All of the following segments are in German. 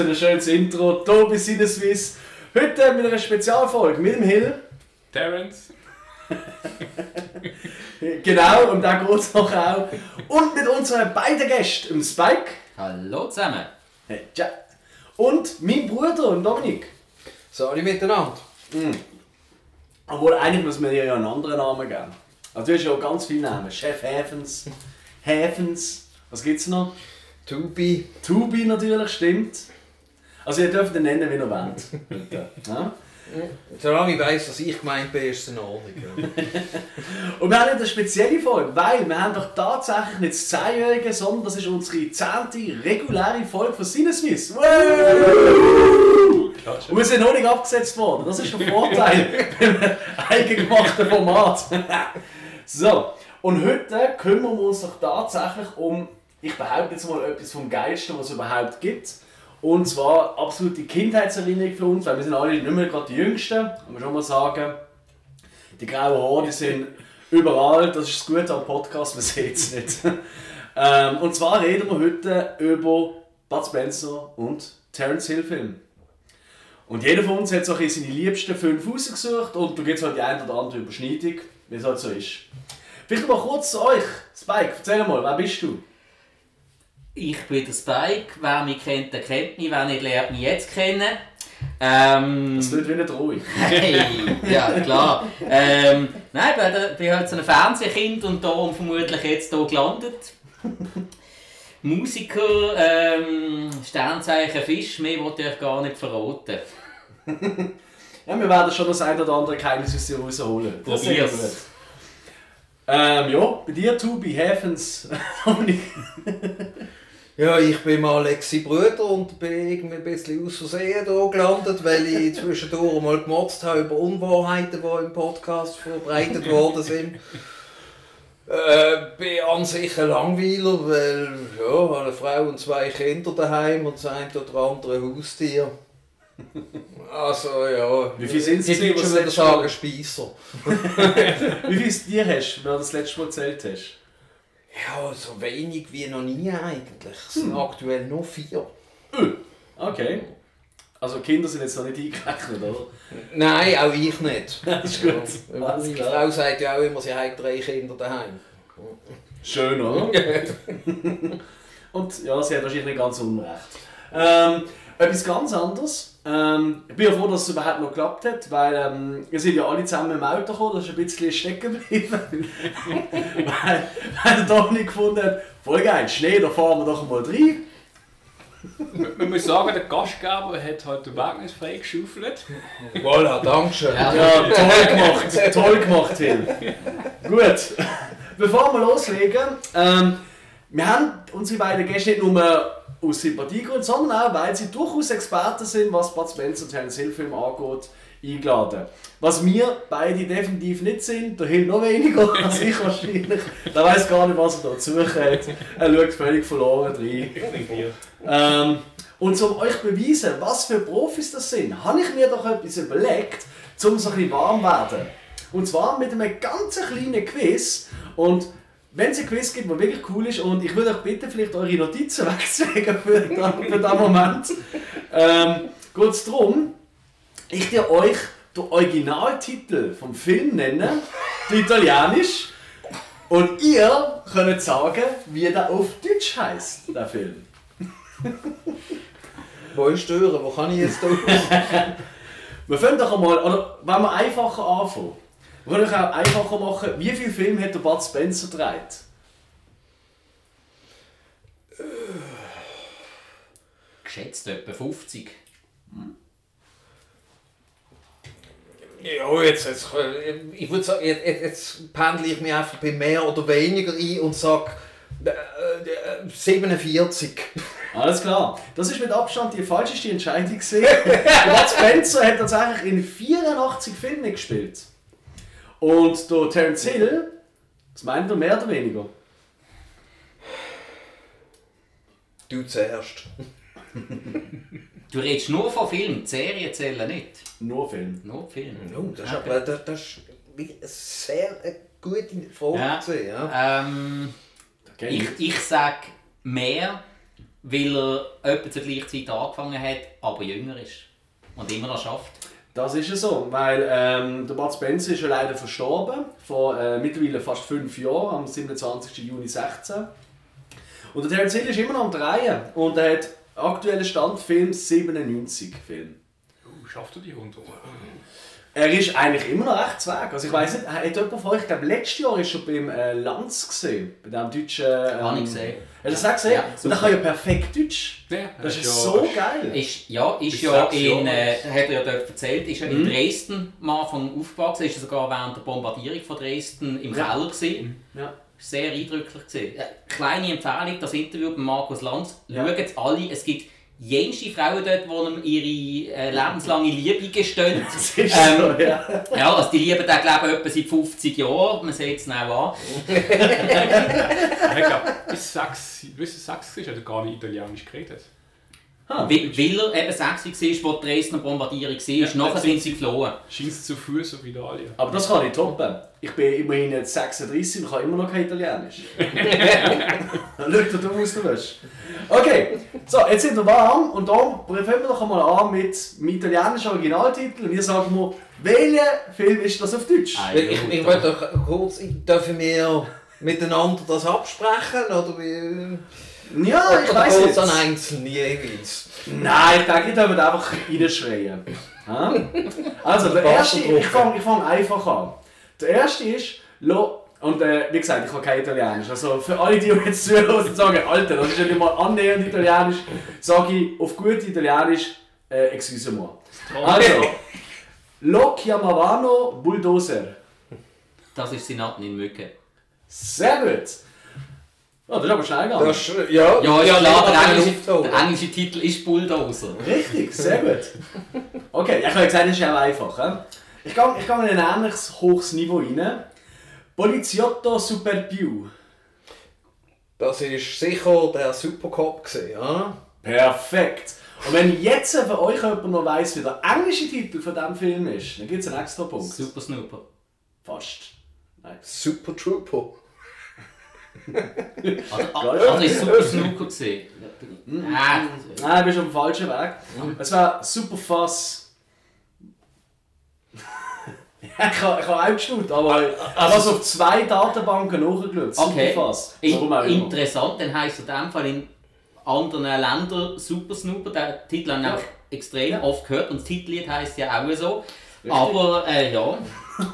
Für ein schönes Intro. Bei Sinneswiss. Heute mit einer Spezialfolge mit dem Hill. Terence. Genau, und da geht es noch auch. Und mit unseren beiden Gästen, dem Spike. Hallo zusammen. Hey, tja. Und mein Bruder, dem Dominik. Sorry miteinander. Obwohl, eigentlich muss man dir ja einen anderen Namen geben. Also du hast ja auch ganz viele Namen. Chef Häfens, Häfens, was gibt's noch? Tubi. Tubi natürlich, stimmt. Also ihr dürft ihn nennen, wie ihr wollt. Bitte. Ja? Solange ich weiss, dass ich gemeint bin, ist es in Ordnung. Und wir haben eine spezielle Folge, weil wir haben doch tatsächlich nicht das 10-Jährige, sondern das ist unsere 10. reguläre Folge von Sinneswiss. Und wir sind noch nicht abgesetzt worden. Das ist der Vorteil beim eigengemachten Format. so, und heute kümmern wir uns doch tatsächlich um, ich behaupte jetzt mal etwas vom Geilsten, was es überhaupt gibt. Und zwar absolute Kindheitserinnerung für uns, weil wir sind alle nicht mehr gerade die Jüngsten, kann man schon mal sagen. Die grauen Haare die sind überall, das ist das Gute am Podcast, man sieht es nicht. ähm, und zwar reden wir heute über Bud Spencer und Terence Hill Film. Und jeder von uns hat so ein seine liebsten fünf rausgesucht und da gibt es halt die eine oder andere Überschneidung, wie es halt so ist. Vielleicht mal kurz zu euch. Spike, erzähl mal, wer bist du? Ich bin der Spike. Wer mich kennt, der kennt mich. Wer nicht, lernt mich jetzt kennen. Ähm, Das wird wie nicht ruhig. hey, ja klar. Ähm, nein, ich bin, halt so ein Fernsehkind und darum vermutlich jetzt hier gelandet. Musiker, ähm, Sternzeichen Fisch, mehr wollte ich euch gar nicht verraten. Ja, wir werden schon das ein oder andere Geheimnis aus dir rausholen. Das ist Probier's. Ähm, ja, bei dir, Tubi, Dominik. Ja, ich bin mal Alexi Brüder und bin irgendwie ein bisschen aus Versehen hier gelandet, weil ich zwischendurch mal gemotzt habe über Unwahrheiten, die im Podcast verbreitet worden sind. Äh, bin an sich ein Langweiler, weil ja, ich eine Frau und zwei Kinder daheim und das eine oder andere Haustier. Also ja, Wie viel sind's Ich gewesen, würde was schon wieder letztes sagen Speisser. Wie viel Tier hast du, wenn du das letzte Mal erzählt hast? Ja, so wenig wie noch nie eigentlich. Es sind aktuell nur vier. Okay. Also Kinder sind jetzt noch nicht eingerechnet, oder? Nein, auch ich nicht. Das ist gut. Ja, Alles Meine. Frau sagt ja auch immer, sie hat drei Kinder daheim. Schön, oder? Und ja, sie hat wahrscheinlich nicht ganz unrecht. Ähm, etwas ganz anderes. Ähm, ich bin ja froh, dass es überhaupt noch geklappt hat, weil ähm, wir sind ja alle zusammen im Auto gekommen, das ist ein bisschen stecken geblieben. weil, weil der Dominik gefunden hat, voll geil, Schnee, da fahren wir doch mal rein. Man muss sagen, der Gastgeber hat heute den Wagen freigeschaufelt. Voilà, danke schön. Ja. Ja, toll gemacht, toll gemacht, Hill. Gut, bevor wir loslegen, ähm, wir haben unsere beiden Gäste nicht nur aus Sympathiegründen, sondern auch, weil sie durchaus Experten sind, was Bud Spencer und Terence Hill Film angeht, eingeladen. Was wir beide definitiv nicht sind, der Hill noch weniger als ich wahrscheinlich. Der weiß gar nicht, was er da hat. Er schaut völlig verloren rein. Ähm, und um euch zu beweisen, was für Profis das sind, habe ich mir doch etwas überlegt, um so ein bisschen warm zu werden. Und zwar mit einem ganz kleinen Quiz. Und wenn es ein Quiz gibt, der wirklich cool ist, und ich würde euch bitten, vielleicht eure Notizen wegzulegen für, den- für den Moment, ähm, geht es darum, ich dir euch den Originaltitel vom Film nennen, italienisch, und ihr könnt sagen, wie der auf Deutsch heißt, der Film. Wo ist Tür? Wo kann ich jetzt durch? Wir fangen doch einmal, oder wenn wir einfacher anfangen, wir können auch einfacher machen, wie viele Filme hat der Bud Spencer gedreht? Geschätzt etwa 50. ja, jetzt, jetzt, ich würde sagen, jetzt, jetzt- pendle ich mich einfach bei mehr oder weniger ein und sage äh, äh, 47. Alles klar. Das ist mit Abstand die falscheste Entscheidung Bud Spencer hat tatsächlich in 84 Filmen gespielt. Und der Terence Hill, was meint ihr, mehr oder weniger? Du zuerst. Du redest nur von Filmen, die Serien zählen nicht. Nur Film. Nur Filme. Oh, das ist aber das, das ist eine sehr äh, gute Frage. Ja. Ja. Ähm, Okay. ich, ich sage mehr weil er etwa zur gleichen Zeit angefangen hat, aber jünger ist. Und immer noch schafft. Das ist ja so, weil ähm, der Bud Spencer ist ja leider verstorben, vor äh, mittlerweile fast fünf Jahren, am 27. Juni 16. Und der Terence Hill ist immer noch am Drehen und er hat aktuellen Stand Film 97 Film. Uh, schafft er die 100? Er ist eigentlich immer noch recht weg. Also ich weiß nicht, hat jemand von euch, ich glaube letztes Jahr ist schon beim äh, Lanz gesehen, bei dem deutschen... Ähm, Habe ich gesehen. Hast du das auch gesehen? Ja, und er kann ja perfekt Deutsch. Ja, Das ist ja- so geil. Ist, ja, ist Bis ja in, äh, hat er ja dort erzählt, ist ja in Dresden am Anfang aufgewachsen, ist sogar während der Bombardierung von Dresden im Ja. Keller gewesen. Ja. Sehr eindrücklich gesehen. Äh, kleine Empfehlung, das Interview mit Markus Lanz. Ja. Schaut es alle, es gibt jenste Frauen dort, die ihm ihre äh, lebenslange Liebe gestehen. Das ist so, ja. Ja, also die lieben den glaube ich etwa seit 50 Jahren, man sieht es auch an. Ich glaube, bis sechs, bis sechs ist, hat er gar nicht Italienisch geredet. Ah, Weil, weil er eben 60 war, wo die Dresdner Bombardierung war, Ja, nachher sind sie geflohen. Scheint es zu Fuß auf Italien. Aber das kann ich toppen. Ich bin immerhin jetzt 36 und kann immer noch kein Italienisch. Er dumm aus, du weißt. Okay, so, jetzt sind wir warm und darum fangen wir doch einmal an mit dem italienischen Originaltitel und ihr sagt mir, welcher Film ist das auf Deutsch? Ah, Ich, ich, ich wollte doch kurz, dürfen wir miteinander das absprechen? Oder wie? Ja, ich oder weiß nicht. an Einzelne jeweils? Nein, ich denke, ich darf einfach reinschreien. Also, der erste, ich fange ich fang einfach an. Der erste ist, lo, und äh, wie gesagt, ich habe kein Italienisch. Also für alle, die jetzt zuhören und sagen, Alter, das ist ja nicht mal annähernd Italienisch, sage ich auf gut Italienisch, äh, excuse-moi. Also, Lo chiamavano Bulldozer. Das ist Sinaten in Mücke. Sehr gut. Oh, das ist aber schnell gegangen. Das, ja, Ja, ja, der englische, der englische Titel ist Bulldozer. Richtig, sehr gut. Okay, ich habe gesagt, das ist auch einfach. Ich gehe ich gehe in ein ähnliches hohes Niveau rein. Poliziotto Super Più. Das ist sicher der Supercop gewesen, ja? Perfekt. Und wenn jetzt von euch jemand noch weiss, wie der englische Titel von diesem Film ist, dann gibt es einen extra Punkt. Super Snooper. Fast. Nein. Super Trooper. Oder, oder ist Super Snooker gesehen? Ah, Nein, du bist auf dem falschen Weg. Es war super Fass. ich habe ich habe auch gestaunt, aber ich habe es auf zwei Datenbanken nachgeschaut. Okay. Superfass. interessant, dann heisst es in dem Fall in anderen Ländern Super Snooper. Den Titel habe ich Ja. extrem Ja. oft gehört und das Titellied heisst ja auch so. Richtig. Aber äh, ja.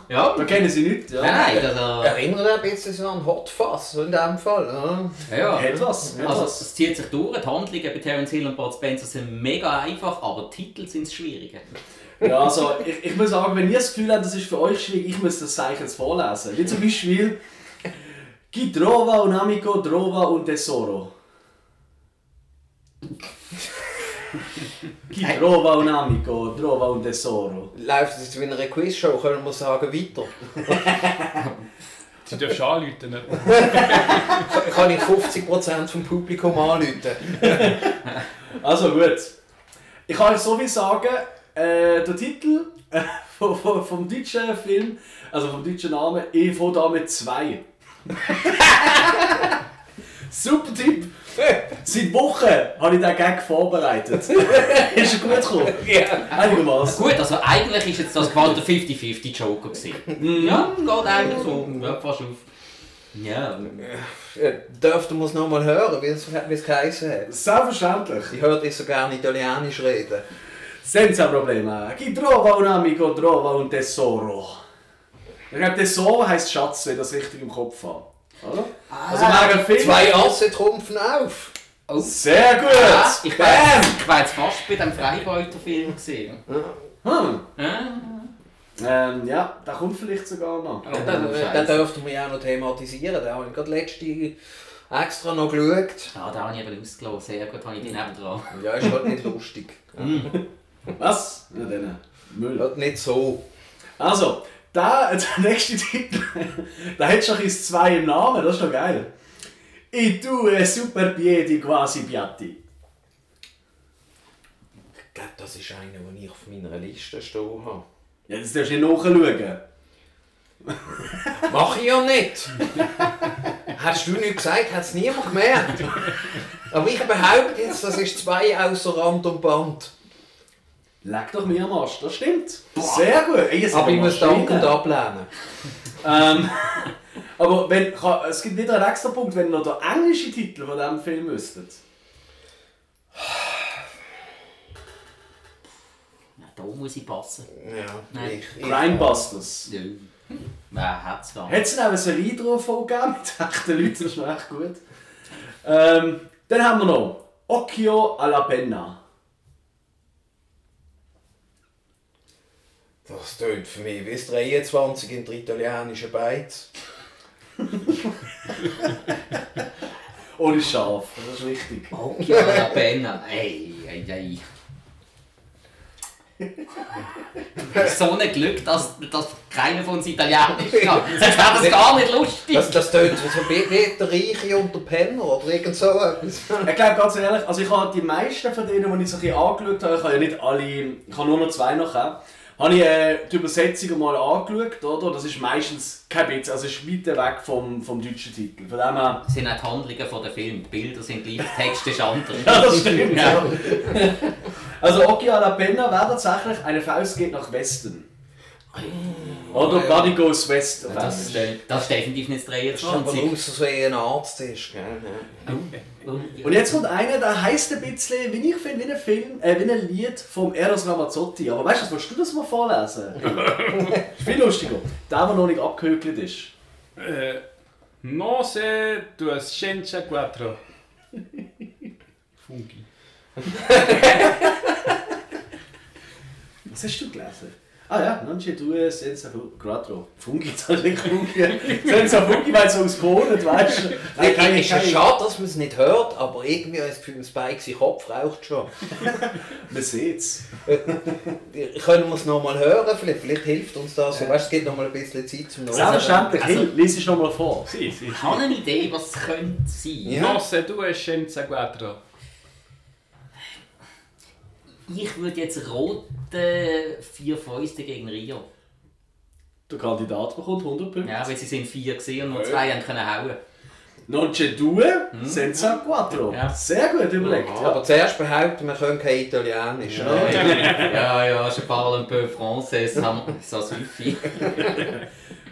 Ja. Da kennen sie nicht. Ja. Nein, also, Erinnert ein bisschen so an Hot Fuzz in dem Fall. Ja? ja. Etwas. Also es zieht sich durch, die Handlungen bei Terence Hill und Bud Spencer sind mega einfach, aber die Titel sind das Schwierige. Ja, also ich, ich muss sagen, wenn ihr das Gefühl habt, das ist für euch schwierig, ich muss das Zeichen jetzt vorlesen. Wie zum Beispiel Chi trova un amico trova un tesoro. Chi trova un amico trova un tesoro. Läuft es jetzt wie in einer Quizshow, können wir sagen, weiter. Sie dürfen anrufen. nicht? Kann ich 50% vom Publikum anrufen? Also gut. Ich kann euch so viel sagen, äh, der Titel äh, vom, vom, vom deutschen Film, also vom deutschen Namen, ich fange da mit 2. Super Tipp! Seit Wochen habe ich diesen Gag vorbereitet. ist er gut gekommen? Ja. Einigermaßen. Gut, also eigentlich ist jetzt das quasi der 50-50 Joker gewesen. Ja, geht eigentlich so. Ja, fast auf. Ja. Ja, Dürfte man es nochmal hören, wie es, wie es geheißen hat? Selbstverständlich. Ich höre dich so gerne Italienisch reden. Senza problema. Chi trova un amico trova un tesoro. Ich glaube, Tesoro heisst Schatz, wenn ich das richtig im Kopf habe. Oder? also wegen Film. Zwei Asse trumpfen auf. Oh. Sehr gut! Ja, ich war jetzt, ich war jetzt fast bei dem Freibeuterfilm gesehen. Hm. Ja? Ähm, ja, der kommt vielleicht sogar noch. Oh, Den, den Scheiße. dürften wir ja auch noch thematisieren. Den habe ich gerade letzte extra noch geschaut. Ah, da habe ich eben ausgelassen. Sehr gut, habe ich die nebendran. Ja, ist halt nicht lustig. Was? Ja, dann. Müll. Halt nicht so. Also, der, der nächste Titel, der hat schon ins zwei im Namen, das ist doch geil. I due super piedi quasi piatti. Ich glaube, das ist einer, den ich auf meiner Liste stehen habe. Ja, das darfst du nicht nachschauen. Mach ich ja nicht. Hast du nicht gesagt, hat es niemand gemerkt. Aber ich behaupte jetzt, das ist zwei außer Rand und Band. Leck doch mir am Arsch, das stimmt. Sehr gut. Ey, Aber ich muss dankend ablehnen. Ähm, aber wenn, kann- es gibt wieder einen extra Punkt, wenn ihr noch den englischen Titel von diesem Film wüsstet. Ja, da muss ich passen. Ja, Nein. ich, ich, Crimebusters. Ja. Wer hat's da? Hat es auch eine Serie drauf gegeben mit echten Leuten, das ist noch echt gut. Ähm, dann haben wir noch Occhio alla Penna. Das tönt für mich wie das 23 in der italienischen Beiz. Ohne Schaf, das ist wichtig. Occhio alla Penna. Ey, ey, ey. Hast so ein Glück, dass, dass keiner von uns Italienisch kann. Sonst wäre das gar nicht lustig. Das, das tönt so wie der Reiche und der Penner oder irgend so etwas. Ich glaube ganz ehrlich, also ich habe die meisten von denen, die ich so ein bisschen angeschaut habe, ich habe ja nicht alle, ich habe nur noch zwei nachher, habe ich äh, die Übersetzungen mal angeschaut, oder? Das ist meistens kein bisschen, also es ist weit weg vom, vom deutschen Titel. Von dem her, Das sind auch die Handlungen von der Film. Die Bilder sind gleich, Text ist anders. ja, das stimmt. Ja. Also Occhio alla Penna wäre tatsächlich eine Faust geht nach Westen. Oder ja. Body Goes West. auf Das, äh, das ist definitiv nicht das Das ist aber 23. aus so ein Arzt ist. Gell? Ja. Und jetzt kommt einer, der heisst ein bisschen, wie ich finde, wie ein Film, äh, wie ein Lied vom Eros Ramazzotti. Aber weißt du, was, willst du das mal vorlesen? ist viel lustiger. Der, der noch nicht abgehökelt ist. Äh, Nose duascenza quattro. Fungi. Was hast du gelesen? Ah ja, non c'è due senza fu- quattro. Fungi, jetzt habe ich Fungi. senza Fungi, weil es so aus Polen, weißt du? Nein, Es keine, ist ja keine. schade, dass man es nicht hört, aber irgendwie habe ich das Gefühl, Spike sein Kopf raucht schon. Man sieht es. Können wir es nochmal hören? Vielleicht, vielleicht hilft uns das. Weißt, es gibt nochmal ein bisschen Zeit zum Nachdenken. Selbstverständlich, Also- lies es nochmal vor. Sì, sì, Ich habe eine Idee, was es könnte sein. Ja. Nose duascenza quattro. Ich würde jetzt rote vier Fäuste gegen Rio. Der Kandidat bekommt 100 Punkte. Ja, weil sie sind vier gesehen und nur zwei haben können hauen. Non c'è due senza quattro. Ja. Sehr gut überlegt. Ja, Ja. aber zuerst behaupten, wir können kein Italienisch. ne? ja, ja, je parle un peu français, ça, ça suffit.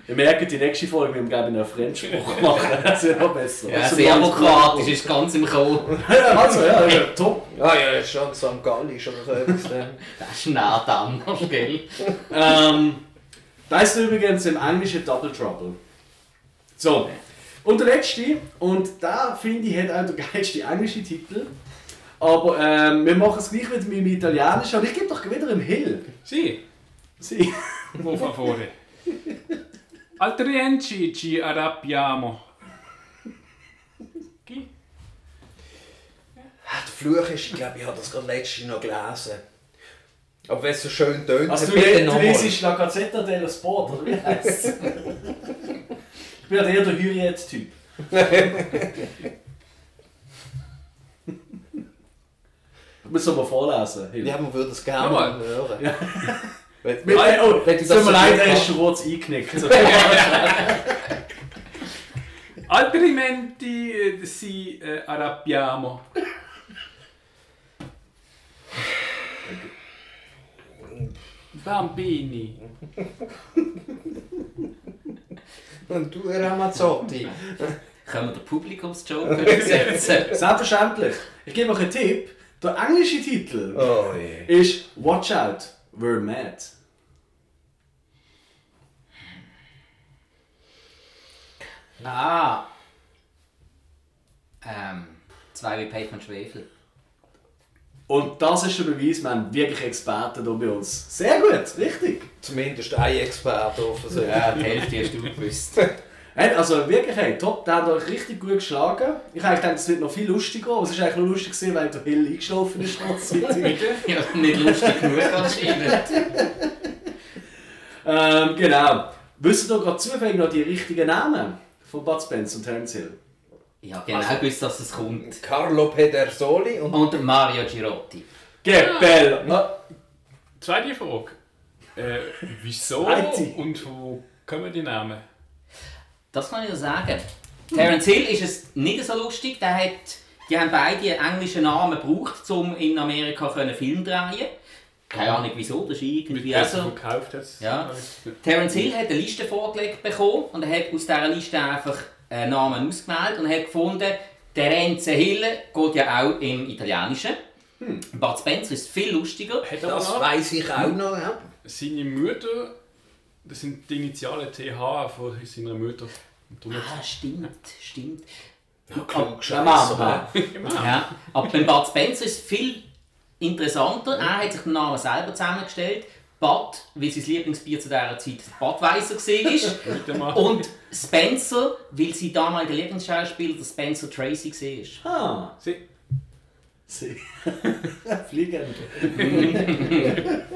Ihr merkt, die nächste Folge, wir haben glaube ich einen Fremdspruch machen. Das wird noch besser. Ja, Also, Serbokratisch ist ganz im Kommen. Also, ja, ja, top. Ah ja, ist schon St. Gallisch oder so etwas. dann. Das ist nah dran, gell? Ähm, da ist übrigens im Englischen Double Trouble. So. Und der letzte, und da finde ich, hat auch der geilste englische Titel. Aber ähm, wir machen es gleich wieder mit dem Italienischen. Und ich gebe doch wieder im Hill. Sì, Sie. per favore. Altrimenti ci arrabbiamo. Chi? Ah, Der Fluch ist, ich glaube, ich habe das gerade letzte noch gelesen. Aber wenn es so schön tönt, Also, dann du, bitte du nochmal. liest La Gazzetta dello Sport, oder wie heißt Ich bin ja eher der muss es mal vorlesen. Hill. Ja, man würde es gerne hören. Ja. Wenn- wenn- oh, wenn du es das tut mir leid, er ist schon kurz eingeknickt. So. Altrimenti eh, ci eh, arrabbiamo. Bambini. Und du, Ramazzotti. Können wir den Publikumsjoker übersetzen? Selbstverständlich. Ich gebe euch einen Tipp. Der englische Titel Oh je. ist Watch Out, We're Mad. Ah. Ähm, zwei wie Pay von Schwefel. Und das ist der Beweis, wir haben wirklich Experten hier bei uns. Sehr gut, richtig. Zumindest ein Experte offensichtlich. Ja, die Hälfte hast du gewusst. Hey, also wirklich, hey, top, der hat euch richtig gut geschlagen. Ich habe gedacht, es wird noch viel lustiger, aber es ist eigentlich nur lustig gewesen, weil der Hill eingeschlafen ist. gleichzeitig. ja, nicht lustig genug anscheinend. ähm, genau. Wisst ihr gerade zufällig noch die richtigen Namen von Bud Spence und Terence Hill? Ja, genau gewusst, dass es kommt. Carlo Pedersoli und Und Mario Girotti. Gebell! Ah, Zweite Frage. Äh, wieso und wo kommen die Namen? Das kann ich dir sagen. Terence Hill ist es nicht so lustig. Der hat Die haben beide einen englischen Namen gebraucht, um in Amerika einen Film zu drehen. Keine Ahnung wieso, das ist irgendwie also. verkauft jetzt. Ja. Terence Hill hat eine Liste vorgelegt bekommen und er hat aus dieser Liste einfach einen Namen ausgewählt und hat gefunden, Terence Hill geht ja auch im Italienischen. Bud Spencer ist viel lustiger. Hat Das weiß ich auch noch, ja. seine Mutter, das sind die Initialen TH von seiner Mutter. Ah, stimmt, stimmt. Klug Mama. Ja, aber beim Bud Spencer ist es viel interessanter. Er hat sich den Namen selber zusammengestellt. Bud, weil sein Lieblingsbier zu dieser Zeit Budweiser war. Und Spencer, weil sein damaliger Lieblingsschauspieler der Spencer Tracy war. Ah, sie. Fliegen.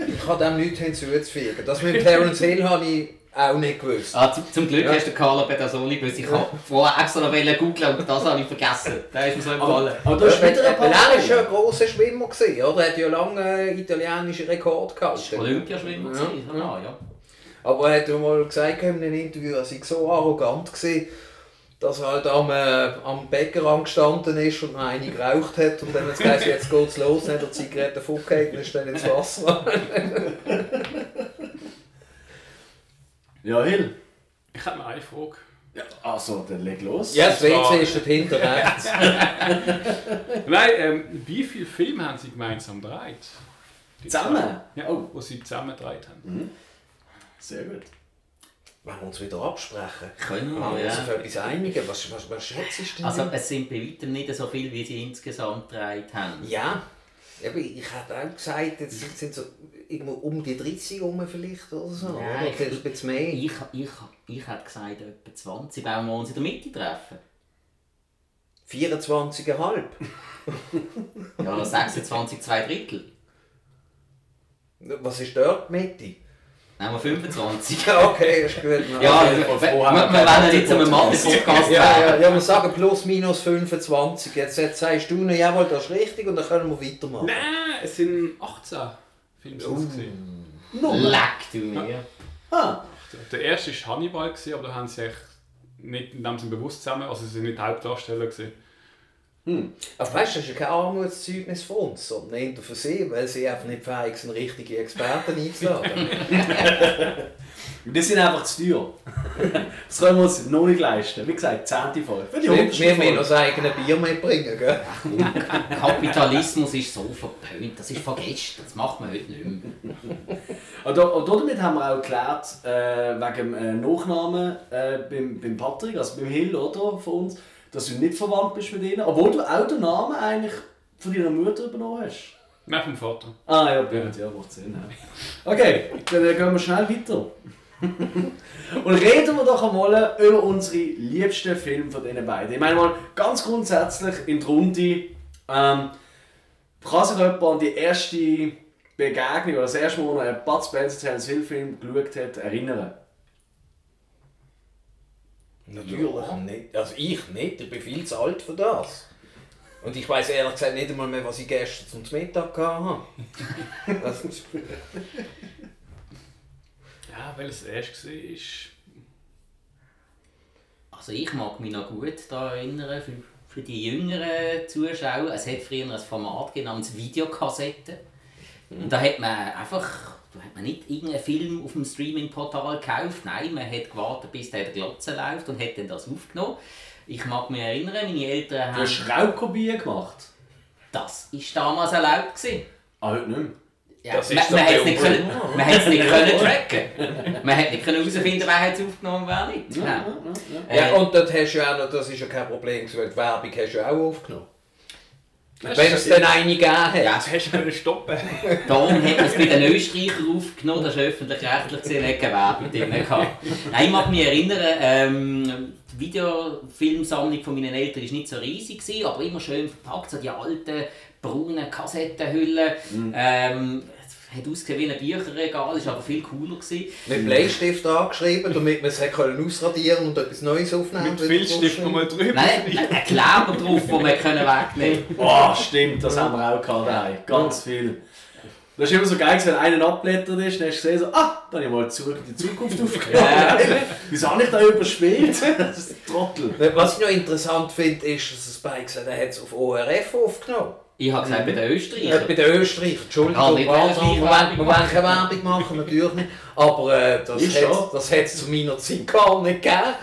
Ich habe dem nichts hinzuzufügen. Das mit Terence Hill habe ich auch nicht gewusst. Ah, zum, zum Glück Ja. hast du Carlo Pedersoli gewusst. Ich habe vorher extra noch googeln und das habe ich vergessen. Da ist mir so Aber, empfohlen. aber da ist Weil wieder ein weil er ist ja ein grosser Schwimmer gewesen, oder? Er hat ja lange einen italienischen Rekord gehalten. Olympiaschwimmer Ja, gewesen, ja. ja. ja. Aber er hat ja mal gesagt in einem Interview, er sei so arrogant gewesen, dass er halt am, äh, am Bäcker angestanden ist und noch eine geraucht hat und dann hat es gesagt, jetzt geht's los, dann hat er die Zigarette vorgehalten und ist dann ins Wasser. Ja, Hill. Ich habe noch eine Frage. Ja, also, dann leg los. Ja, das WC ist dort hinten rechts. Nein, ähm, wie viele Filme haben Sie gemeinsam gedreht? Die Zusammen? zwei. Ja, Oh. wo Sie zusammen gedreht haben. Sehr gut. Wenn wir uns wieder absprechen, Können wir, wir uns auf ja. etwas einigen, was, was, was schätzt du denn? Also es sind bei weitem nicht so viel, wie sie insgesamt gedreht haben. ja, eben, ich hätte auch gesagt, jetzt sind- so irgendwo um die 30 rum vielleicht oder so. Nein, oder? ich- bisschen mehr. Ich, ich, ich hätte gesagt, etwa 20 wollen wir uns in der Mitte treffen. 24,5. Ja, 26, zwei Drittel. Was ist dort die Mitte? Nehmen wir 25. Ja, okay, ist gut. Ja, Fall wir, wir, wir wollen nicht zum Podcast. Mathe-Podcast Ja, ja, ja, wir sagen plus minus 25. Jetzt, jetzt sagst du noch, jawohl, das ist richtig und dann können wir weitermachen. Nein, es sind 18 Filme. Oh. gewesen. Leck du mir. Ah, Der erste war Hannibal, gewesen, aber da haben sie echt nicht in dem Sinne bewusst zusammen, also sie sind nicht Hauptdarsteller. Gewesen. Aber weißt du, das ist ja kein Armutszeugnis für uns, sondern eher für sie, weil sie einfach nicht fähig sind, richtige Experten einzuladen. die sind einfach zu teuer. Das können wir uns noch nicht leisten. Wie gesagt, 10. Folge. Für die wir 100. wir müssen noch Folge. das eigene Bier mitbringen, gell? Kapitalismus ist so verpönt, das ist vergessen, das macht man heute nicht mehr. Und, und damit haben wir auch geklärt, äh, wegen dem äh, Nachnamen äh, beim, beim Patrick, also beim Hill oder, von uns, dass du nicht verwandt bist mit ihnen, obwohl du auch den Namen eigentlich von deiner Mutter übernommen hast. Nein, vom Vater. Ah ja, gut, ja, macht Sinn. Ja. Okay, dann äh, gehen wir schnell weiter. Und reden wir doch einmal über unsere liebsten Filme von diesen beiden. Ich meine mal ganz grundsätzlich in der Runde, ähm, kann sich jemand an die erste Begegnung oder das erste Mal, wo er einen Bud Spencer Terence Hill Film geschaut hat, erinnern? Natürlich nicht. Also ich nicht, ich bin viel zu alt für das. Und ich weiß ehrlich gesagt nicht einmal mehr, was ich gestern zum Mittag gehabt habe. Das ist- Ja, weil es erst war, ist. Also ich mag mich noch gut daran erinnern, für, für die jüngeren Zuschauer, es hat früher ein Format namens Videokassette. Und da hat man einfach, da hat man nicht irgendeinen Film auf dem Streaming-Portal gekauft, nein, man hat gewartet, bis der Glotze läuft und hat dann das aufgenommen. Ich mag mich erinnern, meine Eltern Du haben... hast Schraubkopien gemacht? Das war damals erlaubt. Gewesen. Ah, heute nicht mehr. Ja, Das man, hat es nicht, können, man nicht können tracken. Man hat nicht können herausfinden, wer hat es aufgenommen und wer nicht. Ja. Ja, Äh, und das hast du ja auch noch, das ist ja kein Problem, gewesen, weil die Werbung hast du ja auch aufgenommen. Wenn es dann eine gegeben hat. Ja. Das hast du stoppen. Darum hat man es bei den Österreichern aufgenommen, das ist öffentlich-rechtlich gesehen, nicht Werbung drin. Nein, ich mag mich erinnern, ähm, die Videofilmsammlung von meinen Eltern war nicht so riesig, gewesen, aber immer schön verpackt, so die alten braunen Kassettenhüllen. Ähm, es hat ausgesehen wie ein Bücherregal, ist aber viel cooler. Gewesen. Mit Bleistift angeschrieben, damit man es hat können ausradieren und etwas Neues aufnehmen Mit Filzstift nochmal drüber. Nein, ein Kleber drauf, den wir können wegnehmen können. Oh, stimmt, das haben wir auch gehabt. daheim. Ganz viel. Das ist immer so geil, wenn einer abblättert ist, dann hast du gesehen, so, ah, dann habe ich mal zurück in die Zukunft aufgenommen. Wieso habe ich da überspielt? Das ist ein Trottel. Was ich noch interessant finde, ist, dass es bei gesagt er hat es auf ORF aufgenommen. Ich habe gesagt, bei den Äh, Österreichern. bei den Österreichern, Entschuldigung, wir machen. wollen keine Werbung machen, natürlich nicht. Aber äh, das hat hat's zu meiner Zeit gar nicht gegeben.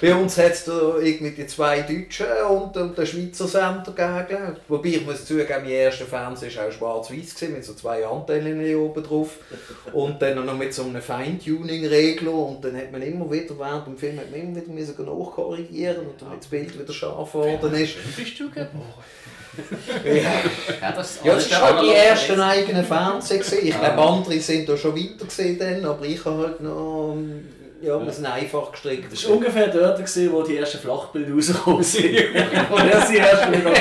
Bei uns hat es irgendwie die zwei Deutschen und, und den Schweizer Sender gegeben. Wobei ich muss zugeben, mein erster Fernseher war auch schwarz-weiß, mit so zwei Antennen oben drauf. Und dann noch mit so einem Feintuning-Regler. Und dann hat man immer wieder, während dem Film, hat man immer wieder nachkorrigieren und damit das Bild wieder scharf geworden ist. Bist du geboren? Ja. Ja, das, Ja, das war halt die ersten eigenen Fernseher. Ich glaube, andere sind da schon weiter gesehen, aber ich habe halt noch. Ja, wir sind einfach gestrickt. Das war ungefähr dort, gewesen, wo die ersten Flachbilder rausgekommen sind. Wo er sie erst wieder.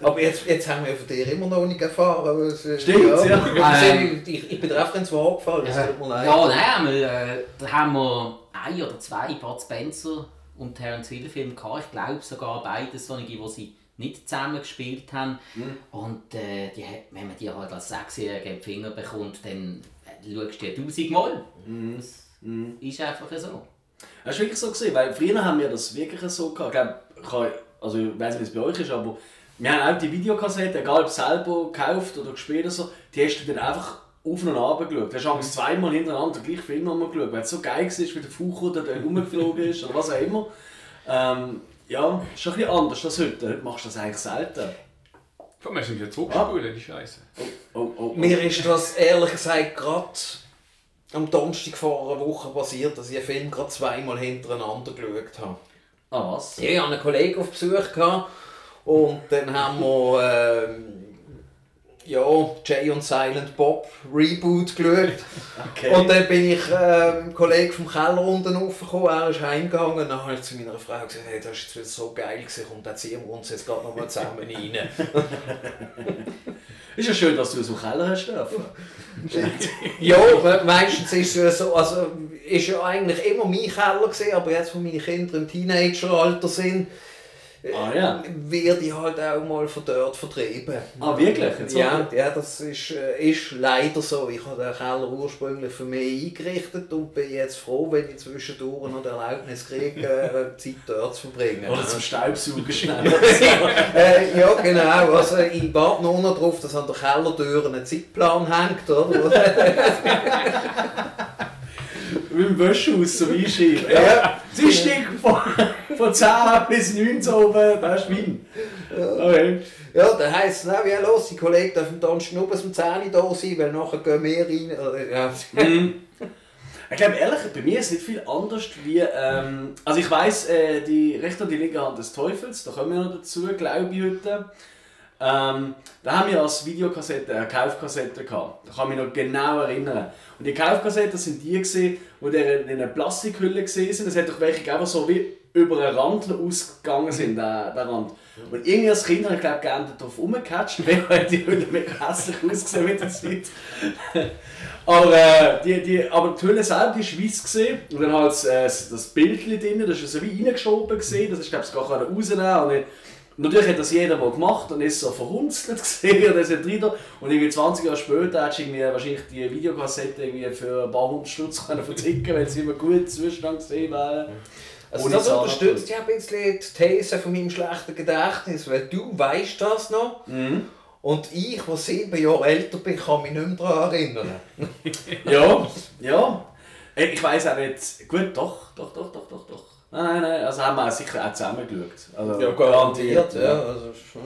Aber jetzt, jetzt haben wir von dir immer noch nicht erfahren. äh, Stimmt's, ja. Ähm, Ich, ich bin der Referenz gefallen, es tut mir leid. Ja, nein, wir, äh, da haben wir ein oder zwei Bud Spencer und Terence Hill Filme gehabt. Ich glaube sogar beides solche, wo sie nicht zusammen gespielt haben. Und äh, die, hat- wenn man die halt als Sechsjähriger in die Finger bekommt, dann äh, schaust du die tausendmal. Das ist einfach so. Das ist wirklich so gesehen, weil früher haben wir das wirklich so gehabt. Ich also ich weiß nicht, wie es bei euch ist, aber wir haben auch die Videokassetten, egal ob selber gekauft oder gespielt oder so, die hast du dann einfach auf und ab geschaut. Du hast abends zweimal hintereinander den gleichen Film nochmal geschaut, weil es so geil war, wie der Faucher da rumgeflogen ist oder was auch immer. Ähm, ja, ist schon ein bisschen anders als heute. Heute machst du das eigentlich selten. Vor allem hast du wieder zurückgespulen, die Scheiße. Oh, oh, oh. Mir ist das ehrlich gesagt gerade am Donnerstag vor einer Woche passiert, dass ich einen Film gerade zweimal hintereinander geschaut habe. Ah, was? Ja, ich hatte einen Kollegen auf Besuch gehabt und dann haben wir ähm, ja, Jay und Silent Bob Reboot geschaut. Okay. Und dann bin ich äh, mit dem Kollegen vom Keller unten raufgekommen, er ist heimgegangen und dann habe ich zu meiner Frau gesagt, hey, das ist jetzt wieder so geil gewesen, komm, dann ziehen wir uns jetzt gerade noch mal zusammen rein. Ist ja schön, dass du so Keller hast dürfen. ja, me- meistens ist es so, also ist ja eigentlich immer mein Keller gewesen, aber jetzt, wo meine Kinder im Teenageralter sind, Ah ja. werde ich halt auch mal von dort vertrieben. Ah, wirklich? Jetzt Ja, ja, das ist, äh, ist leider so. Ich habe den Keller ursprünglich für mich eingerichtet und bin jetzt froh, wenn ich zwischendurch noch die Erlaubnis kriege, äh, Zeit dort zu verbringen. Oder zum Staubsaugen schnell. äh, ja, genau. Also, ich warte nur noch darauf, dass an der Kellertür ein Zeitplan hängt. Oder? Wie im Wäschehaus zum Einschreiben. Ja. Dienstag von, von 10 bis 19 oben, das ist Wein. Okay. ja, dann heisst es, wie los, die Kollegen dürfen dann nur bis um 10 Uhr da sein, weil nachher gehen wir rein. Ja. Ich glaube ehrlich, bei mir ist es nicht viel anders wie. Ähm, also ich weiss, äh, die Rechte und die linke Hand des Teufels, da kommen wir noch dazu, glaube ich heute. Ähm, da haben wir als Videokassette eine Kaufkassette gehabt. Da kann ich mich noch genau erinnern. Und die Kaufkassetten sind die, gewesen, die in einer Plastikhülle sind. Es hat doch welche gegeben, so wie über einen Rand ausgegangen sind, der, der Rand. Und irgendwie als Kind habe ich glaube gerne darauf rumgecatcht, weil die Hülle mega hässlich ausgesehen mit der Zeit. Aber, äh, die, die, aber die Hülle die ist weiss und dann halt äh, das Bild drin, das ist so wie reingeschoben gesehen, das ist glaube ich gar keiner rausnehmen Natürlich hat das jeder mal gemacht und ist so verhunzelt gesehen und ist nicht drin. Und irgendwie 20 Jahre später hättest du irgendwie wahrscheinlich die Videokassette irgendwie für ein paar hundert Stutz können verticken wenn sie immer gut Zustand gesehen wäre. Also Ohne das unterstützt ja ein bisschen die These von meinem schlechten Gedächtnis, weil du weißt das noch Mhm. und ich, der sieben Jahre älter bin, kann mich nicht mehr daran erinnern. Ja, ja. Ich weiß auch nicht. Gut, doch, doch, doch, doch, doch, doch. Nein, nein. Also haben wir sicher auch zusammen geschaut. Also, ja. Also, schon.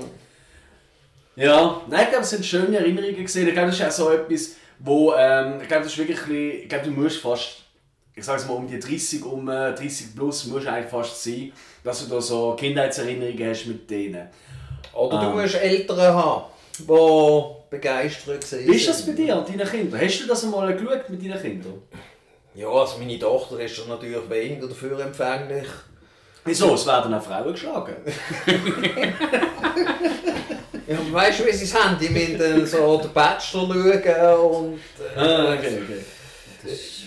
Ja, nein, ich glaube, es sind schöne Erinnerungen gesehen. Ich glaube, das ist auch so etwas, wo, ähm, ich glaube, das ist wirklich ich glaube, du musst fast, ich sage es mal, um die 30, um äh, 30 plus, musst du eigentlich fast sein, dass du da so Kindheitserinnerungen hast mit denen. Oder du Ah. musst Eltern haben, die begeistert sind. Wie ist das bei dir und deinen Kindern? Hast du das einmal geschaut mit deinen Kindern? Ja, also meine Tochter ist dann natürlich weniger dafür empfänglich. Wieso? Es werden auch Frauen geschlagen. Ja, weißt du, wie sie es haben? Die müssen dann so den Bachelor schauen und... Äh, Ah, okay, okay.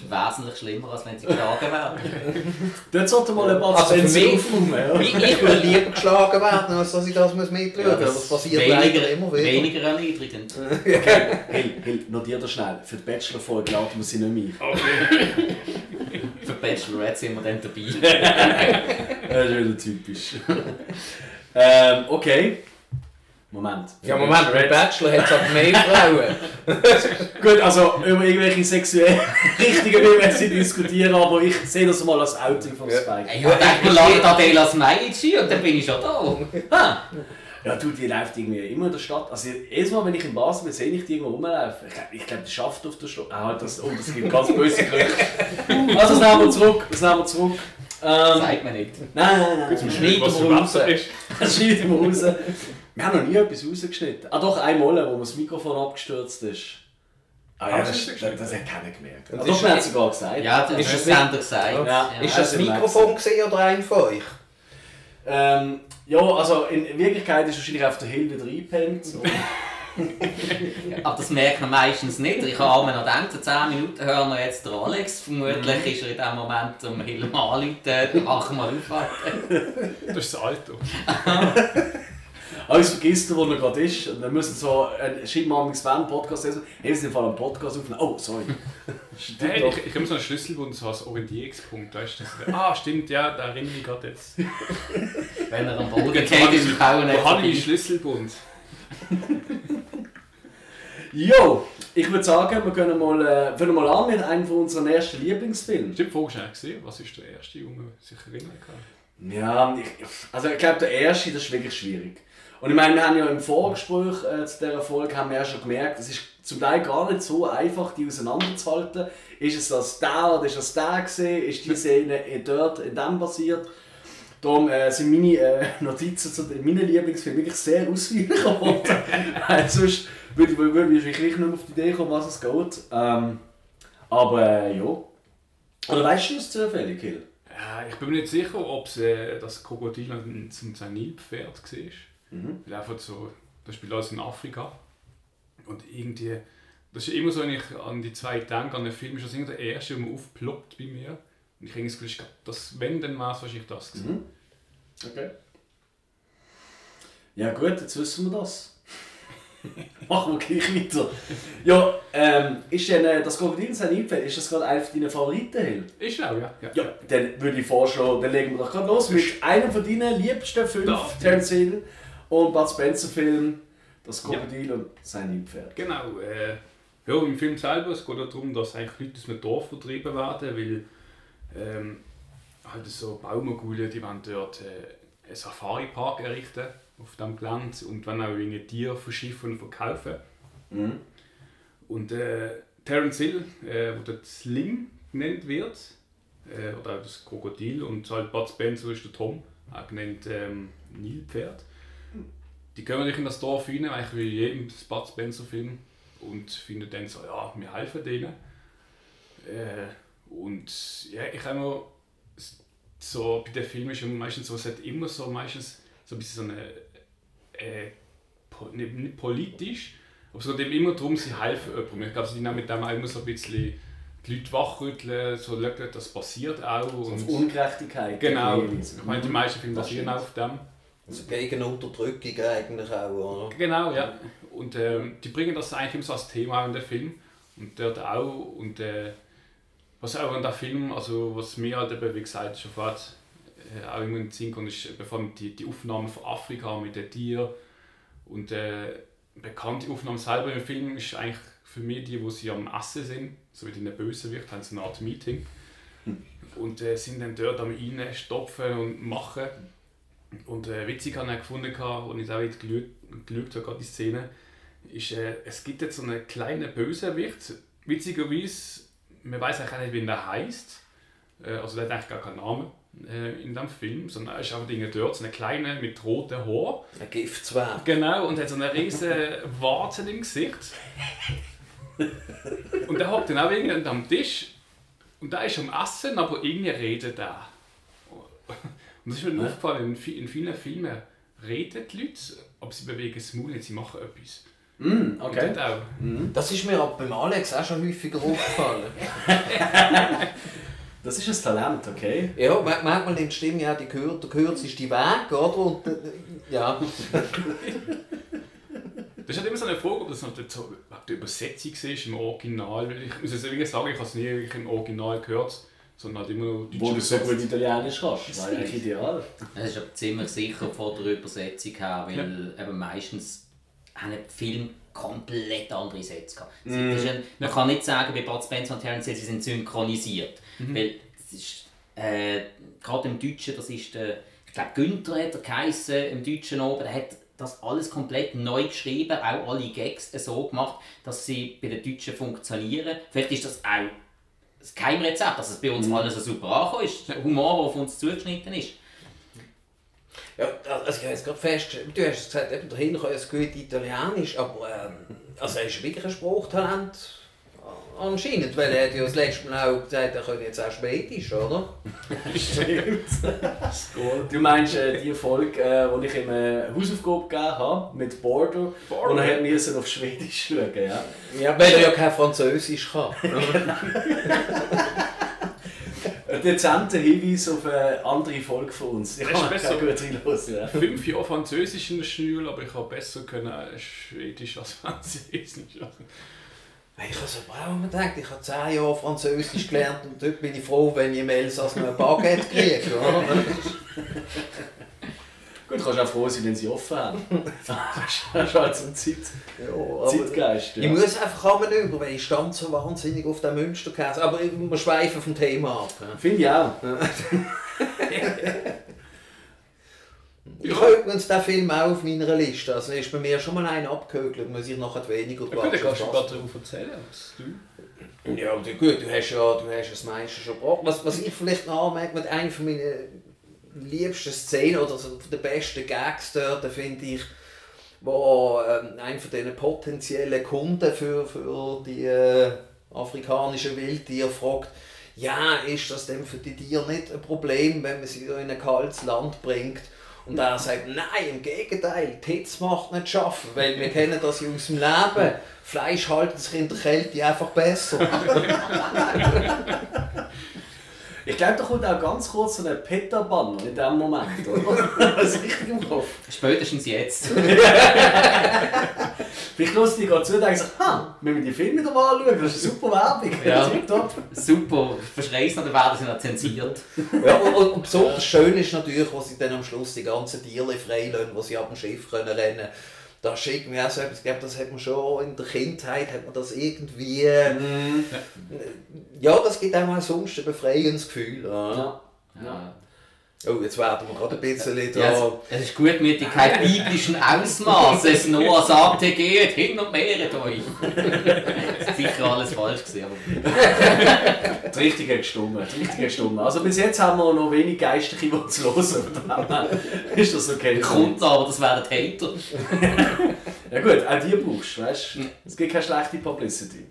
Ist wesentlich schlimmer, als wenn sie geschlagen werden. Dort sollte mal ein paar Also für mich- aufräumen. Ich, würde lieber geschlagen werden, als dass ich das muss mitschauen muss. Ja, das passiert leider immer wieder. weniger erniedrigend. Hey, hey, notier das schnell. Für die Bachelor-Folge laden wir sie nicht mehr Okay. Für Bachelorette sind wir dann dabei. Das ist wieder typisch. ähm, okay. Moment. Ja, Moment, bei Bachelor hat es aber mehr Frauen. Gut, also über irgendwelche sexuellen Richtungen will wir nicht diskutieren, aber ich sehe das mal als Outing von Ja. Spike. Ja, ich denke, wir laden Adela Smajic und dann bin ich schon da. Ja, du, die läuft irgendwie immer in der Stadt. Also jedes Mal, wenn ich in Basel bin, sehe ich die irgendwo rumlaufen. Ich, ich glaube, die schafft auf der Stadt. Ah, das, oh, das gibt ganz böse Gerüchte. Also, das nehmen wir zurück. Das nehmen wir zurück. Ähm, Sagt man nicht. nein, nein, nein. Du Schneiden wir für raus. Das schneiden wir raus. Wir haben noch nie etwas rausgeschnitten. Ah doch, einmal, wo mir das Mikrofon abgestürzt ist. Ah ja, das, das, das hat keiner gemerkt. Und Ah, ist doch, man hat es- sogar gesagt. Ja, das, Ist das wir gesagt. Ja. Ja. Ist das Mikrofon gesehen oder ein von euch? Ähm, ja, also in Wirklichkeit ist wahrscheinlich auf der Hill wieder eingepennt. Aber das merkt man meistens nicht. Ich habe mir noch gedacht, in 10 Minuten hören wir jetzt den Alex. Vermutlich ist er in dem Moment um Hilm anrufen, machen wir aufhalten. Das ist das Alter. Alles vergisst er, wo er gerade ist. Und dann müssen so ein Schimmarmiges Fan-Podcast lesen. Hey, wir sind vor allem Podcast aufnehmen. Oh, sorry. Stimmt Hey, ich, ich habe so einen Schlüsselbund so als Orientierungspunkt. Weißt du, ah, stimmt, ja, da erinnere ich mich gerade jetzt. Wenn er am Boden geht, ist er Wo nicht habe ich meinen. Schlüsselbund? Jo, ich würde sagen, wir können mal, äh, fangen mal an mit einem von unseren ersten Lieblingsfilmen. Stimmt, vorher schnell gesehen. Was ist der erste, den man sich erinnern kann? Ja, ich, also ich glaube, der erste, das ist wirklich schwierig. Und ich meine, wir haben ja im Vorgespräch äh, zu dieser Folge haben wir ja schon gemerkt, es ist zum Teil gar nicht so einfach, die auseinanderzuhalten. Ist es das der oder ist das der gesehen? Ist die Szene äh, dort in dem basiert? Darum äh, sind meine äh, Notizen zu meinen Lieblingsfilmen wirklich sehr ausführlich geworden. Weil sonst würde ich, würde ich wirklich nicht mehr auf die Idee kommen, was es geht. Ähm, aber äh, ja. Oder weißt du es zufällig, Hill? Ich bin mir nicht sicher, ob es äh, das Krokodil ein- sein Nilpferd war. Mhm. Weil einfach so, das spielt alles in Afrika. Und irgendwie, das ist immer so, wenn ich an die zwei denke, an den Film, ist das immer der erste, der mir aufploppt bei mir. Und ich habe das Gefühl, das, wenn, dann war es wahrscheinlich das. Mhm. Okay. Ja gut, jetzt wissen wir das. Machen wir gleich weiter. Ja, ähm, ist denn äh, das Krokodil in sein Nilpferd, ist das gerade einer deiner Favoriten, Hill? Ist auch, ja. ja. Ja, dann würde ich vorschlagen, dann legen wir doch gerade los mit einem von deinen liebsten fünf. Terence Hill und Bud Spencer Film, das Krokodil und sein Nilpferd. Genau. Äh, ja, im Film selber es geht es darum, dass eigentlich Leute aus einem Dorf vertrieben werden, weil ähm, halt so Baumogule, die wollen dort äh, einen Safari-Park errichten auf dem Gelände und wollen auch irgendwie Tiere verschiffen und verkaufen. Mhm. Und äh, Terence Hill, äh, wo dort Slim genannt wird, äh, oder auch das Krokodil, und halt Bud Spencer ist der Tom, auch genannt ähm, Nilpferd. Die kommen natürlich in das Dorf rein, eigentlich wie in jedem Bud Spencer-Film, und finden dann so, ja, wir helfen denen. Äh, und ja, ich habe immer so, bei den Filmen ist meistens so, es hat immer so meistens so ein bisschen so eine, äh, po, nicht, nicht politisch, aber es geht eben immer darum, sie helfen jemandem. Ich glaube, sie nehmen mit dem auch immer so ein bisschen die Leute wachrütteln, so schauen, das passiert auch. So Und Ungerechtigkeit. genau, ich meine, die meisten Filme basieren auf dem. Also gegen Unterdrückung eigentlich auch, oder? Genau, ja. Und ähm, die bringen das eigentlich immer so als Thema in den Film. Und dort auch. Und äh, was auch in der Film, also was mir halt eben, wie gesagt, schon fast äh, auch immer in den Sinn kommt, ist vor allem die, die Aufnahme von Afrika mit den Tieren. Und äh, bekannte Aufnahme selber im Film ist eigentlich für mich die, wo sie am Essen sind, so wie die Bösewicht, haben sie eine Art Meeting. Und äh, sind dann dort am reinstopfen und machen. Und äh, witzig habe ich gefunden, gehabt, als ich auch jetzt geschaut habe, gerade die Szene, ist, äh, es gibt jetzt so einen kleinen Bösewicht. Witzigerweise, man weiß eigentlich auch nicht, wie der heißt. Äh, also der hat eigentlich gar keinen Namen äh, in dem Film, sondern er ist einfach Dinge dort, so eine kleine mit rotem Haar. Ein Giftzwerg. Genau, und hat so eine riesige Warze im Gesicht. Und der hockt dann auch irgendwie am Tisch und da ist am Essen, aber irgendwie redet er. Und das ist mir aufgefallen, in, vi- in vielen Filmen reden die Leute, aber sie bewegen das Maul nicht, sie machen etwas. Mm, okay. auch. Das ist mir aber beim Alex auch schon häufiger aufgefallen. Das ist ein Talent, okay? Ja, ma- manchmal nimmt die Stimme ja die kür der kürzeste Weg, oder? Und, äh, ja. Das ist halt immer so eine Frage, ob das noch so wegen der Übersetzung ist im Original. Ich muss jetzt wirklich sagen, ich habe es nie wirklich im Original gehört, sondern halt immer nur Wo du so gut Italienisch kannst. Das wäre eigentlich ideal. Das ist aber ziemlich sicher von der Übersetzung her, weil eben meistens haben die Filme komplett andere Sätze gehabt. Das ist ein, man kann nicht sagen, bei Bud Spencer und Terence Hill, sie sind synchronisiert. Weil es ist, äh, gerade im Deutschen, das ist der, ich glaube Günther hat er geheissen, im Deutschen oben, der hat das alles komplett neu geschrieben, auch alle Gags so gemacht, dass sie bei den Deutschen funktionieren. Vielleicht ist das auch das Geheimrezept, dass es bei uns alles so super angekommen ist. Der Humor, der auf uns zugeschnitten ist. ja. Also ich habe jetzt gerade festgestellt, du hast gesagt, eben, der es gut Italienisch, aber ähm, also er ist wirklich ein Spruchtalent anscheinend, weil er hat ja das letzte Mal auch gesagt, er könnte jetzt auch Schwedisch, oder? Stimmt. du meinst äh, die Folge, äh, wo ich ihm eine Hausaufgabe gegeben habe mit Border, Border. und er hat müssen auf Schwedisch schauen, ja. Ja, weil er ja kein Französisch kann. Ein dezenter Hinweis auf eine andere Folge von uns. Ich kann besser. gut reinhören. Ja. fünf Jahre Französisch in der Schule, aber ich habe besser können Schwedisch als Französisch. Ich habe so auch immer gedacht, ich habe zehn Jahre Französisch gelernt und dort bin ich froh, wenn ich im Elsass noch ein Baguette kriege. Gut, kannst auch froh sein, wenn sie offen haben. das ist halt so ein Zeit, Ja, Zeitgeist. ich Ja. muss einfach einmal über, weil ich stand so wahnsinnig auf den Münsterkäse. Aber ich- wir schweifen vom Thema ab. Finde ich auch. Ich habe übrigens den Film auch auf meiner Liste. Also ist bei mir schon mal einer abgehökelt, muss ich nachher weniger Ja, gut, dann kannst du gerade darüber erzählen, was du... Ja, gut, du hast ja du hast das meiste schon gebracht. Was, was ich vielleicht noch anmerke, mit einer von meinen liebsten Szenen oder so der besten Gags dort, finde ich, wo ähm, einer von diesen potenziellen Kunden für, für die äh, afrikanischen Wildtiere fragt, ja, ist das denn für die Tiere nicht ein Problem, wenn man sie in ein kaltes Land bringt? Und er sagt, nein, im Gegenteil, die Hitze macht nicht schaffen, weil wir kennen das ja aus dem Leben. Fleisch halten sich in der Kälte einfach besser. Ich glaube, da kommt auch ganz kurz so ein Peter-Banner in dem Moment, oder? Das ist richtig im Kopf. Spätestens jetzt. Vielleicht du dich gerade zu und denkst, ha, müssen wir die Filme wieder mal anschauen, das ist eine super Werbung. Ja. Tipptopp. Super, verschreist noch, dann werden sie noch zensiert. Ja, und, und, und besonders schön ist natürlich, wo sie dann am Schluss die ganzen Tiere freilassen, wo sie ab dem Schiff können rennen Das ist irgendwie auch so etwas, ich glaube, das hat man schon in der Kindheit, hat man das irgendwie... Ja, das gibt auch mal sonst ein befreiendes Gefühl. Ja. Ja. Ja. Oh, jetzt werden wir gerade ein bisschen da... Ja, es, es ist Gutmütigkeit biblischen Ausmaßes. Noah sagte, geht hin und mehret euch. Sicher alles falsch aber Das Richtige gestummen, das Richtige gestummen. Also bis jetzt haben wir noch wenig Geistliche, die uns hören. Ist das okay. kommt aber das wären Hater. Ja gut, auch die brauchst du, weißt? Es gibt keine schlechte Publicity.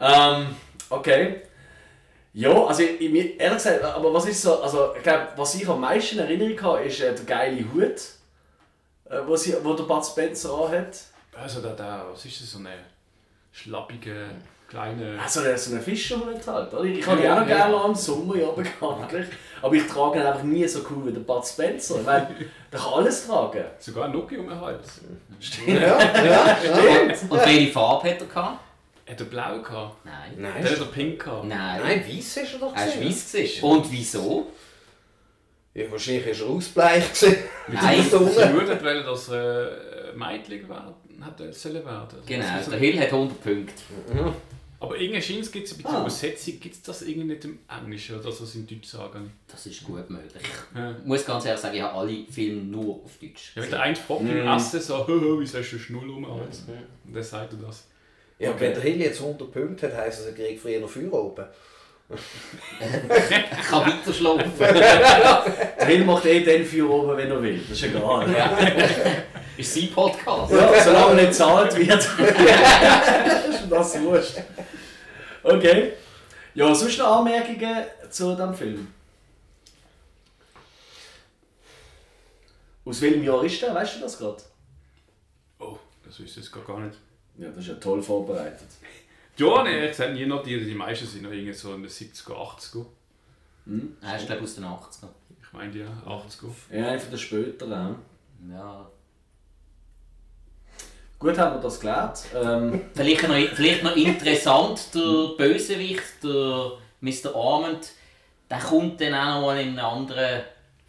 Ähm, okay. Ja, also ich, ich, mir- ehrlich gesagt, aber was ist so, also ich glaube, was ich am meisten in Erinnerung habe, ist äh, der geile Hut, äh, wo, sie, wo der Bud Spencer anhat. Also da, da, was ist das, so eine schlappige, kleine... Also der so ein Fischerhut halt, oder? Ich habe die Ja, auch noch ja. gerne im Sommer, ja bekanntlich. Aber ich trage ihn einfach nie so cool wie der Bud Spencer. Ich meine, der kann alles tragen. Sogar ein Nokia um den Hals. Stimmt. ja, ja, ja. Und welche Farbe hat er gehabt? Hat er blau gehabt? Nein. Nein, Der hat er pink gehabt? Nein. Nein, weiss ist er doch Er war gewesen. weiss. gewesen. Und wieso? Ja, wahrscheinlich ist er ausbleicht gewesen. Nein. Sonne. würden wollen, dass er äh, Mädchen werden, hätte sollen werden. Genau, Das ist der so- Hill hat 100 Punkte. Aber irgendwie scheint es, gibt es bei der Ah. Übersetzung gibt es das irgendwie nicht im Englischen, oder es in Deutsch sagen. Das ist gut möglich. Ja. Ich muss ganz ehrlich sagen, ich habe alle Filme nur auf Deutsch. Ja, wenn der eine fragt im Essen so, «Haha, wieso hast du Schnull um Hals?» Und dann sagt er das. Ja, und wenn der Hill jetzt 100 Punkte hat, heisst das, er kriegt früher noch Feuer oben. Ich kann weiter schlafen. Der Hill macht eh den für oben, wenn er will. Das ist egal. ja. Ist sein Podcast. Ja, solange er nicht gezahlt wird. ist das wurscht. Okay. Ja, sonst noch Anmerkungen zu diesem Film? Aus welchem Jahr ist der? Weißt du das gerade? Oh, das ich jetzt gar nicht. Ja, das ist ja toll vorbereitet. Ja, nee, ich habe nie notiert, die meisten sind noch irgendwie so in den 70er, 80er. Hm? Er ist glaube aus den 80er. Ich meine die 80er. Ja, einfach der später. Ja. Gut haben wir das gelernt. Ähm, Vielleicht noch, vielleicht noch interessant, der Bösewicht, der Mr. Armand, der kommt dann auch noch mal in einem anderen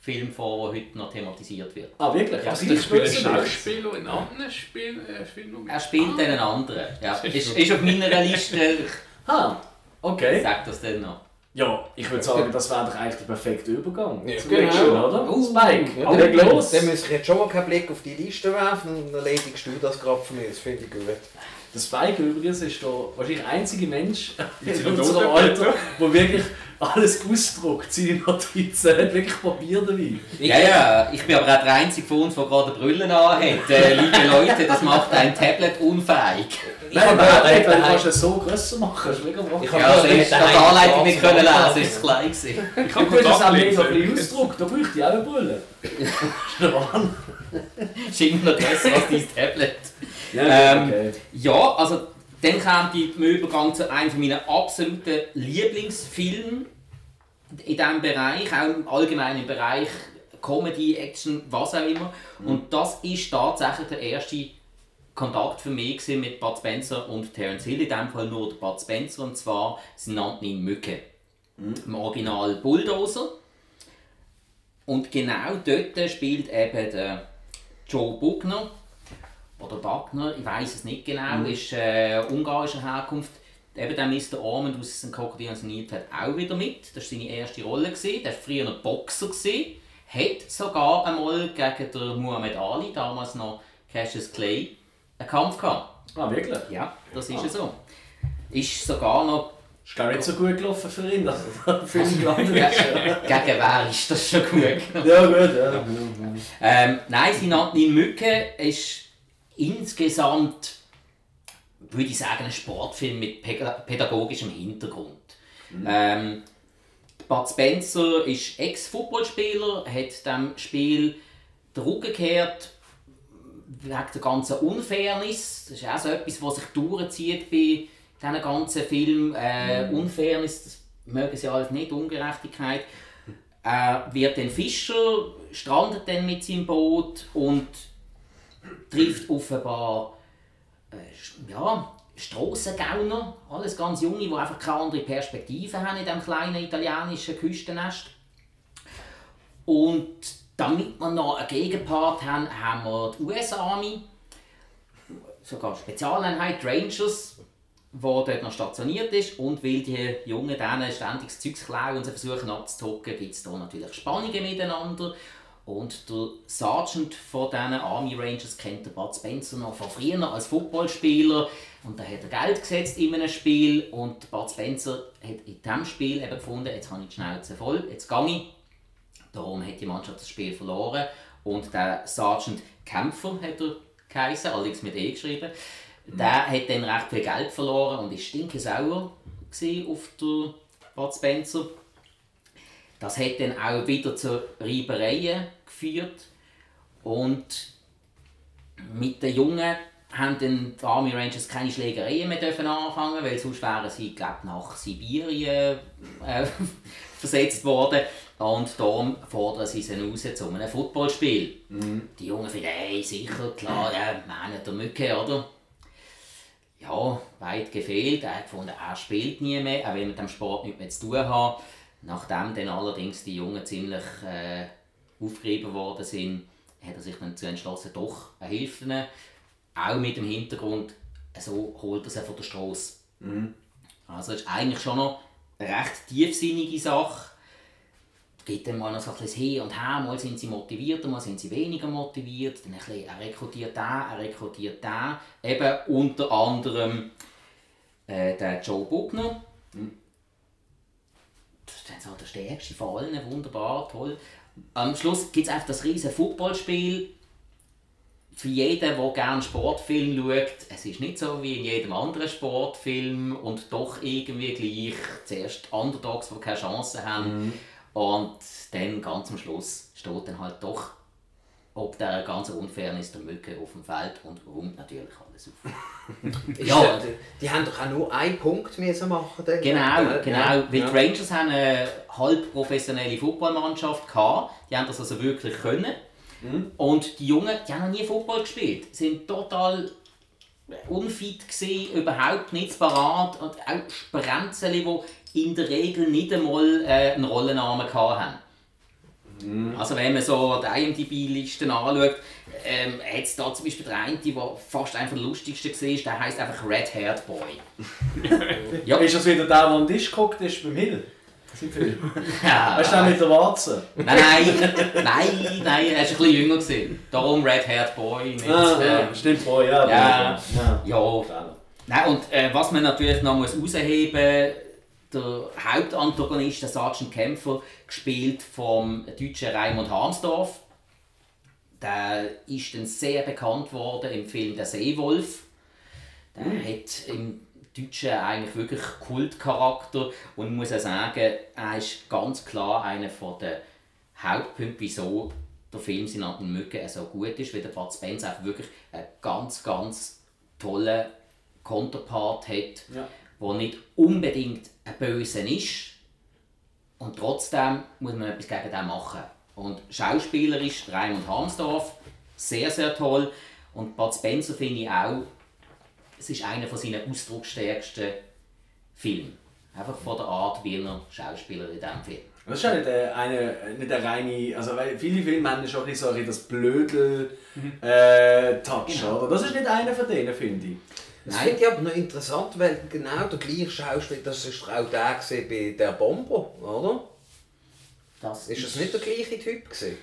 Film vor, der heute noch thematisiert wird. ah, wirklich? Ja, Also, Das ich spielt ein wusste nicht. Schauspieler in anderen Spiel, äh, Filmen. Er spielt dann einen anderen. Ja, ist ist, auf meiner Liste, Ah, okay. sag das dann noch. Ja, ich würde sagen, das wäre doch eigentlich der perfekte Übergang Ja, zum genau. nächsten, oder? Uh, Spike, Ja, leg dann, los! dann muss ich jetzt schon mal keinen Blick auf die Liste werfen und dann erledigst du das gerade für mich. Das finde ich gut. Der Spike übrigens ist der wahrscheinlich der einzige Mensch in unserem. Alter, der wirklich alles ausdruckt, seine Notizen, hat wirklich Papier dabei. Ja, ja, ich bin aber auch der Einzige von uns, der gerade Brillen anhat. Äh, liebe Leute, das macht ein Tablet unfähig. Nein, habe aber hey, du daheim- kannst es so grösser machen, das ist mega Ich hab Ja, also ich daheim die Anleitung nicht schwarz können lesen, ist es klein gewesen. Ich Du habe kannst es auch mega viel ausdrucken, da bräuchte ich auch eine Brille. Das ist der Wahnsinn. Ist immer noch besser als dein Tablet. Ja, Ähm, okay. Ja, also dann kommt die Übergang zu einem meiner absoluten Lieblingsfilme in diesem Bereich, auch im allgemeinen Bereich Comedy, Action, was auch immer. Und das ist tatsächlich der erste Kontakt für mich mit Bud Spencer und Terence Hill. In diesem Fall nur Bud Spencer, und zwar, sie nannten ihn Mücke. Im Original Bulldozer. Und genau dort spielt eben der Joe Buckner, oder Wagner, ich weiß es nicht genau, ist äh, ungarischer Herkunft. Eben der Mr. Armand aus dem Krokodil und Nilpferd hat auch wieder mit. Das war seine erste Rolle. Gewesen. Der war früher ein Boxer. Gewesen. Hat sogar einmal gegen den Muhammad Ali, damals noch Cassius Clay, einen Kampf gehabt. Ah, wirklich? Ja, das ist ja so. Ist sogar noch Ist glaube ich nicht so gut gelaufen für ihn, dass er für ihn gelandet ist. gegen wer ist das schon gut. Ja, gut, ja. Ähm, nein, nannten ihn Mücke. ist insgesamt, würde ich sagen, ein Sportfilm mit pädagogischem Hintergrund. Ähm, Bud Spencer ist Ex-Footballspieler, hat dem Spiel den Rücken gekehrt wegen der ganzen Unfairness. Das ist auch so etwas, was sich durchzieht bei diesen ganzen Filmen. Äh, Unfairness, das mögen sie alles nicht, Ungerechtigkeit. Er wird dann Fischer, strandet dann mit seinem Boot und trifft offenbar äh, sch- ja, Strassengauner, alles ganz junge, die einfach keine andere Perspektive haben in diesem kleinen italienischen Küstennest. Und damit wir noch einen Gegenpart haben, haben wir die US-Army, sogar Spezialeinheit, Rangers, die dort noch stationiert ist. Und weil die Jungen denen ständig das Zeugs klauen und sie versuchen abzuzocken, gibt es da natürlich Spannungen miteinander. Und der Sergeant von diesen Army Rangers kennt den Bud Spencer noch von früher als Footballspieler. Und da hat er Geld gesetzt in einem Spiel. Und Bud Spencer hat in diesem Spiel eben gefunden, jetzt habe ich die Schnauze voll, jetzt gehe ich. Darum hat die Mannschaft das Spiel verloren. Und der Sergeant Kämpfer hat er geheißen, allerdings mit E geschrieben. Der hat dann recht viel Geld verloren und ist stinkesauer auf den Bud Spencer. Das hat dann auch wieder zu Reibereien geführt. Und mit den Jungen haben dann die Army Rangers keine Schlägereien mehr dürfen anfangen, weil sonst wären sie glaub, nach Sibirien äh, versetzt worden. Und darum fordern sie sie raus zu einem Footballspiel. Die Jungen finden, hey, sicher, klar, ja, meinen der Mücke, oder? Ja, weit gefehlt. Er hat gefunden, er spielt nie mehr, er will mit dem Sport nichts mehr zu tun haben. Nachdem dann allerdings die Jungen ziemlich äh, aufgerieben worden sind, hat er sich dann dazu entschlossen, doch eine Hilfe. Auch mit dem Hintergrund, so holt er sie von der Straße. Also es ist eigentlich schon noch eine recht tiefsinnige Sache. Es gibt dann mal noch so ein bisschen hin und her, mal sind sie motivierter, mal sind sie weniger motiviert. Dann ein bisschen, er rekrutiert den, er rekrutiert den. Eben unter anderem äh, der Joe Buckner. Das ist dann so der stärkste von allen, wunderbar, toll. Am Schluss gibt es einfach das riesige Footballspiel. Für jeden, der gerne Sportfilm schaut, es ist nicht so wie in jedem anderen Sportfilm und doch irgendwie gleich zuerst Underdogs, die keine Chance haben. Und dann ganz am Schluss steht dann halt doch ob der ganze Unfairness der Mücke auf dem Feld und räumt natürlich auf. Ist Ja. Die, haben doch auch nur einen Punkt müssen machen dann. Genau, genau. ja, Weil ja. die Rangers haben eine halb professionelle Footballmannschaft gehabt. Die haben das also wirklich können. Und die Jungen, die haben noch nie Football gespielt, sind total unfit gewesen, überhaupt nichts parat und auch Sprenzeli, die in der Regel nicht einmal äh, einen Rollennamen gehabt haben. Also wenn man so die IMDb-Listen anschaut, ähm, hat es da zum Beispiel der eine, der fast einfach der lustigste war, der heisst einfach Red Haired Boy. ja, Ist das wieder der, der am Tisch geguckt ist beim Hill? Ja. Weißt du, mit der Warze? Nein, nein, nein, nein, er war ein bisschen jünger. Gewesen. Darum Red Haired Boy. Mit, Ah, äh, ja, stimmt, oh, ja. ja. ja. ja. Nein, und äh, was man natürlich noch muss herausheben muss, der Hauptantagonist, der Sergeant Kämpfer, gespielt vom deutschen Raimund Harmsdorf, der ist dann sehr bekannt worden im Film Der Seewolf. Der hat im Deutschen eigentlich wirklich Kultcharakter und muss auch sagen, er ist ganz klar einer der Hauptpunkte, wieso der Film «Seine Mücke» so gut ist, weil der Bud Spence auch wirklich einen ganz, ganz tollen Konterpart hat, Ja. Der nicht unbedingt ein Bösen ist und trotzdem muss man etwas gegen den machen. Und schauspielerisch Raimund Harmsdorf, sehr, sehr toll. Und Bud Spencer finde ich auch, es ist einer von seinen ausdrucksstärksten Filme. Einfach von der Art, wie er Schauspieler in diesem Film. Das ist ja nicht, äh, eine, nicht eine reine. Also, weil viele Filme haben schon ein so ein das Blödel-Touch, Genau. oder? Das ist nicht einer von denen, finde ich. Das Nein. finde ich aber noch interessant, weil genau der gleiche Schauspieler, das ist auch der gewesen bei «Der Bomber», oder? Das Ist das nicht der gleiche Typ gewesen?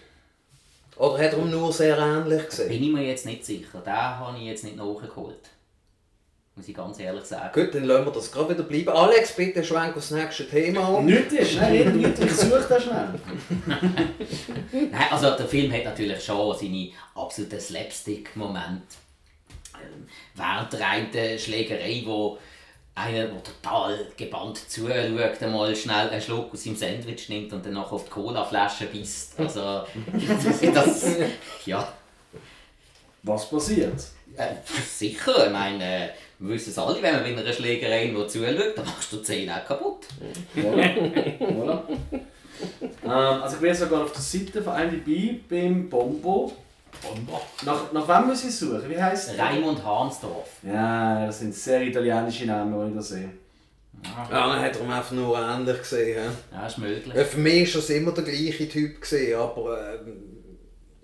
Oder hat er nur sehr ähnlich gesehen? bin ich mir jetzt nicht sicher. Den habe ich jetzt nicht nachgeholt. Muss ich ganz ehrlich sagen. Gut, dann lassen wir das gerade wieder bleiben. Alex, bitte schwenk aufs nächste Thema um. Nicht ist, nein, nicht, nicht. Ich suche das schnell. Nein, also der Film hat natürlich schon seine absoluten Slapstick-Momente. Während der einen Schlägerei, wo einer, der total gebannt zuschaut, einmal schnell einen Schluck aus seinem Sandwich nimmt und dann nachher auf die Colaflasche beißt. Also, das, ja, Was passiert? äh, sicher. Ich meine, wir wissen es alle, wenn man bei einer Schlägerei nur zuschaut, dann machst du die Zähne auch kaputt. Voilà. voilà. ähm, also ich bin sogar auf der Seite von IMDb beim Bombo. Nach, nach wem muss ich suchen? Wie heisst der? Raimund Harnsdorf. Ja, das sind sehr italienische Namen, die ich da sehe. Ja, dann hat er ihn einfach nur ähnlich gesehen. Ja. Ist möglich. Ja, für mich war das immer der gleiche Typ, gewesen, aber ähm,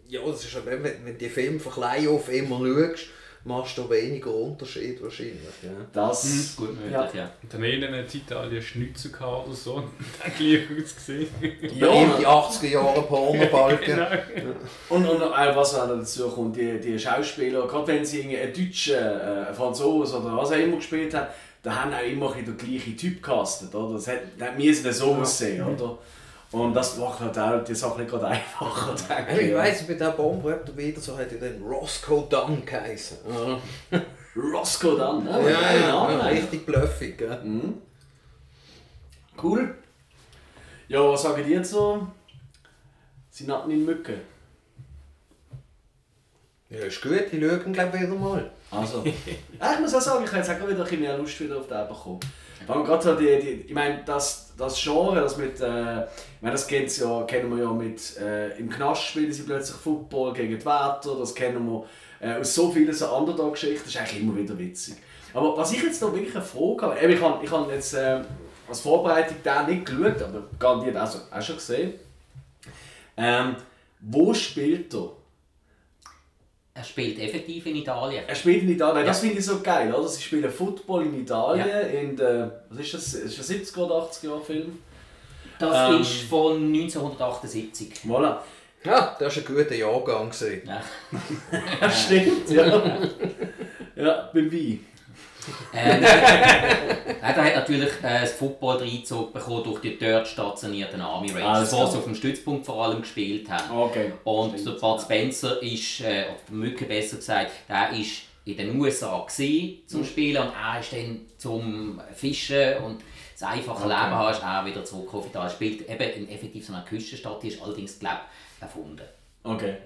ja, das ist wenn, wenn du die Filme von klein auf immer schaust, machst du weniger Unterschied wahrscheinlich. Ja. Das. Gut möglich, Ja. ja. Und dann in einer Italien Schnitzel gehabt oder so. Und dann gleich ausgesehen. Ja, In die 80er Jahre Pornobalken. Genau. Und, und auch was auch dazu kommt, die, die Schauspieler, gerade wenn sie einen Deutschen, äh, einen Franzosen oder was auch immer gespielt haben, da haben auch immer den gleichen Typ gecastet. Oder? Das hat, das müssen so aussehen. Oder? Und das macht halt auch die Sache nicht gerade einfacher, denke ich. ich weiss, bei der Bombe wieder so er den Roscoe Dunn geheißen. Ja, Roscoe dann, ne? ja, Ja, ja, ja, richtig bluffig. Gell? Mhm. Cool. Ja, was sagen die jetzt so? Sie natten in Mücke. Ja, ist gut, die schauen glaube ich wieder mal. Also, ja, ich muss auch sagen, ich habe jetzt auch wieder ein bisschen mehr Lust wieder auf den bekommen. Allem gerade so die, die, ich meine, das, das Genre, das mit, äh, meine, das kennt's ja, kennen wir ja mit, äh, im Knast spielen sie plötzlich Football gegen die Wärter, das kennen wir äh, aus so vielen so Underdog-Geschichten, das ist eigentlich immer wieder witzig. Aber was ich jetzt noch wirklich eine Frage habe, eben, ich habe, ich habe jetzt äh, als Vorbereitung den nicht geschaut, aber garantiert auch, so, auch schon gesehen. Ähm, wo spielt er? Er spielt effektiv in Italien. Er spielt in Italien. Das Ja. finde ich so geil, oder? Sie spielen Football in Italien Ja. in der, was ist das? Ist das 70er oder 80er Jahre Film? Das Ähm. ist von 1978. Voilà. Ja, das war ein guter Jahrgang. gewesen. Ja. Ja, stimmt, ja. ja, beim Wein. Äh, nein, hat natürlich äh, das Football reingezogen bekommen durch die dort stationierten Army Rangers, die klar. sie auf dem Stützpunkt vor allem gespielt haben. Okay. Und der. Bud Spencer ist, äh, oder der Mücke besser gesagt, der ist in den USA gewesen, zum Spielen und er ist dann zum Fischen und das einfache Okay. Leben hast auch wieder zurückgekommen. Er spielt eben in effektiv so einer Küstenstadt, die ist allerdings, glaube erfunden. Okay.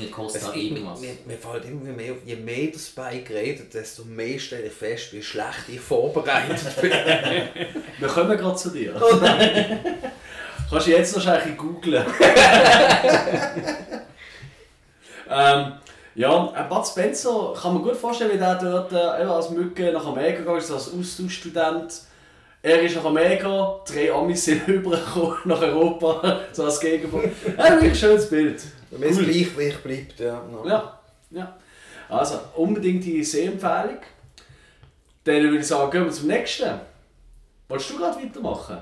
In Costa Es, mir, irgendwas. mir, mir fällt immer mehr auf, je mehr das Bike redet, desto mehr stelle ich fest, wie schlecht ich vorbereitet bin. Wir kommen gerade zu dir. Kannst du jetzt wahrscheinlich googlen. ähm, ja, äh, Bud Spencer kann man gut vorstellen, wie der dort äh, als Mücke nach Amerika gegangen ist, als Austauschstudent. Er ist nach Amerika, drei Amis sind rübergekommen nach Europa, so als Gegenpol. Ein wirklich schönes Bild. Wenn es Gleichgewicht bleibt, ja. no. Ja, ja. Also, unbedingt die Sehempfehlung. Dann würde ich sagen, gehen wir zum nächsten. Wolltest du gerade weitermachen?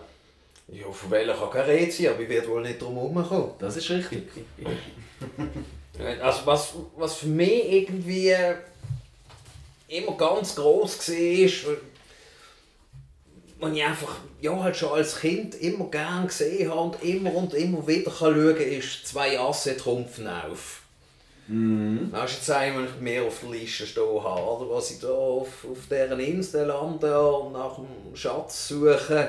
Ja, von welcher kann keine Rede sein, aber ich werde wohl nicht drum herumkommen. Das ist richtig. Also was, was für mich irgendwie äh, immer ganz gross war, ist, was ich einfach ja, halt schon als Kind immer gern gesehen habe und immer und immer wieder kann schauen kann, ist «Zwei Asse trumpfen auf». Das ist jetzt einmal mehr auf der Liste stehen habe, oder? Was ich da auf, auf deren Insel lande und nach dem Schatz suche.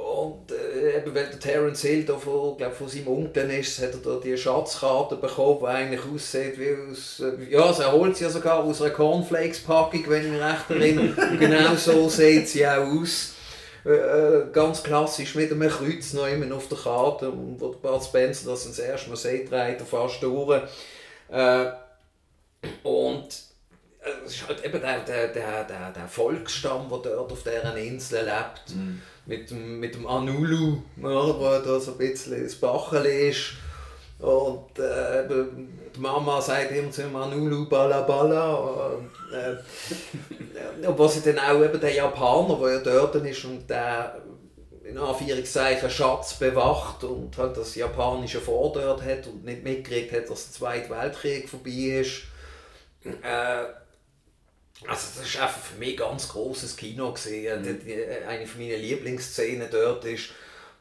Und äh, eben, weil der Terence Hill da von, glaub, von seinem Onkel ist, hat er da die Schatzkarte bekommen, die eigentlich aussieht wie aus... Äh, ja, sie holt sie ja sogar aus einer Cornflakes-Packung, wenn ich mich recht erinnere. Genau so sieht sie auch aus. Äh, äh, ganz klassisch mit einem Kreuz noch immer auf der Karte. Und wo der Bud Spencer das das erste Mal sieht, dreht er fast durch. Äh, und es ist halt eben der, der, der, der, der Volksstamm, der dort auf dieser Insel lebt. Mit, dem, mit dem Anulu, oder, wo da so ein bisschen das Bachel ist. Und äh, die Mama sagt immer zu ihm Anulu Bala Bala. Und, äh, und was dann auch eben der Japaner, der ja dort ist und der in Anführungszeichen Schatz bewacht und halt das japanische Fort dort hat und nicht mitgekriegt hat, dass der Zweite Weltkrieg vorbei ist. Äh, also das war einfach für mich ein ganz grosses Kino. Gewesen. Die- die- Eine von meinen Lieblingsszenen dort ist,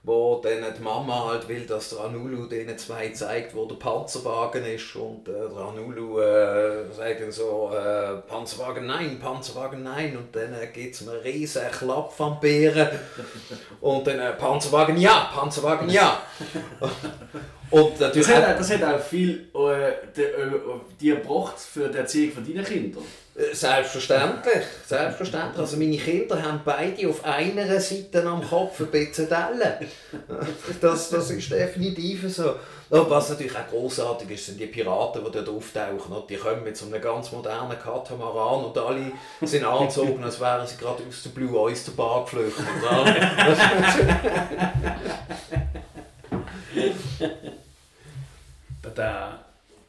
wo dann die Mama halt will, dass der Anulu denen zwei zeigt, wo der Panzerwagen ist und äh, der Anulu äh, sagt dann so, äh, Panzerwagen nein, Panzerwagen nein und dann äh, geht es einen riesen Klapp von Bären und dann äh, Panzerwagen ja, Panzerwagen ja. und natürlich Das hat, das hat auch viel äh, de, äh, dir gebracht für die Erziehung von deinen Kindern. Äh, Selbstverständlich, selbstverständlich. Also meine Kinder haben beide auf einer Seite am Kopf ein bisschen. Das, das ist definitiv so. Und was natürlich auch großartig ist, sind die Piraten, die dort auftauchen. Die kommen mit so einem ganz modernen Katamaran und alle sind angezogen, als wären sie gerade aus der Blue Oyster Bar geflüchtet. oder? Der, der,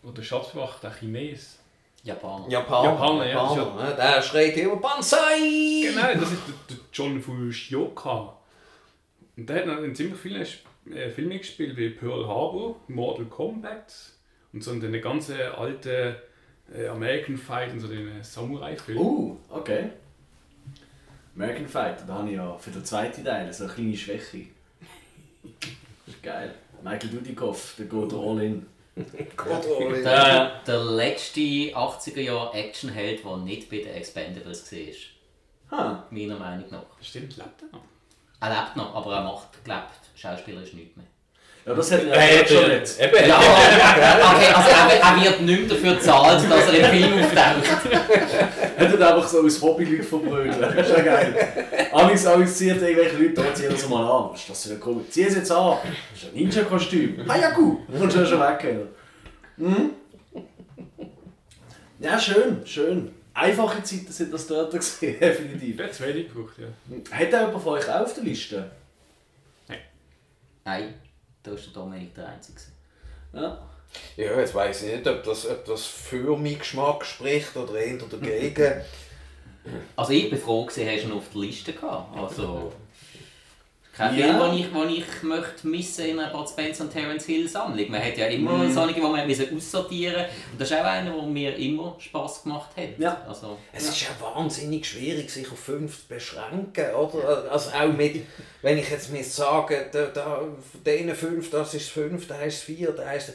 der Schatz bewacht, der Chines. Japaner. Japaner, Japaner, ja, Japaner, ne? Der schreit immer Banzai! Genau, das ist der, der John Fushioka. Und der hat noch in ziemlich vielen Sp- äh, Filmen gespielt, wie Pearl Harbor, Mortal Kombat und so den ganzen alten äh, American Fight und so den Samurai-Film. Uh, okay. American Fighter, da habe ich ja für den zweiten Teil so eine kleine Schwäche. Geil. Michael Dudikoff, der geht all in. Oh, Der, der letzte 80er Jahre Actionheld, der nicht bei den Expendables war. Ha, Meiner Meinung nach. Stimmt, lebt er noch? Er lebt noch, aber er macht, glaubt, Schauspieler ist nichts mehr. Ja, das hat Äh, er jetzt schon nicht. Eben, Ja, okay, also er, er wird nicht mehr dafür gezahlt, dass er im Film auftaucht. Er hat einfach so als Hobby Leute verbrödeln. Das ist ja geil. Amigs zieht irgendwelche Leute da, ziehen das mal an. Was ist das für ein Komisch? Zieh es jetzt an. Das ist ein Ninja-Kostüm. Ah ja, gut. Und schon schon weg. Mhm. Ja, schön, schön. Einfache Zeiten sind das dort gesehen, definitiv. Der hat zwei geguckt, ja. Hat jemand von euch auch auf der Liste? Nein, da ist der Dominik der Einzige. Ja. Ja, jetzt weiß ich nicht, ob das, ob das für meinen Geschmack spricht oder eher dagegen. Also ich bin froh, gewesen, hast du ihn auf der Liste gehabt. Also, kein Ja. Film, den ich, den ich möchte missen in einer Bud Spencer und Terence Hill Sammlung. Man hat ja immer Mhm. solche, die man müssen aussortieren musste. Und das ist auch einer, der mir immer Spass gemacht hat. Ja. Also, Es ist ja wahnsinnig schwierig, sich auf fünf zu beschränken, oder? Also auch mit, wenn ich jetzt mir sage, da, da, von diesen fünf, das ist fünf, da ist vier, da ist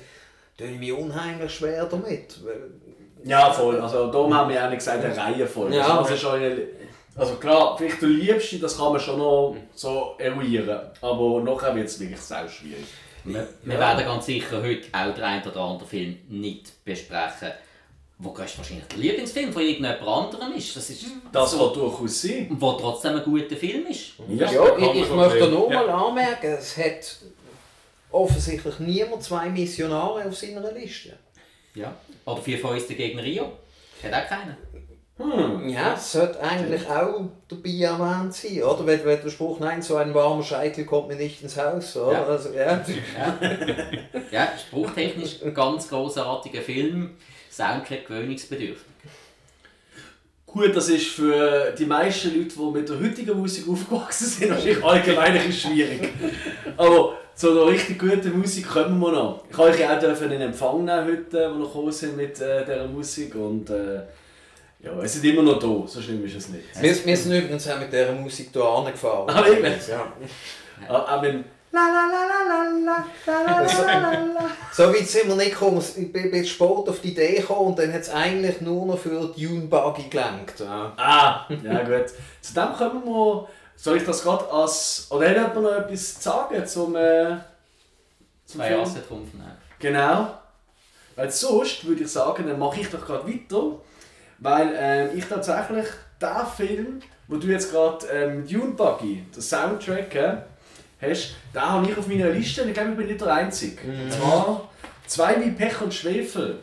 tue ich mich unheimlich schwer damit. Ja, voll. Also darum haben wir eigentlich gesagt, eine Reihe voll. Ja. Also, schon eine, also klar, vielleicht der Liebste, das kann man schon noch so eruieren. Aber nachher wird es wirklich sehr schwierig. Wir, wir werden ganz sicher heute auch den einen oder anderen Film nicht besprechen, wo wahrscheinlich der Lieblingsfilm von irgendjemand anderem ist. Das ist Das so, kann durchaus sein. wo trotzdem ein guter Film ist. Ja. Ja, ich, ich möchte noch Ja. mal anmerken, es hat offensichtlich niemand zwei Missionare auf seiner Liste. Ja. Oder vier Fäuste gegen Rio. Hat auch keinen. Hm. Ja, das sollte eigentlich auch dabei erwähnt sein, oder? Wenn, wenn der Spruch, nein, so ein warmer Scheitel kommt mir nicht ins Haus, oder? Ja. Also, ja. Ja, spruchtechnisch ein ganz großartiger Film. Soundtrack gewöhnungsbedürftig. Gut, das ist für die meisten Leute, die mit der heutigen Musik aufgewachsen sind, wahrscheinlich allgemein ein schwierig. Aber zu einer richtig guten Musik kommen wir noch. Ich habe euch ja auch dürfen in Empfang nehmen heute, wo wir gekommen sind mit äh, dieser Musik. Und äh, ja, es sind immer noch da, so schlimm ist es nicht. Wir, wir sind übrigens auch mit dieser Musik hier angefahren. Ah, wirklich? Ja. Auch mit So weit sind wir nicht gekommen. Ich bin bin Sport auf die Idee gekommen und dann hat es eigentlich nur noch für die Dune Buggy gelenkt. Ja. Ah, ja gut. Zu dem kommen wir. Soll ich das gerade als. Oder hat jemand noch etwas zu sagen zum. Äh, zum? Assetrumpf nehmen. Genau. Weil sonst würde ich sagen, dann mache ich doch gerade weiter. Weil ähm, ich tatsächlich den Film, wo du jetzt gerade ähm, Dune Buggy, den Soundtrack, äh, hast, den habe ich auf meiner Liste und ich glaube, ich bin nicht der Einzige. Und zwar zwei wie Pech und Schwefel.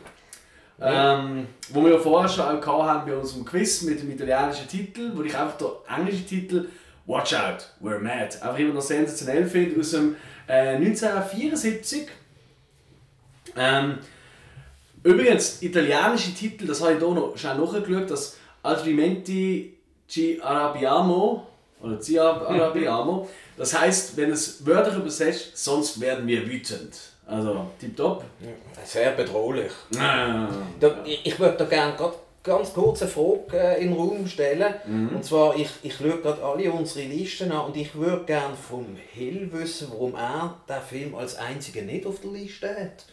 Ähm, wo wir ja vorher schon auch haben bei unserem Quiz mit dem italienischen Titel, wo ich einfach den englischen Titel Watch Out, We're Mad einfach immer noch sensationell finde, aus dem äh, 1974. Ähm, übrigens, italienische Titel, das habe ich hier noch schnell nachgeschaut, das Altrimenti ci arrabbiamo, oder ci arrabbiamo, das heißt, wenn es wörtlich übersetzt, sonst werden wir wütend. Also, tipptopp. Sehr bedrohlich. Ah. Da, ich ich würde da gerne grad ganz kurz eine Frage äh, in den Raum stellen. Und zwar, ich, ich schaue gerade alle unsere Listen an und ich würde gerne vom Hill wissen, warum er den Film als einziger nicht auf der Liste hat.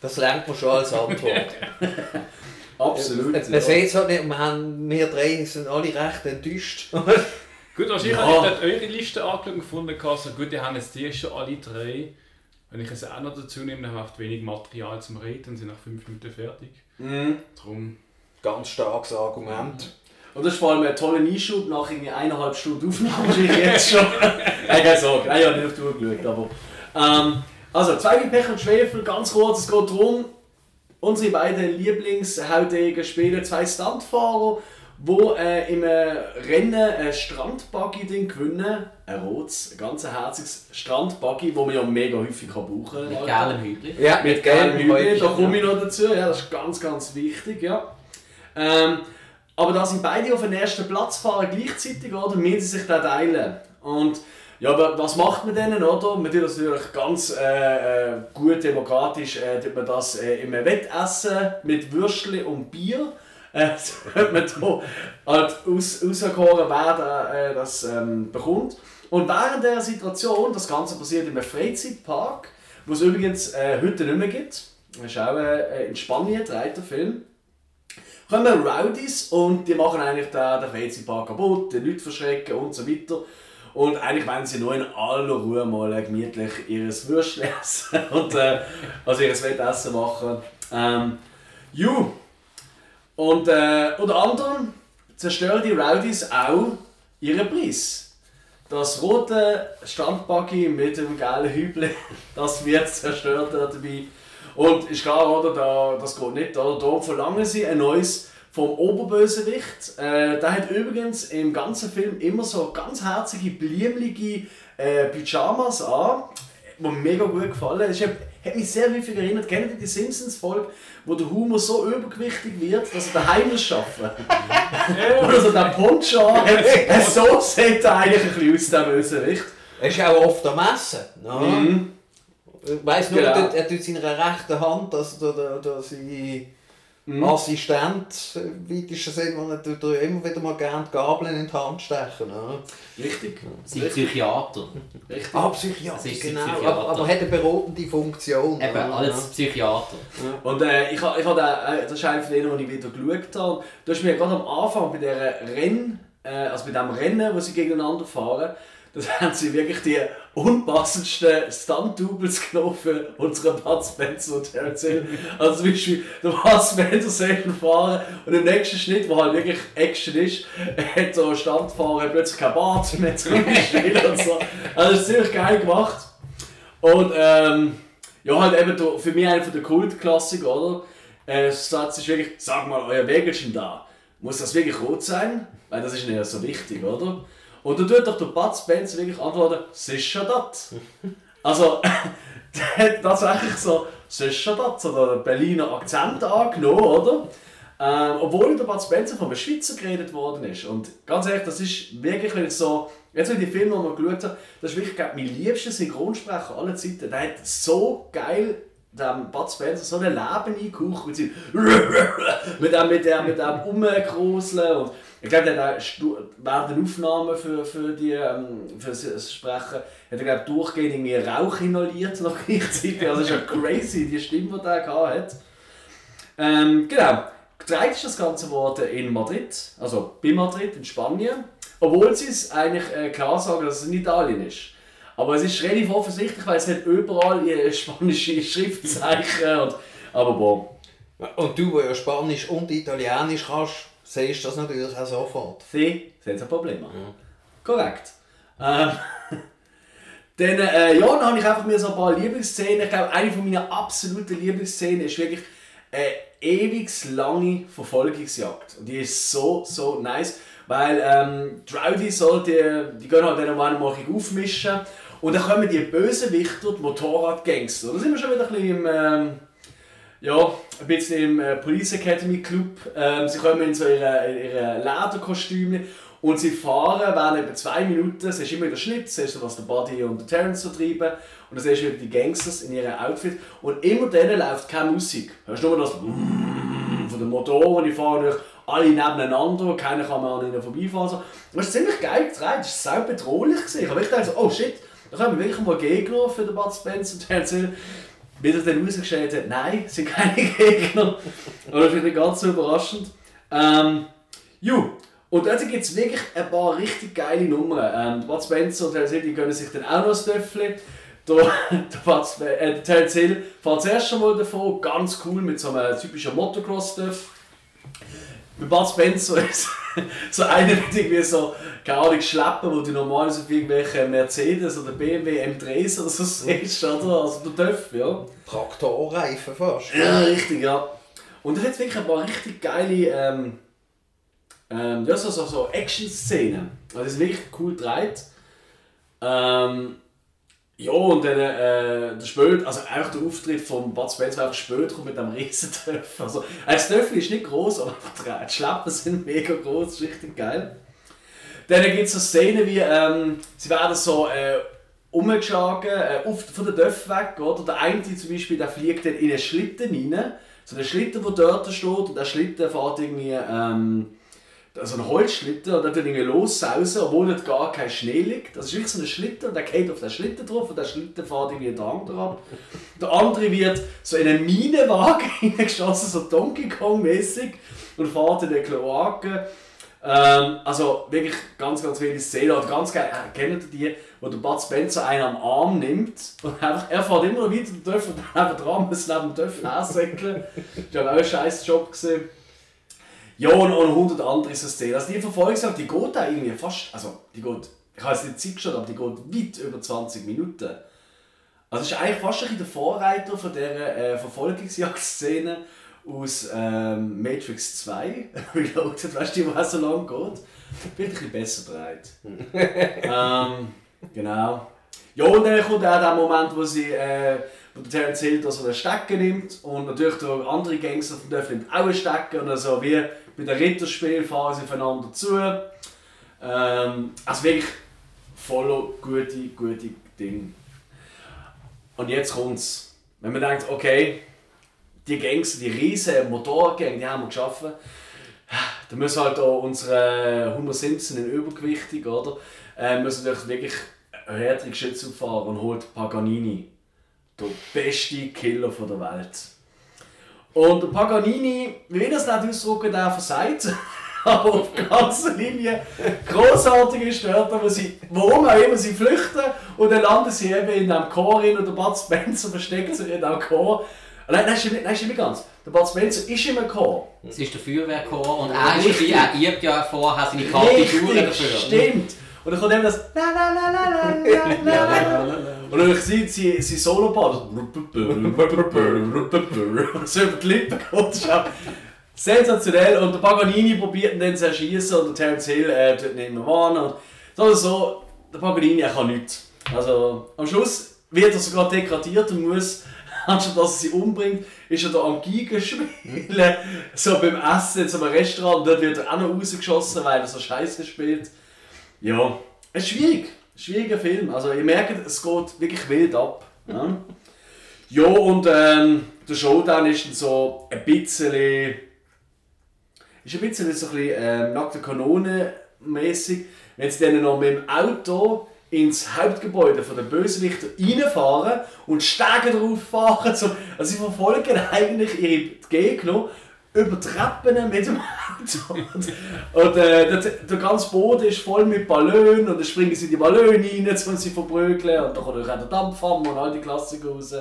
Das lernt man schon als Antwort. Absolut. Man ja. sieht es halt nicht, wir, haben, wir drei sind alle recht enttäuscht. Gut, wahrscheinlich Ja. habe ich dort eure Liste angeschaut und gefunden, also gut, die haben jetzt die schon alle drei. Wenn ich es auch noch dazu nehme, dann haben wir wenig Material zum Reden und sind nach fünf Minuten fertig. Mhm. Darum, Ganz starkes Argument. Und das ist vor allem ein toller Einschub nach irgendwie eineinhalb Stunden Aufnahme jetzt schon. Keine Sorge, ich habe nicht auf die Uhr geschaut. Aber, ähm, also, zwei wie Pech und Schwefel, ganz kurz, es geht darum, unsere beiden Lieblingshaudegen spielen zwei Stuntfahrer, die äh, im äh, Rennen ein Strandbuggy gewinnen. Ein rotes, ganz ein herziges Strandbuggy, das man ja mega häufig kann brauchen Mit kann. gelbem Hübli. Ja, Mit gelbem Hügel, Häubchen, da komme ja. ich noch dazu. Ja, das ist ganz, ganz wichtig. Ja. Ähm, aber da sie beide auf den ersten Platz fahren gleichzeitig, oder, müssen sie sich da teilen. Und ja, aber was macht man denn, oder? Man tut das natürlich ganz äh, äh, gut demokratisch, äh, tut man das äh, im Wettessen mit Würstchen und Bier. Äh, sollte man da halt aus, auserkoren, wer da, äh, das ähm, bekommt. Und während der Situation, das Ganze passiert in einem Freizeitpark, wo es übrigens äh, heute nicht mehr gibt, das ist auch äh, in Spanien, dreht der Film, kommen Rowdies und die machen eigentlich den, den Freizeitpark kaputt, die Leute verschrecken und so weiter. Und eigentlich wollen sie nur in aller Ruhe mal gemütlich ihr Würstchen essen und äh, also ihr Wettessen machen. Ähm, ju. Und äh, unter anderem zerstören die Rowdies auch ihren Preis. Das rote Strandbuggy mit dem gelben Hübel, das wird zerstört dabei. Und ist klar, oder, da, das geht nicht. Oder? Da verlangen sie ein neues vom Oberbösewicht. Äh, der hat übrigens im ganzen Film immer so ganz herzige, blümliche äh, Pyjamas an, die mir mega gut gefallen. Es hat, hat mich sehr häufig erinnert, kennt ihr die Simpsons-Folge, wo der Humor so übergewichtig wird, dass er daheim muss arbeiten Oder so der Poncho hat. Äh, so sieht er eigentlich ein bisschen aus, der Bösewicht. Er ist auch oft am Essen. Ne? Mhm. Ich weiss nur, Genau. er, tut- er tut seiner rechten Hand, dass der, der sein Mhm. Assistent, äh, weitesten Sinne, er tut er immer wieder mal gerne die Gabeln in die Hand stechen. Ne? Richtig. Sein Psychiater. Richtig. Ah, Psychiater, Das ist genau. Psychiater. Aber, aber hat eine beratende Funktion. Eben, ne? alles Psychiater. Und äh, ich habe ich ha den, äh, das ist einer von denen, die ich wieder geschaut habe. Du hast mir gerade am Anfang bei dieser äh, also bei dem Rennen, wo sie gegeneinander fahren, das haben sie wirklich die unpassendsten Stunt-Doubles genommen für unseren Bud Spencer und Terence Hill. Also zum Beispiel, der Bud Spencer selber fahren und im nächsten Schnitt, wo halt wirklich Action ist, hat so ein Standfahrer plötzlich kein Bart mehr zurückgestellt und so. Also das ist ziemlich geil gemacht. Und ähm, ja, halt eben der, für mich einer der Kultklassiker, oder? Äh, Satz ist wirklich, sag mal, euer Wägelchen da, muss das wirklich rot sein? Weil das ist nicht so wichtig, oder? Und dann tut doch der Bud Spencer wirklich antworten, sicher das. Also, der hat tatsächlich so, sicher das, oder einen Berliner Akzent angenommen, oder? Ähm, obwohl der Bud Spencer von einem Schweizer geredet worden ist. Und ganz ehrlich, das ist wirklich, wenn ich so, jetzt wenn ich die Filme nochmal geschaut habe, das ist wirklich mein liebster Synchronsprecher aller Zeiten. Der hat so geil dem Bud Spencer so ein Leben eingehaucht mit seinem mit dem, mit dem, mit und ich glaube, der hat auch während der Aufnahmen für, für, die, ähm, für das Sprechen hat er glaub, durchgehend irgendwie Rauch inhaliert noch gleichzeitig. Also ist ja crazy, die Stimme, die er hat. Ähm, genau. Gedreht ist das Ganze worden in Madrid, also bei Madrid in Spanien. Obwohl sie es eigentlich äh, klar sagen, dass es in Italien ist. Aber es ist relativ offensichtlich, weil es hat überall spanische Schriftzeichen und aber boah. Und du, der ja Spanisch und Italienisch kannst, siehst du das natürlich auch sofort. Sie sind ein Problem. Ja. Korrekt. Ähm, dann, äh, ja, dann habe ich einfach mir so ein paar Lieblingsszenen. Ich glaube, eine von meiner absoluten Lieblingsszenen ist wirklich eine ewig lange Verfolgungsjagd. Und die ist so, so nice. Weil ähm, die Rowdy sollte, die gehen halt dann mal aufmischen und dann kommen die Bösewichter, die Motorradgangster. Da sind wir schon wieder ein bisschen im, ähm, ja, ein bisschen im äh, Police Academy Club. Ähm, sie kommen in so ihre, ihre Lederkostüme und sie fahren während etwa zwei Minuten. Es ist immer wieder Schnitt, siehst du, was der Buddy und der Terence so treiben. Und dann siehst du die Gangsters in ihrem Outfit. Und immer dann läuft keine Musik. Hörst du nur das von den Motoren, die fahren durch alle nebeneinander, keiner kann mehr an ihnen vorbeifahren. So. Das ist ziemlich geil gedreht, das war sau bedrohlich. Ich habe gedacht, oh shit, da haben wir wirklich mal Gegner für den Bud Spencer und Terence. Wie er dann herausgestellt hat, nein, sind keine Gegner. Das finde ich ganz überraschend. Ähm, ju, und dort gibt es wirklich ein paar richtig geile Nummern. Ähm, Bud Spencer und Terence die gönnen sich dann auch noch ein Töffel. Der, der, äh, Terence Hill fährt zuerst schon mal davon, ganz cool mit so einem typischen Motocross-Töff. Bei Bud Spencer ist so einer mit irgendwie so, Ahnung, Schleppen, wo du normalerweise auf irgendwelche Mercedes oder BMW M3s oder so siehst, oder? Also der Töff, ja. Traktorreifen fast. Ja, richtig, ja. Und er hat wirklich ein paar richtig geile ähm, ähm, ja, so, so, so Action-Szenen. Also das ist wirklich cool gedreht. Ähm, ja, und dann äh, der Spölt, also einfach der Auftritt von Bud Spencer einfach spät kommt mit einem riesen Töpf. Also, äh, das Töpfchen ist nicht groß, aber die Schleppen sind mega groß, das ist richtig geil. Dann gibt es so Szenen wie, ähm, sie werden so äh, umgeschlagen, äh, auf, von der Töpf weg, oder? Der eine zum Beispiel, der fliegt dann in einen Schlitten rein. So einen Schlitten, der dort steht, und der Schlitten fährt irgendwie, ähm, also ein Holzschlitten und dann tut irgendwie lossausen, obwohl dort gar kein Schnee liegt. Das ist wirklich so ein Schlitten und der geht auf den Schlitten drauf und der Schlitten fährt irgendwie der andere ab. Der andere wird so in einen Minenwagen hineingeschossen, so Donkey Kong-mäßig und fährt in den Kloaken. Ähm, also wirklich ganz, ganz viele Szenen. Und ganz geil, äh, kennt ihr die, wo der Bud Spencer einen am Arm nimmt und einfach, er fährt immer noch weiter den Töff und dann dran muss neben dem Töff hersäckeln. Das war auch ein scheiß Job. Gewesen. Ja, und, und 100 andere Szenen. Also die Verfolgungsjagd, die geht da irgendwie fast, also die geht, ich habe es nicht Zeit geschaut, aber die geht weit über 20 Minuten. Also es ist eigentlich fast ein der Vorreiter von dieser äh, Verfolgungsjagd-Szene aus ähm, Matrix 2, Reloaded, weißt du, was so lang geht? Wird ein bisschen besser bereit. ähm, genau. Ja, und dann kommt auch der Moment, wo sie äh, wo der Terence Hill da so einen Stecker nimmt und natürlich der andere Gangster von dürfen nimmt auch einen Stecker und also wie bei den Ritterspielen fahren sie aufeinander zu. Ähm, also wirklich voll gute, gute Dinge. Und jetzt kommt's. Wenn man denkt, okay, die Gangs, die riesen Motorgänge, die haben wir geschaffen. Da müssen halt auch unsere Homer Simpson in Übergewichtig, oder? Äh, müssen natürlich wirklich härtere Geschütze fahren und holt Paganini der beste Killer von der Welt. Und der Paganini, wie will er es nicht ausdrücken, der versagt. Aber auf ganzer Linie großartige Störter, wo, sie, wo auch immer sie flüchten und dann landen sie eben in einem Chor hin und der Bud Spencer versteckt sich in einem Chor. Nein, das ist, nicht, das ganz. Der Bud Spencer ist im Chor. Es ist der Feuerwehrchor und er, ist, er übt ja vorher seine Kartituren dafür. Stimmt. Und dann kommt eben das. Und dann sieht sie, sie Solo-Part. so über die Lippen geht. Sensationell. Und der Paganini probiert ihn dann zu erschießen und der Terence Hill äh, tut nicht mehr warnen. Und so so, der Paganini er kann nichts. Also am Schluss wird er sogar degradiert und muss, anstatt dass er sie umbringt, ist er da am Giga spielen. so beim Essen in so einem Restaurant. Und dort wird er auch noch rausgeschossen, weil er so Scheiße spielt. Ja, es ist schwierig. Schwieriger Film. Also ihr merkt, es geht wirklich wild ab. Ja, ja und ähm, der Showdown ist so ein bisschen. Ist ein bisschen so ein bisschen ähm, nackte Kanone mäßig. Wenn sie dann noch mit dem Auto ins Hauptgebäude von der Bösewichter reinfahren und Stege drauf fahren. So, also sie verfolgen eigentlich ihre Gegner über Treppen mit dem Auto. Und, äh, der, der ganze Boden ist voll mit Ballonen und dann springen sie in die Ballone rein, wollen sie verbrökeln und dann kommt auch der Dampfhammer und all die Klassiker raus.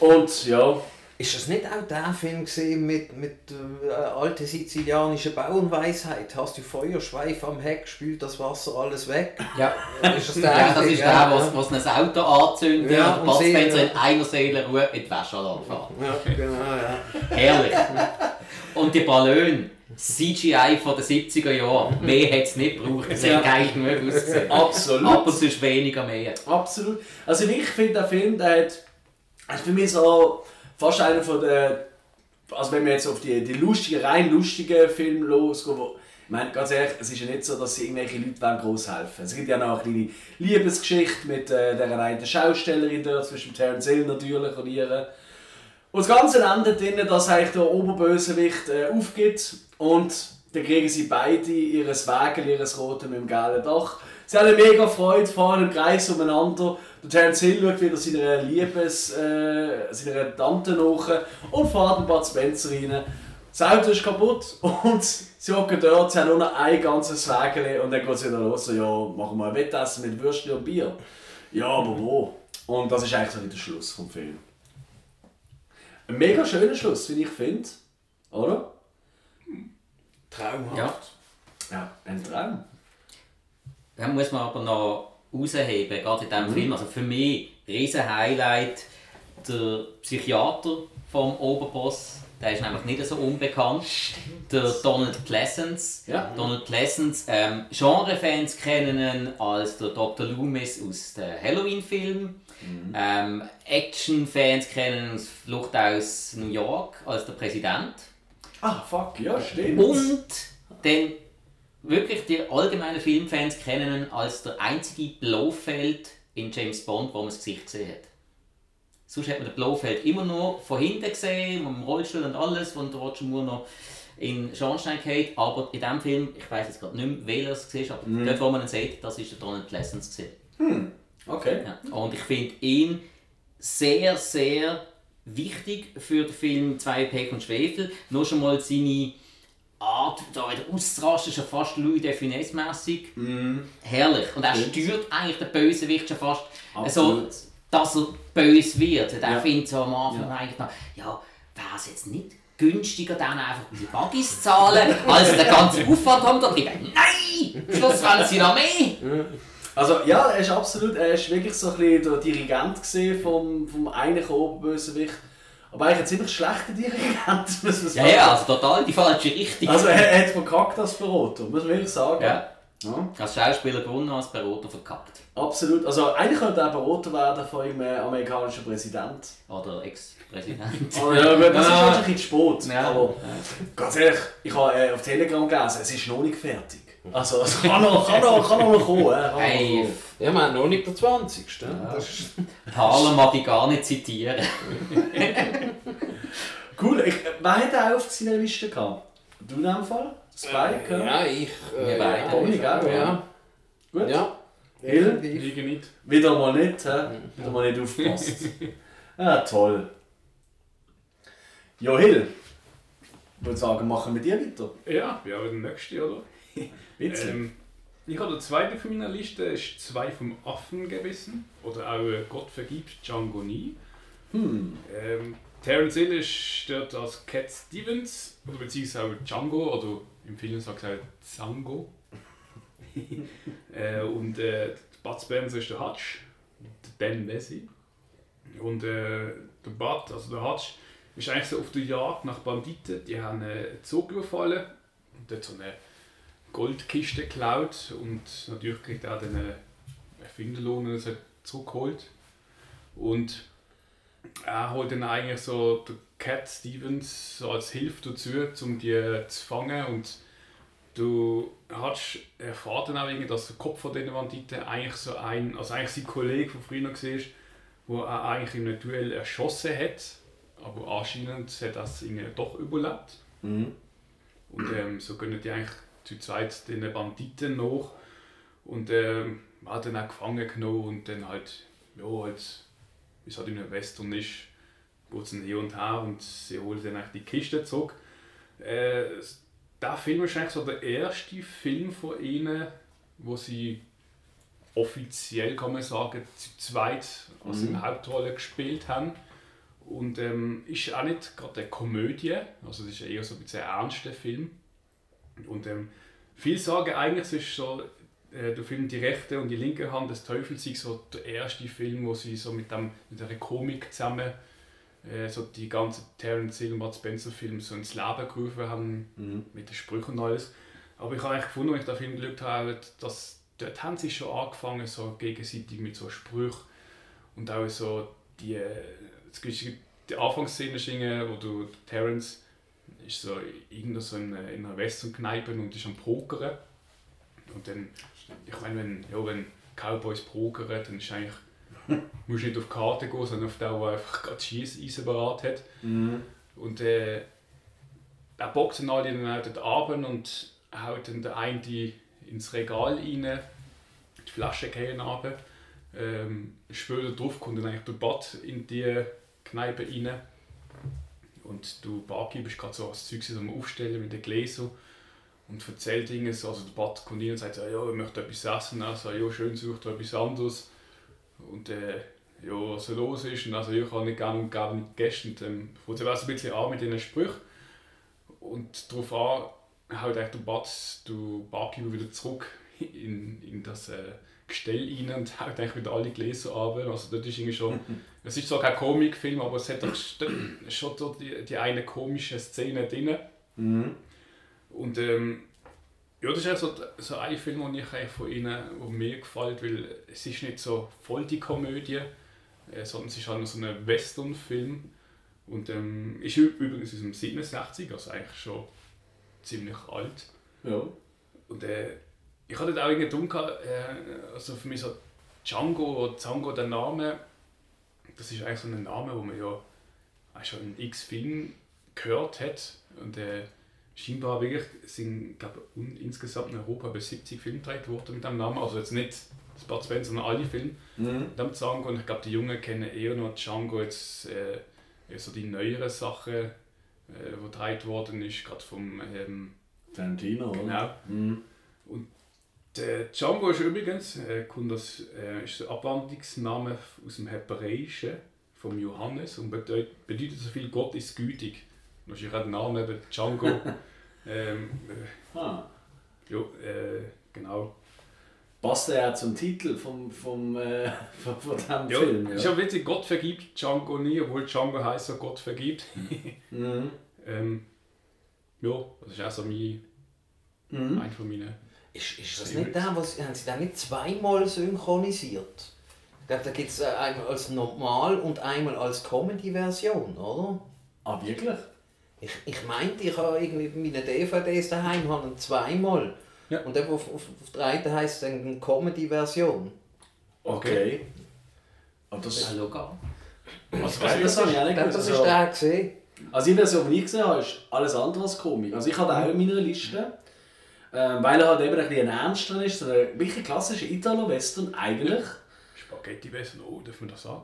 Und ja, Ist das nicht auch der Film gewesen mit, mit äh, alte sizilianische Bauernweisheit? Hast du Feuerschweif am Heck, spült das Wasser alles weg? Ja. Ist das der? Ja, das ist Ja, der, was, was ein Auto anzündet Ja, und ja. in einer Seelenruhe mit Wäschealarm fährt. Ja, genau, ja. Herrlich. Und die Ballone, CGI von den 70er Jahren, mehr hätte es nicht gebraucht. Das Ja. hätte geil genug ausgesehen. absolut. Aber sonst weniger mehr. Absolut. Also ich finde, der Film, der hat, hat für mich so fast einer von der, also wenn wir jetzt auf die, die lustigen, rein lustigen Filme losgehen, wo, ich meine, ganz ehrlich, es ist ja nicht so, dass sie irgendwelche Leute groß helfen. Es gibt ja noch eine kleine Liebesgeschichte mit äh, der einen Schaustellerin dort, zwischen Terence Hill natürlich und ihr. Und das Ganze endet darin, dass eigentlich der Oberbösewicht äh, aufgibt und dann kriegen sie beide ihres Wägel, ihres roten mit dem gelben Dach. Sie haben eine mega Freude, fahren im Kreis umeinander. Der Terence Hill schaut wieder seiner Liebes, äh, seiner Tante nach und fährt ein Bud Spencer rein. Das Auto ist kaputt und sie hocken dort, sie haben nur noch ein ganzes Wägel und dann geht es wieder los, so, ja, machen wir ein Wettessen mit Würstchen und Bier. Ja, aber wo? Und das ist eigentlich so der Schluss vom Film. Ein mega schöner Schluss, wie ich finde. Oder? Traumhaft. Ja. Ja, ein Traum. Da muss man aber noch rausheben, gerade in diesem Film. Also für mich, riesen Highlight, der Psychiater vom Oberboss. Der ist nämlich nicht so unbekannt. Der Donald Pleasance. Ja. Donald Pleasance, ähm, Genrefans kennen ihn als der Dr. Loomis aus den Halloween-Filmen. Ähm, Action-Fans kennen ihn aus Flucht aus New York als der Präsident. Ah, fuck, ja, stimmt. Und dann wirklich die allgemeinen Filmfans kennen ihn als der einzige Blofeld in James Bond, wo man das Gesicht gesehen hat. Sonst hat man den Blofeld immer nur von hinten gesehen, mit dem Rollstuhl und alles, wo der Roger Moore noch in Schornstein geht. Aber in diesem Film, ich weiß jetzt gerade nicht mehr, welcher es war, aber dort, wo man ihn sieht, das ist der Donald Pleasance. Gewesen. Okay. Ja. Und ich finde ihn sehr, sehr wichtig für den Film Zwei Pech und Schwefel. Nur schon mal seine Art, da wieder auszurasten, schon fast Louis de Funès-mässig. Herrlich. Und er steuert eigentlich den Bösewicht schon fast Absolut. so, dass er böse wird. Er Ja. findet so am Anfang eigentlich noch, ja, wäre es jetzt nicht günstiger, dann einfach die Buggies zu zahlen, als den ganzen Aufwand haben da drin. Nein! Am Schluss wollen sie noch mehr! Also ja, er ist absolut, er ist wirklich so ein bisschen der Dirigent gesehen vom, vom eigentlichen Oberbösewicht. Aber eigentlich ein ziemlich schlechter Dirigent, muss man Ja, sagen. ja, also total die falsche Richtung. Also er, er hat verkackt als Berater, muss man wirklich sagen. Ja. Ja, Als Schauspieler gewonnen, als Berater verkackt. absolut. Also eigentlich könnte er Berater werden von einem äh, amerikanischen Präsident. Oder Ex-Präsident. Oh, ja, gut, das ist natürlich zu spät. Ja. Aber ganz ehrlich, ich habe äh, auf Telegram gelesen, es ist noch nicht fertig. Also es kann noch, kann noch, kann noch kommen. Äh, kann noch Hey, kommen. Ja, wir haben noch nicht der 20. Das ist Harlem mag ich gar nicht zitieren. Cool. Ich, äh, wer hat er auf seiner Liste gehabt? Du in dem Fall? Spike? ja. Ja, ich. Wir beide. Toni, gell? Ja. Gut. Ja. Hill? Liege nicht. Wieder mal nicht, hä? Wieder mal nicht aufgepasst. ah, toll. Jo, Hill. Ich würde sagen, machen wir die weiter. Ja, ja, der nächste, oder? Ähm, ich habe der zweite von meiner Liste, ist zwei vom Affen gebissen. Oder auch äh, Gott vergibt Django nie. Hm. Ähm, Terence Hill ist dort als Cat Stevens, oder beziehungsweise auch Django, oder im Film sagt er Zango. äh, und äh, Bud Spencer ist der Hutch, der Dan Leslie. Und äh, der Bud, also der Hutch, ist eigentlich so auf der Jagd nach Banditen. Die haben einen Zug überfallen und dort so eine Goldkiste geklaut und natürlich kriegt er auch den Erfinderlohn und es zurückgeholt. Und er holt dann eigentlich so den Cat Stevens so als Hilfe dazu, um die zu fangen und du hast erfahren dann auch irgendwie, dass der Kopf von diesen Banditen eigentlich so ein, also eigentlich sein Kollege von früher war, wo er eigentlich in einem Duell erschossen hat, aber anscheinend hat er es irgendwie doch überlebt. Mhm. Und ähm, so können die eigentlich zu zweit den Banditen nach und ähm, hat dann auch gefangen genommen und dann halt, ja, halt, wie es halt in einem Western ist, geht es hier und her und sie holen dann eigentlich die Kiste zurück. Äh, der Film ist eigentlich so der erste Film von ihnen, wo sie offiziell, kann man sagen, zu zweit als Mhm. der Hauptrolle gespielt haben. Und ähm, ist auch nicht gerade eine Komödie, also es ist eher so ein bisschen ein ernster Film. Und ähm, viele sagen eigentlich, ist so, äh, der Film Die rechte und die linke Hand des Teufels sei so der erste Film, wo sie so mit, dem, mit einer Komik zusammen äh, so die ganze Terence Hill und Bud Spencer Filme so ins Leben gerufen haben, Mhm. mit den Sprüchen und alles. Aber ich habe eigentlich gefunden, als ich den Film geschaut habe, dass dort haben sie schon angefangen, so gegenseitig mit so Sprüchen und auch so die, äh, die Anfangsszene, ist wo du Terence ist so irgendwo so in, einer- in einer Western-Kneipe und ist am Pokern. Und dann, ich meine, wenn, ja, wenn Cowboys pokern, dann ist eigentlich, musst du nicht auf die Karte gehen, sondern auf den, der einfach gerade Schießeisen bereit hat. Mhm. Und äh, er dann alle dann dort runter und haut dann der eine die ins Regal rein, die Flasche gehen runter. Ähm, später drauf kommt dann eigentlich der Bad in die Kneipe rein. Und du Barkeeper bist gerade so das Zeug am Aufstellen mit den Gläsern und erzählt Dinge. so. Also der Bad kommt rein und sagt, ja, ich möchte etwas essen. Also, ja, schön, sucht etwas anderes. Und äh, ja, was so los ist. Und also, ich habe nicht gerne und gerne nicht gegessen. Und dann fängt so ein bisschen an mit diesen Sprüchen. Und darauf an haut eigentlich der Bad, du Barkeeper wieder zurück in, in das äh, Gestell rein und haut eigentlich wieder alle Gläser ab. Also das ist irgendwie schon, es ist zwar kein Komikfilm, aber es hat doch schon so die, die eine komische Szene drin. Mhm. Und ähm, ja, das ist auch so, ein Film, den ich eigentlich von ihnen, wo mir gefällt, weil es ist nicht so voll die Komödie, äh, sondern es ist halt so ein Western-Film. Und ähm, ist übrigens aus dem 67, also eigentlich schon ziemlich alt. Ja. Und äh, ich hatte auch irgendwie dumm gehabt, äh, also für mich so Django oder Zango, der Name, das ist eigentlich so ein Name, wo man ja auch schon in x Filmen gehört hat. Und äh, scheinbar wirklich sind, glaube ich, insgesamt in Europa über 70 Filme gedreht worden mit dem Namen. Also jetzt nicht das Bud Spencer, sondern alle Filme Mhm. mit dem Django. Und ich glaube, die Jungen kennen eher noch Django jetzt äh, eher so die neueren Sachen, äh, die gedreht worden ist, gerade vom ähm, Tarantino, oder? Genau. Mhm. Der Django ist übrigens, äh, kommt das, äh, ist der Abwandlungsname aus dem Hebräischen vom Johannes und bedeutet, bedeutet so viel Gott ist gütig. Das ist ja der Name eben Django. ähm, äh, Ah. ja, äh, genau. Passt ja zum Titel vom, vom, äh, von, von diesem Ja, Film. Ist Ja. ja witzig, Gott vergibt Django nie, obwohl Django heißt Gott vergibt. Mhm. ähm, ja, das ist auch so mein, Mhm. ein von meinen. Ist, ist das nicht der, was, haben sie den nicht zweimal synchronisiert? Ich glaube, da gibt es einmal als normal und einmal als Comedy-Version, oder? Ah, wirklich? Ich, ich meinte, ich habe irgendwie meine DVDs daheim habe ihn zweimal. Ja. Und eben auf, auf, auf der einen heisst es dann eine Comedy-Version. Okay. Aber das, Ja, schau an. Was, das, das habe ich auch Ich nicht gewusst. das ist Also, der gesehen. also die Version, die ich gesehen habe, ist alles andere als Komik. Also ich habe den auch in meiner Liste. Ähm, weil er halt eben ein bisschen ernster ist. So ein wirklich klassischer Italo-Western eigentlich. Spaghetti Western, oh, darf man das sagen?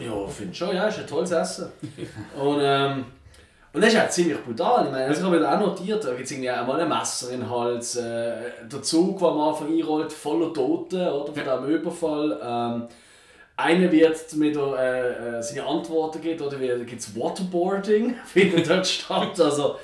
Ja, finde schon, ja, ist ein tolles Essen. Und, ähm, Und das ist auch ziemlich brutal. Ich meine, das habe ich auch notiert. Da gibt es irgendwie auch mal ein Messer in den Hals. Äh, der Zug, der am Anfang einrollt, voller Toten oder, von diesem Überfall. Ähm, einer wird mit äh, äh, seine Antworten gibt, oder gibt es Waterboarding, findet dort statt. Also,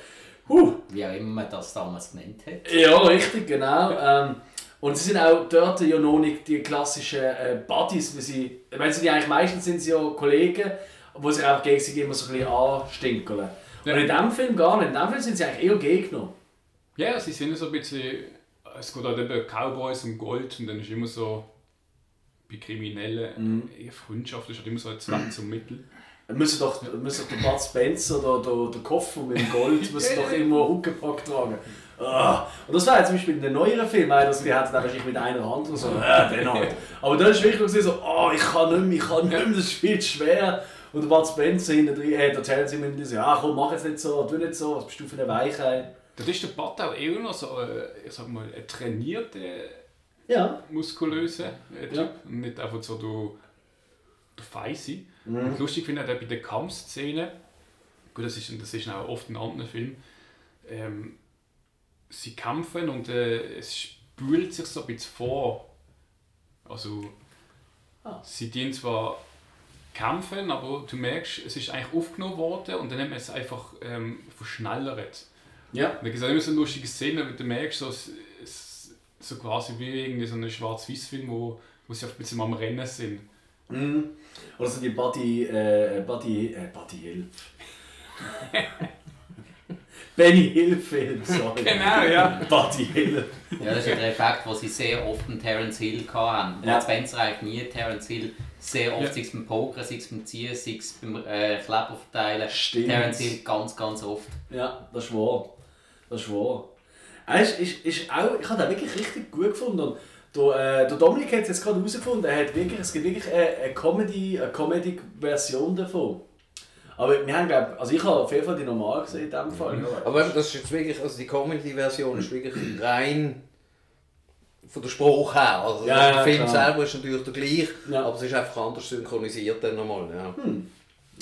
huh. Wie auch immer man das damals genannt hat. Ja, richtig, genau. Ähm, und sie sind auch dort ja noch nicht die klassischen äh, Buddies, wie sie, ich meine, sie eigentlich meistens sind sie ja Kollegen, die sich auch gegenseitig immer so ein bisschen anstinkeln. Ja. Und in diesem Film gar nicht. In diesem Film sind sie eigentlich eher Gegner. Ja, sie sind so ein bisschen. Es geht halt eben Cowboys und Gold und dann ist immer so. Bei Kriminellen. Mhm. Freundschaft ist halt immer so ein Zweck zum Mittel. Müssen doch, müssen doch der Bud Spencer oder der, der Koffer mit dem Gold müssen doch immer Huckepack tragen. Ah. Und das war jetzt zum Beispiel in den neueren Filmen, dass die hatten wahrscheinlich mit einer Hand und so, äh, den halt. Aber dann ist wirklich so, oh, ich kann nicht mehr, ich kann nicht mehr, das spielt schwer. Und der Bud Spencer hinten drin, äh, der sie mir so, ja komm, mach jetzt nicht so, tu nicht so, was bist du für eine Weichheit? Das ist der Bud auch eher noch so, äh, ich sag mal, ein trainierter, ja. muskulöser äh, Typ. Ja. Nicht einfach so der, der Feisi. Mhm. Und lustig finde ich auch bei der Kampfszene, gut, das ist, das ist auch oft in anderen Filmen, ähm, sie kämpfen und äh, es spült sich so ein bisschen vor. Also, Ah. sie dienen zwar kämpfen, aber du merkst, es ist eigentlich aufgenommen worden und dann hat man es einfach ähm, verschnellert. Ja. Da gibt es auch immer so eine lustige Szene, wo du merkst, so, so quasi wie irgendwie so ein Schwarz-Weiß-Film, wo, wo sie auf ein bisschen am Rennen sind. Mhm. Oder so die Buddy, äh, Buddy, äh, Buddy Hill. Benny Hill Film, sorry. Genau, ja. Buddy Hill. Ja, das ist ja der Effekt, den sie sehr oft in Terence Hill hatten. Ja. Spencer eigentlich nie, Terence Hill sehr oft, Ja. sei es beim Poker, sei es beim Ziehen, sei es beim äh, Kleber verteilen. Stimmt. Terence Hill ganz, ganz oft. Ja, das ist wahr. Das ist wahr. Ist, ist, ist auch, ich habe den wirklich richtig gut gefunden. Der, äh, der Dominik hat es jetzt gerade herausgefunden, er hat wirklich, es gibt wirklich eine, eine Comedy, eine Comedy-Version davon. Aber wir haben, glaub, also ich habe auf jeden Fall die normal gesehen in diesem Fall. Ja. Aber das ist jetzt wirklich, also die Comedy-Version ist wirklich rein von der Sprache her. Also Ja, der Film klar. selber ist natürlich der gleiche, Ja. aber es ist einfach anders synchronisiert dann nochmal. Ja. Oh,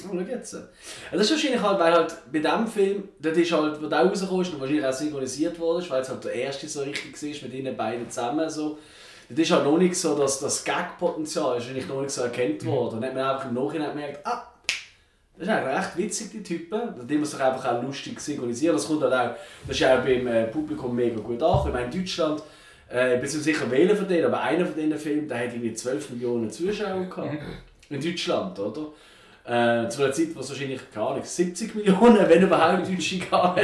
schau jetzt. Das ist wahrscheinlich halt, weil halt bei diesem Film, das ist halt, wo der rausgekommen ist und wahrscheinlich auch synchronisiert wurde, weil es halt der erste so richtig war, mit ihnen beiden zusammen. So. Das ist halt noch nicht so, dass das Gag-Potenzial ist wahrscheinlich noch nicht so erkannt worden. Und dann hat man einfach im Nachhinein gemerkt, ah, das ist eigentlich recht witzig, die Typen. Die muss sich einfach auch lustig synchronisieren. Das kommt halt auch, das ist auch beim äh, Publikum mega gut an. Ich meine, in Deutschland, äh, ich bin mir sicher wählen von denen, aber einer von diesen Filmen, der hat irgendwie 12 Millionen Zuschauer gehabt. In Deutschland, oder? Äh, zu einer Zeit, wo es wahrscheinlich, keine Ahnung, 70 Millionen, wenn überhaupt Deutsche? Ja,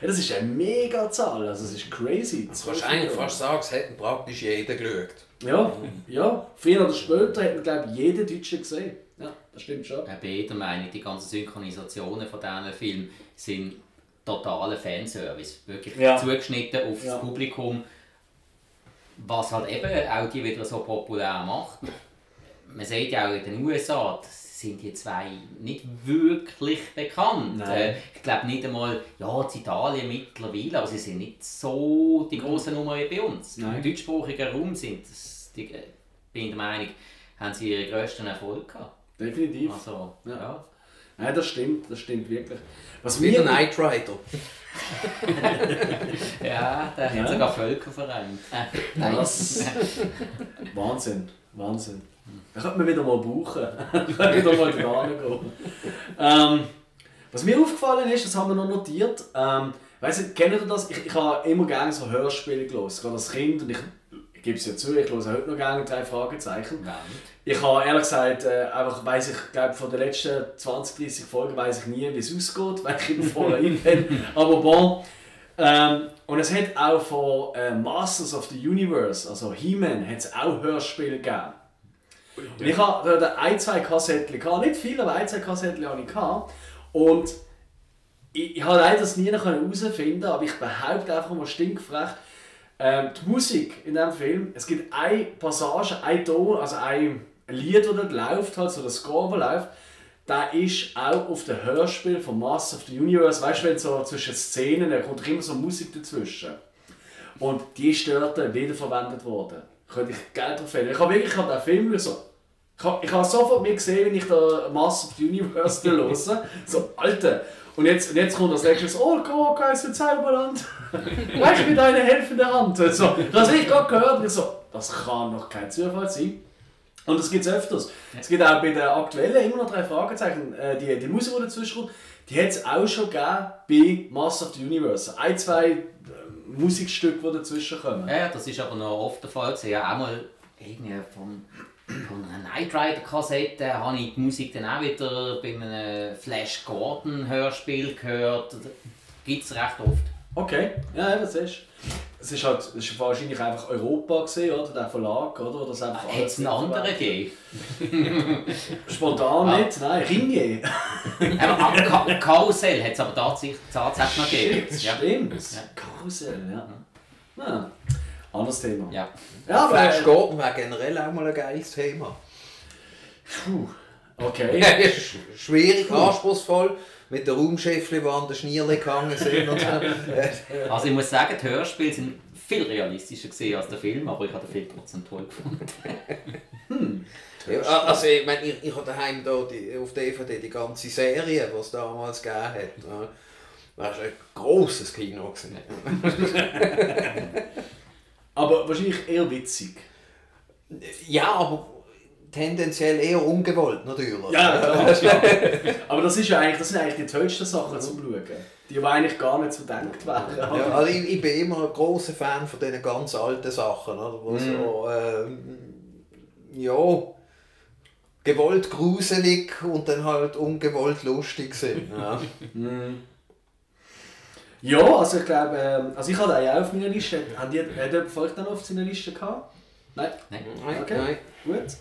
das ist eine mega Zahl, also es ist crazy. Du kannst eigentlich fast sagen, es hätten praktisch jeder geschaut. Ja, ja. Früher oder später hat man, glaube ich, jeden Deutschen gesehen. Ja, das stimmt schon. Ich bin jeder Meinung, die ganzen Synchronisationen von diesen Filmen sind totaler Fanservice. Wirklich Ja. zugeschnitten auf Ja. das Publikum. Was halt eben auch die wieder so populär macht. Man sieht ja auch in den USA, das sind die zwei nicht wirklich bekannt. Nein. Äh, ich glaube nicht einmal, ja, in Italien mittlerweile, aber sie sind nicht so die grossen Nummer wie bei uns. Nein. Im deutschsprachigen Raum sind das, die, äh, bin ich der Meinung, haben sie ihren grössten Erfolg gehabt. Definitiv. Also, Ja. ja. Nein, das stimmt, das stimmt wirklich. Was Wie der Knight Rider. Ja, der Ja. hat sogar Völker vereint. Äh, Wahnsinn, Wahnsinn. Da könnte man wieder mal buchen. Da könnte wieder mal gehen. Ähm, was mir aufgefallen ist, das haben wir noch notiert. Ähm, weißt du, kennt ihr das? Ich, ich habe immer gerne so Hörspiele gelesen, gerade als Kind. Und ich, ich gebe es ja zu, ich höre heute noch gerne drei Fragezeichen. Nein. Ich habe ehrlich gesagt, äh, einfach weiss ich glaube von den letzten 20, 30 Folgen weiß ich nie, wie es ausgeht, weil ich immer vorher rein bin. Aber bon. Ähm, und es hat auch von äh, Masters of the Universe, also He-Man, hat es auch Hörspiele gegeben. Und ich hatte ein, zwei Kassetten, gehabt. nicht viele, aber ein, zwei Kassetten hatte ich. Und ich, ich habe leider das nie herausfinden aber ich behaupte einfach mal stinkfrech, ähm, die Musik in diesem Film, es gibt eine Passage, ein Ton, also ein Lied, das dort läuft, halt so das Score, das läuft, der ist auch auf dem Hörspiel von Master of the Universe, weißt du, wenn so zwischen Szenen, da kommt immer so Musik dazwischen. Und die ist dort wiederverwendet worden. Könnte ich Geld drauf fällen. Ich habe wirklich ich habe den Film so. Ich habe, ich habe sofort mir gesehen, wenn ich da Master of the Universe höre. So, Alter. Und jetzt, und jetzt kommt das nächste, oh, oh, geil, Zauberland. Reich mir deine helfende Hand. So, das habe ich gerade gehört. Ich so, das kann doch kein Zufall sein. Und das gibt es öfters. Es gibt auch bei der aktuellen immer noch drei Fragezeichen. Äh, die, die Musik, die dazwischen kommt, die hat es auch schon gegeben bei Master of the Universe. Ein, zwei Musikstücke, die dazwischen kommen. Ja, das ist aber noch oft der Fall. Ja, auch mal irgendwie von, von einer Knight Rider Kassette habe ich die Musik dann auch wieder bei einem Flash Gordon Hörspiel gehört. Gibt es recht oft. Okay, ja, das ist. Es ist halt, es ist wahrscheinlich einfach Europa gesehen, oder? Der Verlag, oder? Oder das einfach Hätte es einen anderen gegeben? Spontan Ah. nicht, nein, Ringier. Aber ah, Ka Karussell hat es aber tatsächlich, tatsächlich noch gegeben. Das Ja. stimmt. Ja. Karussell, ja. ja. Anderes Thema. Ja. Ja, aber. Flash Gordon wäre generell auch mal ein geiles Thema. puh, okay. Ja, schwierig, anspruchsvoll. Mit den Raumschiffen, die an den Schnierle gehangen sind und so. Also ich muss sagen, die Hörspiele sind viel realistischer gewesen als der Film, aber ich habe den Film trotzdem toll gefunden. Ja, also ich meine, ich, ich habe daheim da die, auf DVD die ganze Serie, die es damals gegeben hat. Das war ein grosses Kino. Gewesen. Aber wahrscheinlich eher witzig. Ja, aber tendenziell eher ungewollt natürlich. Ja, klar, klar. Aber das, ist ja eigentlich, das sind eigentlich die tollsten Sachen zum Schauen. Die, die eigentlich gar nicht so gedacht wären. Ja, also ich, ich bin immer ein großer Fan von diesen ganz alten Sachen, oder? Wo so, ähm, ja, gewollt gruselig und dann halt ungewollt lustig sind. Ja. Ja, also ich glaube, ähm, also ich hatte auch auf meiner Liste. Hat die- hat jemand von euch dann auf seiner Liste gehabt? Nein? Nein. Nein, Okay. nein. Gut.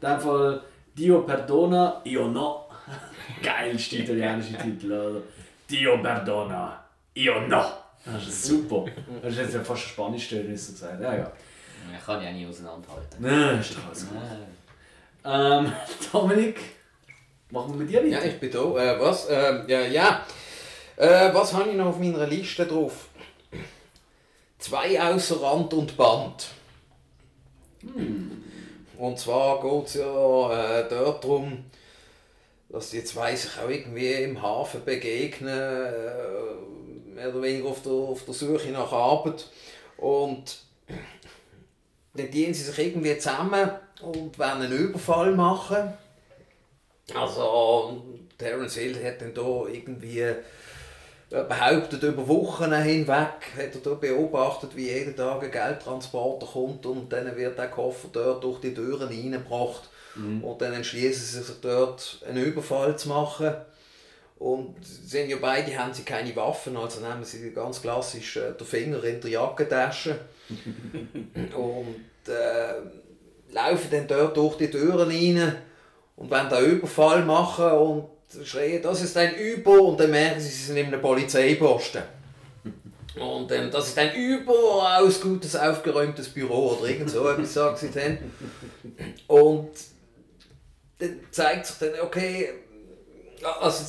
In dem Fall Dio perdona, io no. Geilste italienische Titel, oder? Dio perdona, io no. Das ist super. Das ist jetzt ja fast Spanisch, du gesagt Ja, ja. Ich kann ja nie auseinanderhalten. Nein, ist doch alles gut. Ähm, Dominik, machen wir mit dir Ja, weiter? ich bin da. Äh, was? Ähm, ja, ja. Äh, was habe ich noch auf meiner Liste drauf? Zwei außer Rand und Band. Und zwar geht es ja äh, dort darum, dass die zwei sich auch irgendwie im Hafen begegnen, äh, mehr oder weniger auf der, auf der Suche nach Arbeit. Und dann dienen sie sich irgendwie zusammen und wollen einen Überfall machen. Also, Terence Hill hat dann da irgendwie behauptet, über Wochen hinweg hat er da beobachtet, wie jeden Tag ein Geldtransporter kommt und dann wird der Koffer dort durch die Türen reingebracht. Und dann entschließen sie sich dort einen Überfall zu machen. Und sie sind ja beide haben sie keine Waffen, also nehmen sie ganz klassisch äh, den Finger in der Jackentasche. und äh, laufen dann dort durch die Türen rein und wollen den Überfall machen und schreien, das ist ein Über und dann merken sie, sie sind in einem Polizeiposten. Und ähm, das ist ein überaus gutes, aufgeräumtes Büro oder irgend so etwas, sagen sie dann. Und dann zeigt sich dann, okay, also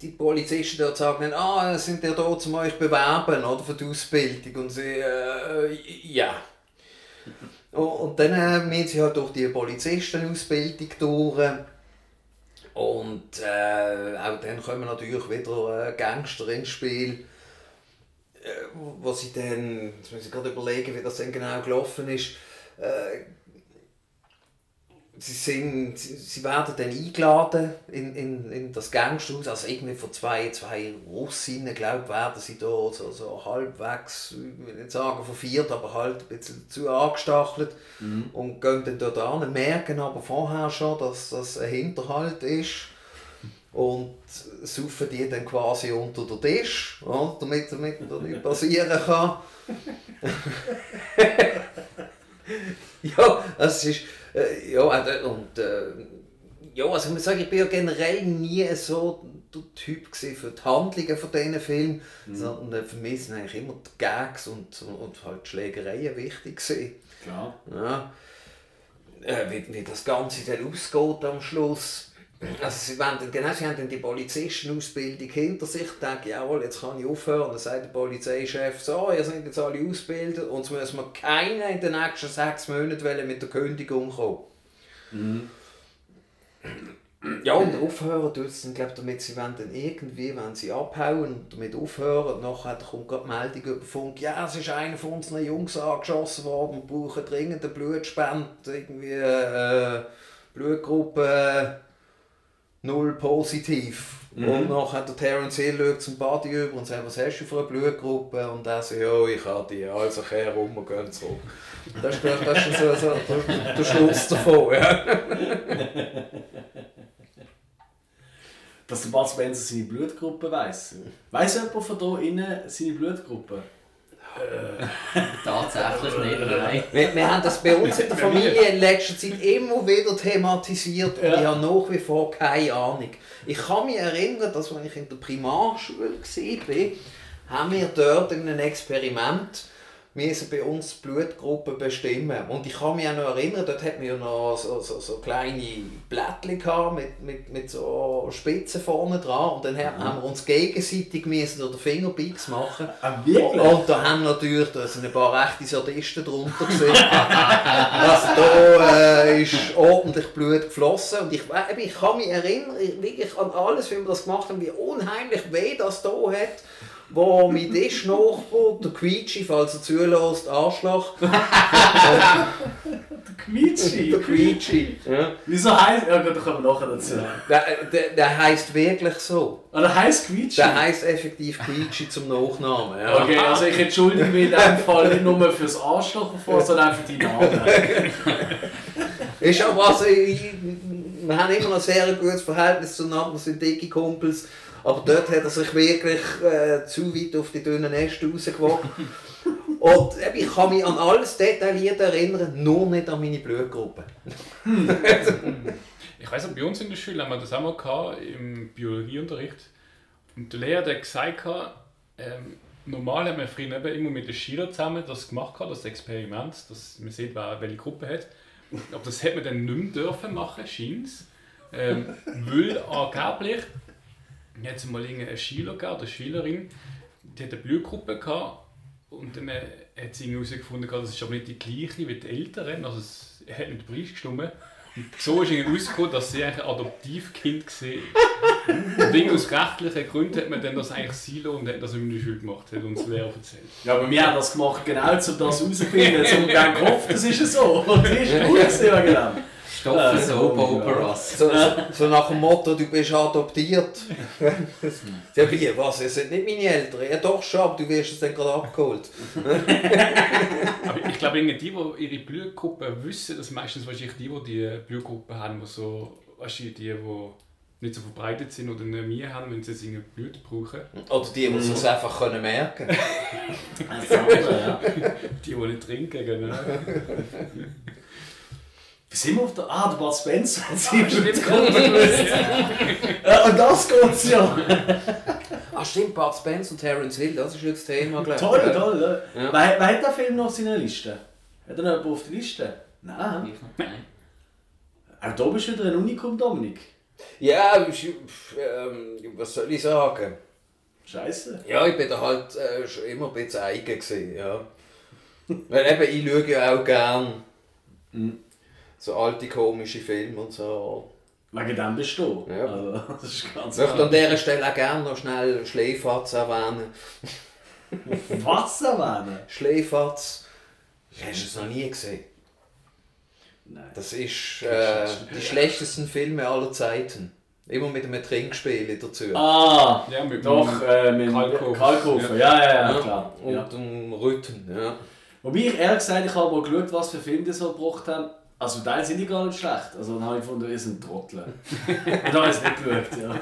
die Polizisten dort sagen dann, ah, sind ihr da, um euch bewerben oder für die Ausbildung? Und sie, äh, ja. Und- Und dann äh, müssen sie halt durch die Polizistenausbildung durch. Und äh, auch dann kommen natürlich wieder äh, Gangster ins Spiel. Äh, wo sie dann, jetzt muss ich gerade überlegen, wie das dann genau gelaufen ist. Äh, sie, sind, sie, werden dann eingeladen in, in, in das Gangsterhaus, also irgendwie von zwei, zwei Russinnen, glaube ich, werden sie da so, so halbwegs, ich will nicht sagen verviert, aber halt ein bisschen zu angestachelt und gehen dann dort an, merken aber vorher schon, dass das ein Hinterhalt ist und saufen die dann quasi unter den Tisch, ja, damit, damit da nichts passieren kann. ja, es ist, äh, ja, äh, und äh, ja, also ich muss sagen, ich bin ja generell nie so der Typ für die Handlungen von diesen Filmen, sondern äh, für mich sind eigentlich immer die Gags und, und, halt die Schlägereien wichtig gewesen. Klar. Ja. Äh, wie, wie das Ganze dann ausgeht am Schluss. Also sie, wollen genau, sie haben dann die Polizistenausbildung hinter sich, denken, jawohl, jetzt kann ich aufhören. Dann sagt der Polizeichef, so, ihr seid jetzt alle ausgebildet und jetzt müssen wir keiner in den nächsten sechs Monaten mit der Kündigung kommen. Ja, Ja, und aufhören tut es dann, glaub, damit sie wollen dann irgendwie, wenn sie abhauen und damit aufhören, nachher kommt gerade die Meldung über Funk, ja, es ist einer von unseren Jungs angeschossen worden und brauchen dringend eine Blutspende, irgendwie äh, Blutgruppe null positiv. Mhm. Und nachher hat der Terence Hill schaut zum Buddy über und sagt, was hast du für eine Blutgruppe? Und er sagt, ja, ich habe die, also kehr rum und gehen zurück. Das ist, das ist so, so der, der Schluss davon, ja. Dass der Bud Spencer seine Blutgruppe weiss. Weiss jemand von hier innen seine Blutgruppe? Tatsächlich nicht, nein. Wir, wir haben das bei uns in der Familie in letzter Zeit immer wieder thematisiert und Ja. ich habe nach wie vor keine Ahnung. Ich kann mich erinnern, dass als ich in der Primarschule war, haben wir dort in einem Experiment müssen bei uns die Blutgruppe bestimmen. Und ich kann mich auch noch erinnern, dort hat man ja noch so, so, so kleine Blättchen gehabt mit, mit, mit so Spitzen vorne dran und dann haben haben wir uns gegenseitig müssen durch den Fingerbigs machen. Ah, Und da haben natürlich da sind ein paar rechte Sadisten drunter gesehen. also da äh, ist ordentlich Blut geflossen. Und ich, ich kann mich erinnern, ich- wirklich an alles, wie wir das gemacht haben, wie unheimlich weh das da hat. Wo mein Tischnachbar, der Quietschi, falls er zulässt, Arschloch, Quietschi. der Quietschi, ja. Wieso heisst... Ja gut, da kommen wir nachher dazu. der, der, der heisst wirklich so. Ah, der heisst Quietschi? Der heisst effektiv Quietschi zum Nachnamen. Ja. Okay, also ich entschuldige mich in diesem Fall nicht nur fürs Arschloch, bevor, sondern auch für die Namen. Ist aber also, ich, wir haben immer noch ein sehr gutes Verhältnis zueinander, wir sind dicke Kumpels. Aber dort hat er sich wirklich äh, zu weit auf die dünnen Äste rausgewogen. Und eben, ich kann mich an alles detailliert erinnern, nur nicht an meine Blutgruppe. Ich weiß auch, bei uns in der Schule haben wir das auch mal gehabt, im Biologieunterricht. Und der Lehrer hat gesagt, ähm, normal haben wir früher immer mit den Schülern zusammen das gemacht, das Experiment, dass man sieht, wer welche Gruppe hat. Aber das hätte man dann nicht mehr dürfen machen, scheint ähm, Weil angeblich, jetzt mal irgendeine Schüler gegeben, oder Schülerin, die hat eine Blutgruppe gehabt und dann hat sie herausgefunden, gehabt, das ist aber nicht die gleiche wie die Älteren, also es hat nicht den Preis gestimmt. Und so ist irgendwie rausgekommen, dass sie eigentlich ein Adoptivkind war. Und wegen aus rechtlichen Gründen hat man dann das eigentlich Silo und hat das in der Schule gemacht, hat uns Lehrer erzählt. Ja, aber wir haben das gemacht, genau um das herauszufinden. Zum gern gehofft, das ist so. Und das ist gut wegen dem. Stoffe Äh, Soap ja. Operas. So, so, so nach dem Motto, du bist adoptiert. ja, wie, was? Ihr seid nicht meine Eltern. Ja, doch schon, aber du wirst es dann gerade abgeholt. Aber ich glaube, irgendwie die, die ihre Blutgruppe wissen, das sind meistens wahrscheinlich die, die die Blutgruppe haben, die so, weißt du, die, die nicht so verbreitet sind oder eine Mühe haben, wenn sie jetzt irgendwie Blut brauchen. Oder die, die es einfach können merken andere, ja. Die, die nicht trinken, genau. Sind wir auf der... Ah, der Bud Spencer hat sie. Ja, und das geht's ja. Ah, stimmt, Bud Spence und Terence Hill, das ist jetzt das Thema, glaube ich. Toll, Ja. toll. Ja. Ja. Wer, wer hat den Film noch auf seiner Liste? Hat er noch jemanden auf der Liste? Nein. Nein. Auch da bist du wieder ein Unikum, Dominik. Ja, ich, ähm, was soll ich sagen? Scheiße. Ja, ich bin da halt äh, schon immer ein bisschen eigen gewesen, ja. Weil eben, ich schaue ja auch gern so alte komische Filme und so. Wegen dem bist du. Ja. Also, das ist ganz Ich möchte an dieser Stelle auch gerne noch schnell Schleifatz erwähnen. Was erwähnen? Schleifatz, hast du es noch nie gesehen? Nein. Das ist äh, die schlechtesten Filme aller Zeiten. Immer mit einem Trinkspiel dazu. Ah, Ja, mit doch, äh, mit Kalkofen. Kalkofen. Ja, ja, ja, Ja, klar. Und Ja. um Rütten, ja. Wobei ich ehrlich gesagt, ich habe mal geschaut, was für Filme die so gebracht haben. Also Teil sind die gar nicht schlecht. Also dann habe ich gefunden, ihr seid Trottel. Und da habe ich es nicht geschaut, ja.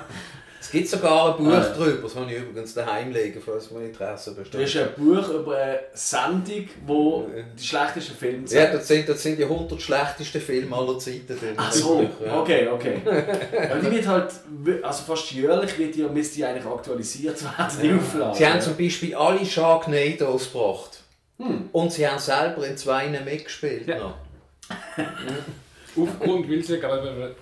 Es gibt sogar ein Buch Ah. drüber, das habe ich übrigens daheim liegen, falls man Interesse besteht. ist ein Buch über eine Sendung, wo die schlechtesten Filme Ja, zeigen. das sind, das sind die 100 schlechtesten Filme aller Zeiten drin. Ach so, Ja. okay, okay. Aber die wird halt, also fast jährlich wird die, müsste die eigentlich aktualisiert werden, die Auflage. Sie haben zum Beispiel alle Sharknados gebracht. Hm. Und sie haben selber in zwei mitgespielt. Ja. noch. Aufgrund, weil sie gerade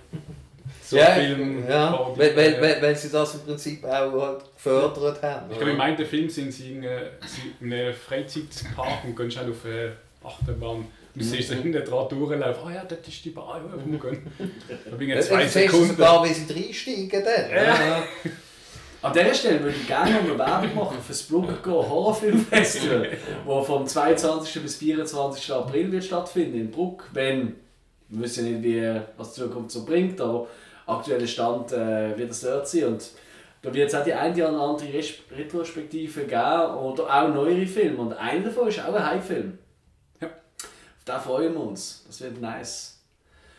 so ja, Film ja, weil, weil, weil, weil sie das im Prinzip auch halt gefördert haben. Ich glaube, in meinem Film sind sie in, äh, in einem Freizeitpark und gehen schnell auf eine Achterbahn. Du siehst so hinten dran durchlaufen, ah oh ja, das ist die Bar, ja, wo wir gehen. Da bin ich Jetzt zwei siehst du Sekunden. sogar, wie sie reinsteigen dann. Ja. An dieser Stelle würde ich gerne noch eine Werbung machen für das Bruck Horrorfilmfestival, das vom 22. bis 24. April wird stattfinden in Bruck. Wenn, wir wissen nicht, wie, was die Zukunft so bringt, aber aktueller Stand äh, wird es dort sein. Und da wird es auch die eine oder andere Retrospektive geben oder auch neuere Filme. Und einer davon ist auch ein Heimfilm. Ja. Auf den freuen wir uns. Das wird nice.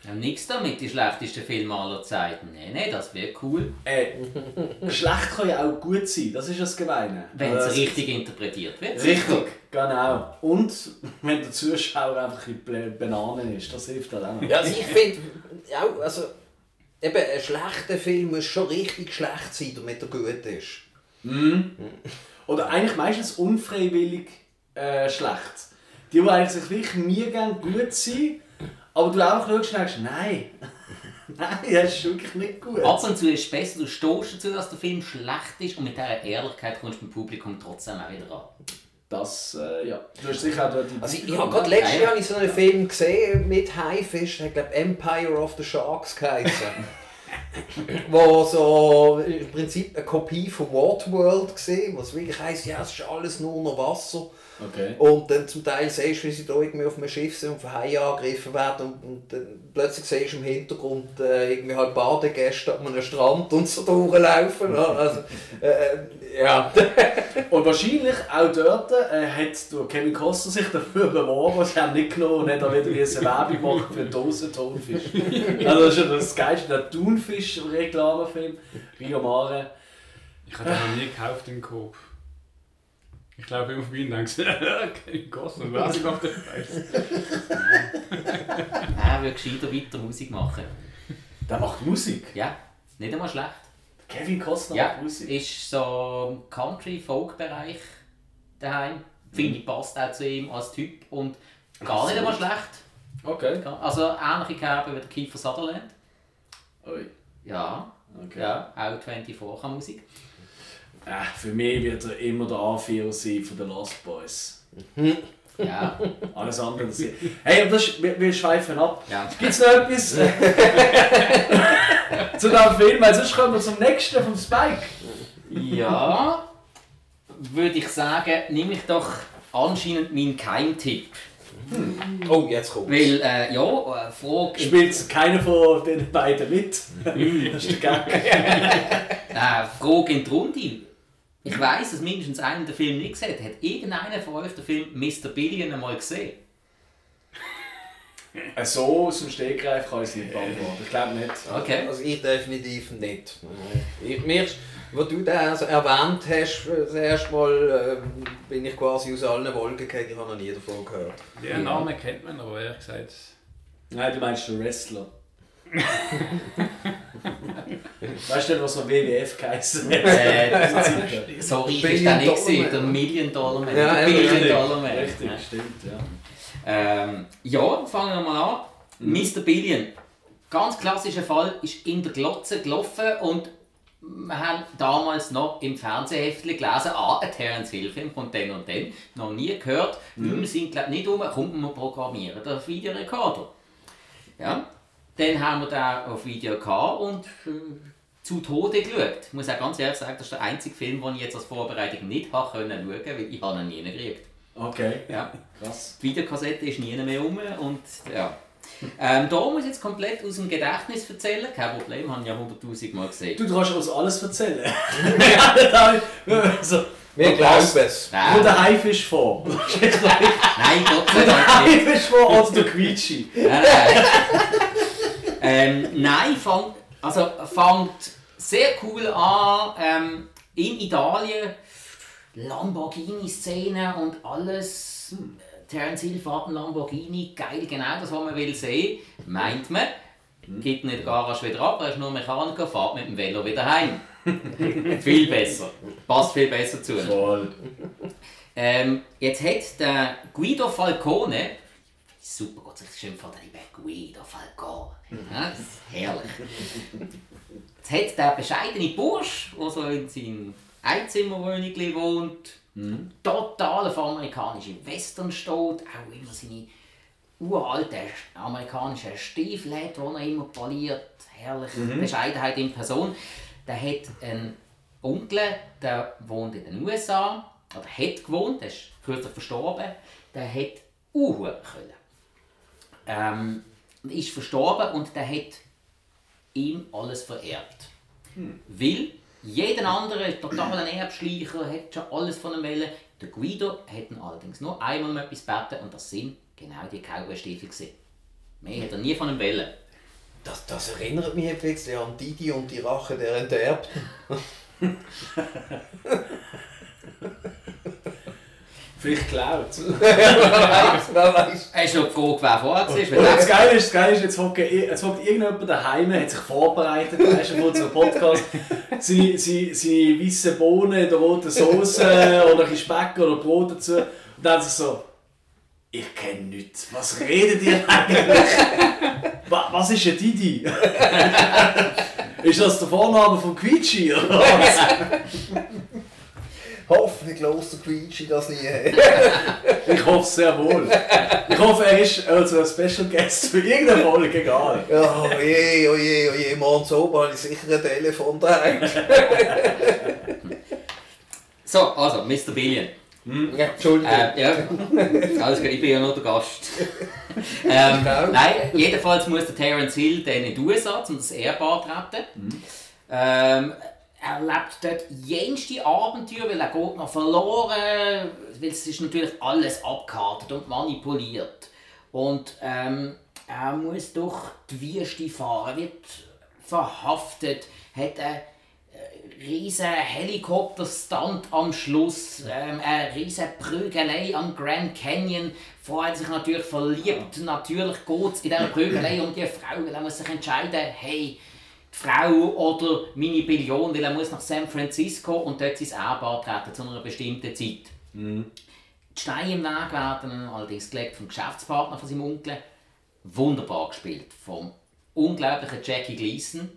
Ja, nix damit, die schlechtesten Filme aller Zeiten. Nee, nee, das wäre cool, Äh, schlecht kann ja auch gut sein, das ist das Gemeine. wenn es richtig interpretiert wird. Richtig, genau. Und wenn der Zuschauer einfach ein bisschen Bananen ist, das hilft halt auch. Ja, also ich finde, auch, also, eben, ein schlechter Film muss schon richtig schlecht sein, damit er gut ist. Oder eigentlich meistens unfreiwillig äh, schlecht. Die, die eigentlich sich wirklich nie gerne gut sind, aber du auch schaust und denkst, nein, nein, das ist wirklich nicht gut. Ab und zu ist es besser, du stehst dazu, dass der Film schlecht ist und mit dieser Ehrlichkeit kommst du beim Publikum trotzdem auch wieder an. Das, äh, ja. Du hast sicher auch dort die Also ich, ich habe gerade letztes Jahr ich so einen Film gesehen mit Haifisch, der glaube Empire of the Sharks geheißen. wo so im Prinzip eine Kopie von Waterworld gesehen, was wirklich heisst, ja, es ist alles nur noch Wasser. Okay. Und dann zum Teil siehst du, wie sie da irgendwie auf einem Schiff sind und von Haien angegriffen werden und, und dann plötzlich siehst du im Hintergrund äh, irgendwie halt Badegäste an einem Strand und so durchlaufen. Also, äh, äh, ja. Und wahrscheinlich auch dort äh, hat Kevin Costner sich dafür beworben, sie haben nicht genommen und hat dann wieder eine Werbung gemacht für einen Dosen Tonfisch. Also das ist ja das Geilste, der Thunfisch-Reklamefilm, Rio Mare. Ich habe den noch nie gekauft im Coop. Ich glaube immer vorbei und denke, Kosten, was ich auf der Preis. Er würde gescheiter weiter Musik machen. Der macht Musik. Ja, nicht einmal schlecht. Kevin Costner Ja, macht Musik. ist so im Country-Folk-Bereich daheim. Finde ich passt auch zu ihm als Typ und gar nicht einmal schlecht. Okay. Also ähnliche Kerbe wie der Kiefer Sutherland. Ui. Ja, Okay. ja, auch 24 kann Musik. Äh, für mich wird er immer der A4 sein von den Lost Boys. Ja, Alles andere. Das hey, aber das ist, wir, wir schweifen ab. ja. Gibt es noch etwas zu diesem Film? Weil sonst kommen wir zum nächsten vom Spike. Ja, würde ich sagen, nehme ich doch anscheinend meinen Keimtipp. Oh, jetzt kommt Weil, äh, ja, äh, Frage, Spielt keiner von den beiden mit? das ist der Gag. äh, Frage in die Runde. Ich weiss, dass mindestens einer den Film nicht gesehen hat. Hat irgendeiner von euch den Film Mr. Billion einmal gesehen? Äh, So aus dem Stegreif kann ich es nicht beantworten. Ich glaube nicht. Okay. Also ich definitiv nicht. Ich, mir, wo du den also erwähnt hast, das erste Mal ähm, bin ich quasi aus allen Wolken gefallen. Ich habe noch nie davon gehört. Den Namen kennt man, aber ehrlich gesagt. Nein, du meinst den Wrestler. weißt du nicht, was noch WWF geheißen hat? Äh, so reich ist der Billion nicht gewesen, der. Million Dollar Man. Ja, der Billion Richtig, Dollar Man. Richtig, Ja. stimmt, ja. Ähm, ja, fangen wir mal an. Mr. Billion. Ganz klassischer Fall, ist in der Glotze gelaufen und wir haben damals noch im Fernsehheftchen gelesen, ah, ein Terence Hill Film von den und den, noch nie gehört, wir sind glaub, nicht um, kommt man programmieren, der Videorekorder. Ja, dann haben wir den auf Video gehabt und äh, zu Tode geschaut. Ich muss auch ganz ehrlich sagen, das ist der einzige Film, den ich jetzt als Vorbereitung nicht habe können schauen, weil ich habe ihn nie gekriegt. Okay, Ja. krass. Die Videokassette ist nie mehr rum und ja. Ähm, da muss ich jetzt komplett aus dem Gedächtnis erzählen. Kein Problem, habe ich ja hunderttausend Mal gesehen. Du, kannst uns alles erzählen. so, Wir glauben es. Wo Nein, der Haifisch vor? Nein, Gott sei der Dank nicht. Haifisch vor oder der Quietschi? Nein, nein. Ähm, nein, fang, also fängt sehr cool an. Ähm, in Italien Lamborghini-Szene und alles. Terence Hill fährt einen Lamborghini, geil, genau das, was man will sehen, meint man. Gibt nicht die Garage wieder ab, er ist nur Mechaniker, fährt mit dem Velo wieder heim. viel besser. Passt viel besser zu. Voll. Ähm, jetzt hat der Guido Falcone, super Gott, ich schimpfe von der Guido Falcone, ja, das ist herrlich. Jetzt hat der bescheidene Bursch, der so in seinem Einzimmerwohnung wohnt, total auf amerikanische Western steht, auch immer seine uralten amerikanischen Stiefel hat, den er immer poliert. Herrlich, Mhm. Bescheidenheit in Person. Der hat einen Onkel, der wohnt in den USA, oder hat gewohnt, der ist kürzlich verstorben. Der hat Uhren können. Ähm, ist verstorben und der hat ihm alles vererbt. Weil jeder andere totalen Erbschleicher hat schon alles von ihm wollen. Der Guido hat ihn allerdings nur einmal um etwas gebeten und das sind genau die Cowboy-Stiefel. Mehr hat er nie von ihm wollen. Das, das erinnert mich ein bisschen an Didi und die Rache der Enterbten. Vielleicht klaut. Wer weiß. Hast du noch gefragt, wer vorher? Weil Das Geile ist, das Geile ist jetzt, hockt, jetzt hockt irgendjemand daheim, hat sich vorbereitet, weißt du, für Podcast. Seine, seine, seine weißen Bohnen in der roten Soße oder ein bisschen Speck oder Brot dazu. Und dann sich so, ich kenne nichts. Was redet ihr eigentlich? Wa- Was ist ein Didi? ist das der Vorname von Quietschi? oder was? Hoffentlich lässt der Quietschi das nie. Ich hoffe sehr wohl. Ich hoffe, er ist also ein Special Guest für irgendeine Folge, egal. Ja, oje, oje, oje, morgens oben habe ich sicher ein Telefon daheim. So, also, Mr. Billion. Ja, Entschuldigung. Äh, ja, alles gut, ich bin ja nur der Gast. ähm, Genau. nein, jedenfalls muss der Terence Hill dann in die USA, um das Ehepaar zu retten. Ähm, er lebt dort jenste Abenteuer, weil er geht noch verloren, weil es ist natürlich alles abgekartet und manipuliert. Und ähm, er muss durch die Wüste fahren, wird verhaftet, hat einen riesen Helikopterstand am Schluss, ähm, eine riesen Prügelei am Grand Canyon. Vorher hat sich natürlich verliebt. Natürlich geht es in dieser Prügelei um die Frau, weil er muss sich entscheiden, hey, Frau oder meine Billion, weil er muss nach San Francisco und dort sein Ehepaar treten zu einer bestimmten Zeit. Die Steine im Weg werden allerdings gelegt vom Geschäftspartner von seinem Onkel. Wunderbar gespielt vom unglaublichen Jackie Gleason.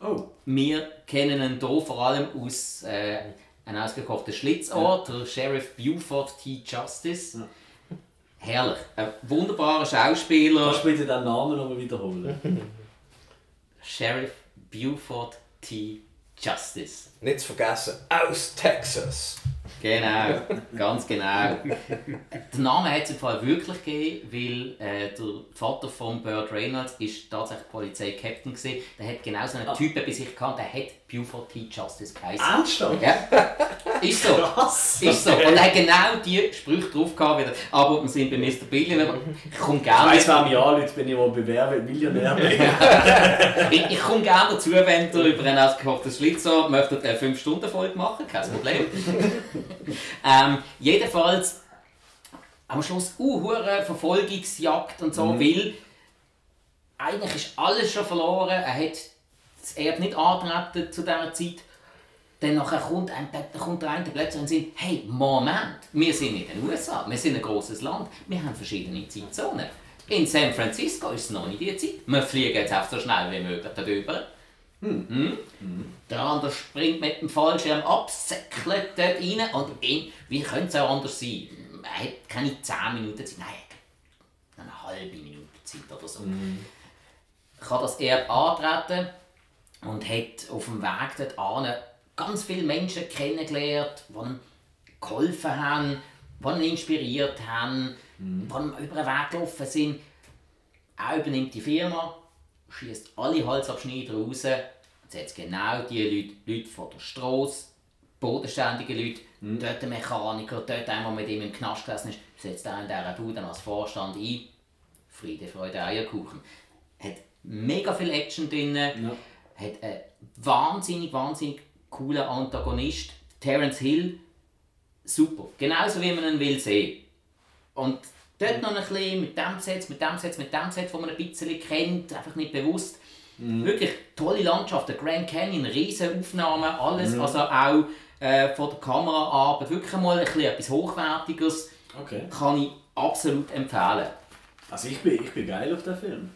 Oh. Wir kennen ihn hier vor allem aus äh, einem ausgekochten Schlitzort, der Sheriff Buford T. Justice. Herrlich. Ein wunderbarer Schauspieler. Kannst du bitte den Namen nochmal wiederholen? Sheriff Buford T. Justice. Nicht zu vergessen, aus Texas. Genau, ganz genau. Den Namen hat es im Fall wirklich gegeben, weil äh, der Vater von Burt Reynolds ist tatsächlich Polizei-Captain gewesen. Der hat genau so einen Typen bei sich gehabt, der hat T. Justice geheißen. Ernsthaft? Ja, ist so. Krass. Ist so. Und er hat genau die Sprüche drauf gehabt, wieder. Aber wir sind bei Mr. Billion, ich komme Ich gerne. weiss, wer mich anruft, wenn ich mal bewerbe, Millionär bin. Ich, ich komme gerne dazu, wenn ihr über ein ausgekochtes Schlitzer möchtet eine 5-Stunden-Folge machen, kein Problem. ähm, jedenfalls am Schluss uh, Verfolgungsjagd und so, weil eigentlich ist alles schon verloren. Er hat das Erbe nicht angetreten zu dieser Zeit. Dann nachher kommt, ein, dann kommt der eine plötzlich und sagt, hey, Moment, wir sind in den USA, wir sind ein grosses Land, wir haben verschiedene Zeitzonen. In San Francisco ist es noch nicht die Zeit. Wir fliegen jetzt einfach so schnell wie möglich darüber. Hm. Der andere springt mit dem Fallschirm ab, säckelt dort rein und ihn, wie könnte es auch anders sein? Er hat keine 10 Minuten Zeit, nein, eine halbe Minute Zeit oder so. Kann das Erbe antreten und hat auf dem Weg dorthin ganz viele Menschen kennengelernt, die ihm geholfen haben, die ihn inspiriert haben, die ihm über den Weg gelaufen sind. Er übernimmt die Firma, schießt alle Halsabschneider raus. Hat es genau die Leute, Leute von der Straße, bodenständige Leute, dort ein Mechaniker, dort einer, der mit ihm im Knast gesessen ist, setzt er in dieser Bude als Vorstand ein. Friede, Freude, Eierkuchen. Hat mega viel Action drin, hat einen wahnsinnig, wahnsinnig coolen Antagonist. Terence Hill, super. Genauso wie man ihn will sehen. Und dort noch ein bisschen mit dem Set, mit dem Set, mit dem Set, wo man ein bisschen kennt, einfach nicht bewusst. Wirklich tolle Landschaften, Grand Canyon, riesen Aufnahmen, alles, also auch äh, von der Kameraarbeit, wirklich mal ein bisschen etwas Hochwertiges, Okay. kann ich absolut empfehlen. Also ich bin, ich bin geil auf den Film.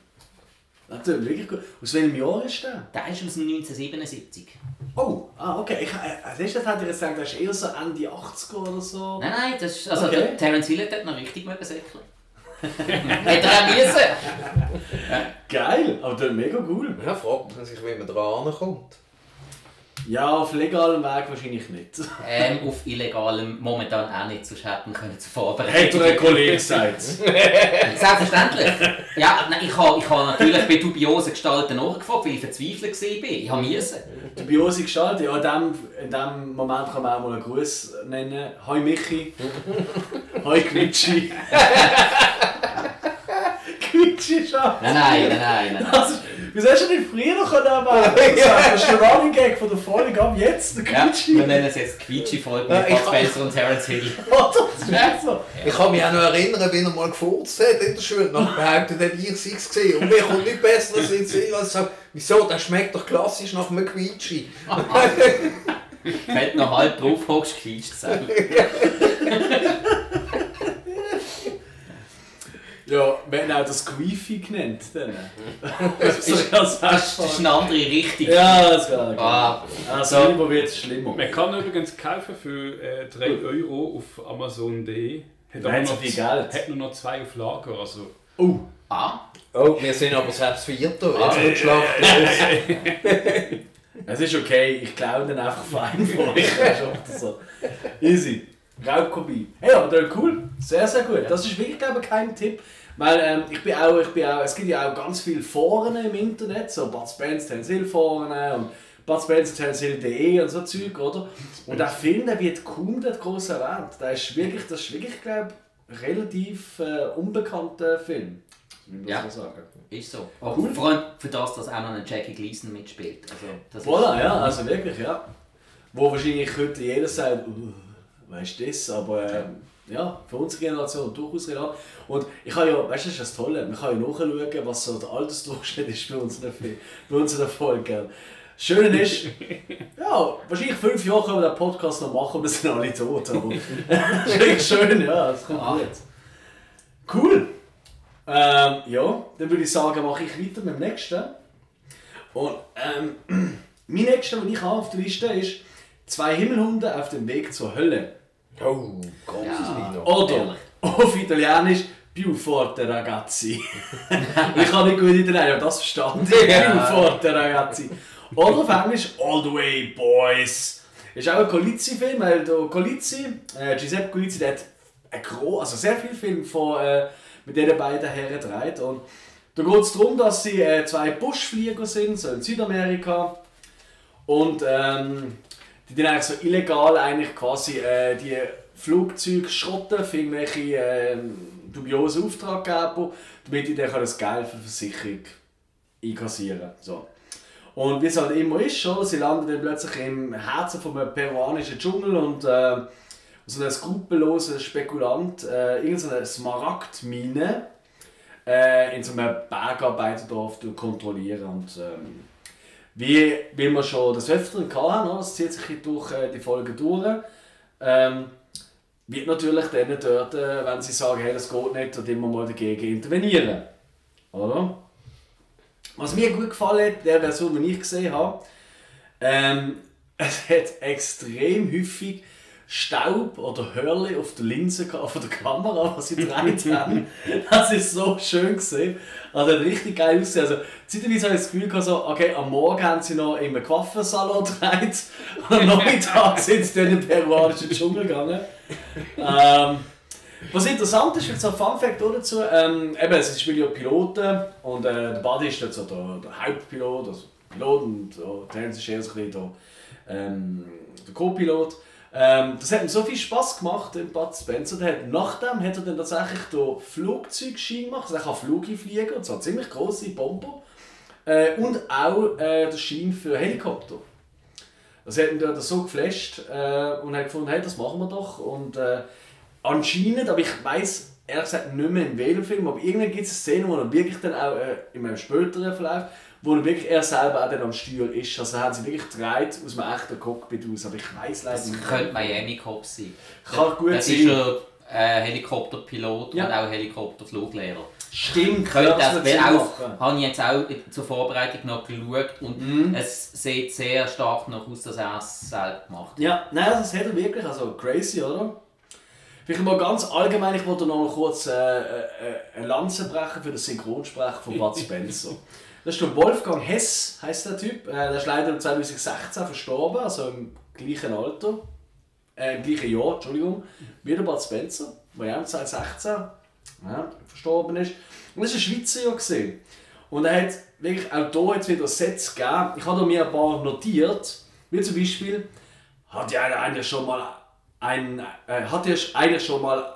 Das tut wirklich gut. Aus welchem Jahr ist der? Der ist aus dem 1977. Oh, ah, okay. Ich, äh, als erstes hätte ich gesagt, der ist eher so Ende 80er oder so. Nein, nein, das ist, also Okay. der Terence Hill hat noch richtig mögen säckeln. Hätte er auch müssen. Geil, aber das ist mega cool. Ja, fragt man sich, wie man da kommt. Ja, auf legalem Weg wahrscheinlich nicht. Ähm, auf illegalem momentan auch nicht, sonst hätten wir können zu vorbereiten. Hätte ein Kollege gesagt. Selbstverständlich. Ja, nein, ich habe ich ha natürlich bei dubiosen Gestalten nachgefragt, weil ich verzweifelt war. Ich habe müssen. Die Biose Gestalt, ja, in dem, in dem Moment kann man auch mal einen Gruß nennen. Hoi Michi. Hoi Quitschi. Quitschi schon. Nein, nein, nein, nein. nein. Also, wieso hast du nicht früher noch können machen? Das ist der Running Gag von der Folge ab jetzt, der Ja, Quitschi. wir nennen es jetzt Quietschi-Folge Ja, mit ich- Bud Spencer und Terence Hill. Oh, das ist echt so. Ich kann mich auch noch erinnern, wie er mal gefurzt hat in der Schule. Dann behauptet er, ich sei es gesehen. Und mir kommt nichts Besseres in den Sinn, als zu sagen, wieso, der schmeckt doch klassisch nach einem Quietschi. Wenn du noch halb drauf hockst, quietscht es. Ja, wenn auch das Queefy genannt, dann. Das ist Das, das ist eine andere Richtung. Ja, das wäre Ah, Also, wird es schlimmer. Man kann übrigens kaufen für äh, 3 Euro auf Amazon.de. Hat sie noch, viel Geld. hat nur noch zwei auf Lager. Also, Oh, ah, Oh, wir sind aber selbst Vierter. Jetzt wird Schlacht los. es ist okay, ich glaube dann einfach fein von euch. Das ist oft so. Easy. Raubkopie. Hey, aber der ist cool. Sehr, sehr gut. Das ist wirklich, glaube ich, kein Tipp. Weil ähm, ich bin auch, ich bin auch, es gibt ja auch ganz viele Foren im Internet, so Bud Spence, Terence Hill Foren und Bud Spencer, Terence Hill.de und so Zeug, oder? Und der Film, der wird kaum dort groß erwähnt. Der ist wirklich, das ist wirklich, glaube ich, relativ äh, unbekannter Film. Ja. so sagen. ist so. Aber Cool. vor allem für das, dass auch noch ein Jackie Gleason mitspielt. Also, das ist, Voilà, ja, also wirklich, ja. Wo wahrscheinlich heute jeder sagt, uh, weißt du das, aber ähm, ja, für unsere Generation durchaus relevant. Und ich habe ja, weißt du, das ist das Tolle, man kann ja nachschauen, was so der Altersdurchschnitt ist bei unseren, Fi- bei unseren Folgen. Schön ist, ja, wahrscheinlich fünf Jahre können wir den Podcast noch machen und wir sind alle tot. Aber das ist wirklich schön, ja, das kommt Ah. gut. Cool. Ähm, ja, dann würde ich sagen, mache ich weiter mit dem nächsten. Und ähm, mein nächster, den ich habe auf der Liste ist «Zwei Himmelhunde auf dem Weg zur Hölle». Oh, großes Ja. Vino. Oder Ehrlich. auf Italienisch «Più forte ragazzi». ich kann nicht gut Italienisch, aber das verstanden. Ja. «Più forte ragazzi». Oder auf Englisch «All the way boys». Ist auch ein Colizzi-Film, weil der Colizzi, äh, Giuseppe Colizzi, der hat ein gro also sehr viele Filme von, äh, mit diesen beiden Herren gedreht. Und da geht es darum, dass sie äh, zwei Buschflieger sind, so in Südamerika. Und ähm, die dann eigentlich so illegal eigentlich quasi äh, die Flugzeuge schrotten für irgendwelche äh, dubiosen Auftraggeber, damit die dann das Geld für die Versicherung einkassieren. So. Und wie es halt immer ist, oder? sie landen dann plötzlich im Herzen vom peruanischen Dschungel und äh, so ein skrupelloser Spekulant äh, irgendeine Smaragdmine äh, in so einem Bergarbeiterdorf kontrollieren. Und, ähm, wie, wie wir schon das Öfteren hatten, oder? das zieht sich durch äh, die Folge durch, ähm, wird natürlich dann dort, äh, wenn sie sagen, hey, das geht nicht, und immer mal dagegen intervenieren. Oder? Was mir gut gefallen hat, der Version, die ich gesehen habe, ähm, es hat extrem häufig Staub oder Hörle auf der Linse von der Kamera, was sie gedreht haben. Das ist so schön gesehen. Also hat richtig geil ausgesehen. Also, zeitweise habe ich das Gefühl gehabt, so, okay, am Morgen haben sie noch in einem Coiffeursalon gedreht und am Nachmittag sind sie dann in den peruanischen Dschungel gegangen. Ähm, was interessant ist, so ein Fun Fact dazu, ähm, eben, es spielen ja Piloten und äh, der Buddy ist so der, der Hauptpilot, also Pilot und äh, Terence ist eher so ein bisschen der, ähm, der Co-Pilot. Ähm, das hat ihm so viel Spaß gemacht, im Bud Spencer. Der hat, nachdem hat er dann tatsächlich den Flugzeugschein gemacht, also er kann Flüge fliegen, und zwar ziemlich grosse Bomber. Äh, und auch äh, den Schein für Helikopter. Das hat ihn dort so geflasht äh, und hat gefunden, hey, das machen wir doch. Und äh, anscheinend, aber ich weiß ehrlich gesagt nicht mehr in welchem Film, aber irgendwann gibt es eine Szene, wo er wirklich dann auch äh, in einem späteren Verlauf, wo er wirklich er selber auch dann am Steuer ist. Also hat sich wirklich gedreht aus einem echten Cockpit aus, aber ich weiß leider Das nicht. könnte Miami Cop sein. Kann gut das sein. ist ja äh, Helikopterpilot Ja. und auch Helikopterfluglehrer. Stimmt, Könnte das, Sinn auch, habe ich jetzt auch zur Vorbereitung noch geschaut und Mhm. es sieht sehr stark noch aus, dass er es selbst gemacht hat. Ja, nein, das hat er wirklich, also crazy, oder? Vielleicht mal ganz allgemein, ich wollte noch kurz äh, äh, eine Lanze brechen für den Synchronsprecher von Bud Spencer. Das ist der Wolfgang Hess, heißt der Typ. Äh, der ist leider 2016 verstorben, also im gleichen Alter. Äh, im gleichen Jahr, Entschuldigung, wie der Bud Spencer, der ja 2016 ja, verstorben ist. Und das war ein Schweizer Jahr. Gewesen. Und er hat wirklich auch hier jetzt wieder Sätze gegeben. Ich habe mir ein paar notiert, wie zum Beispiel, hat ja einer schon mal ein, äh, hat ja eigentlich schon mal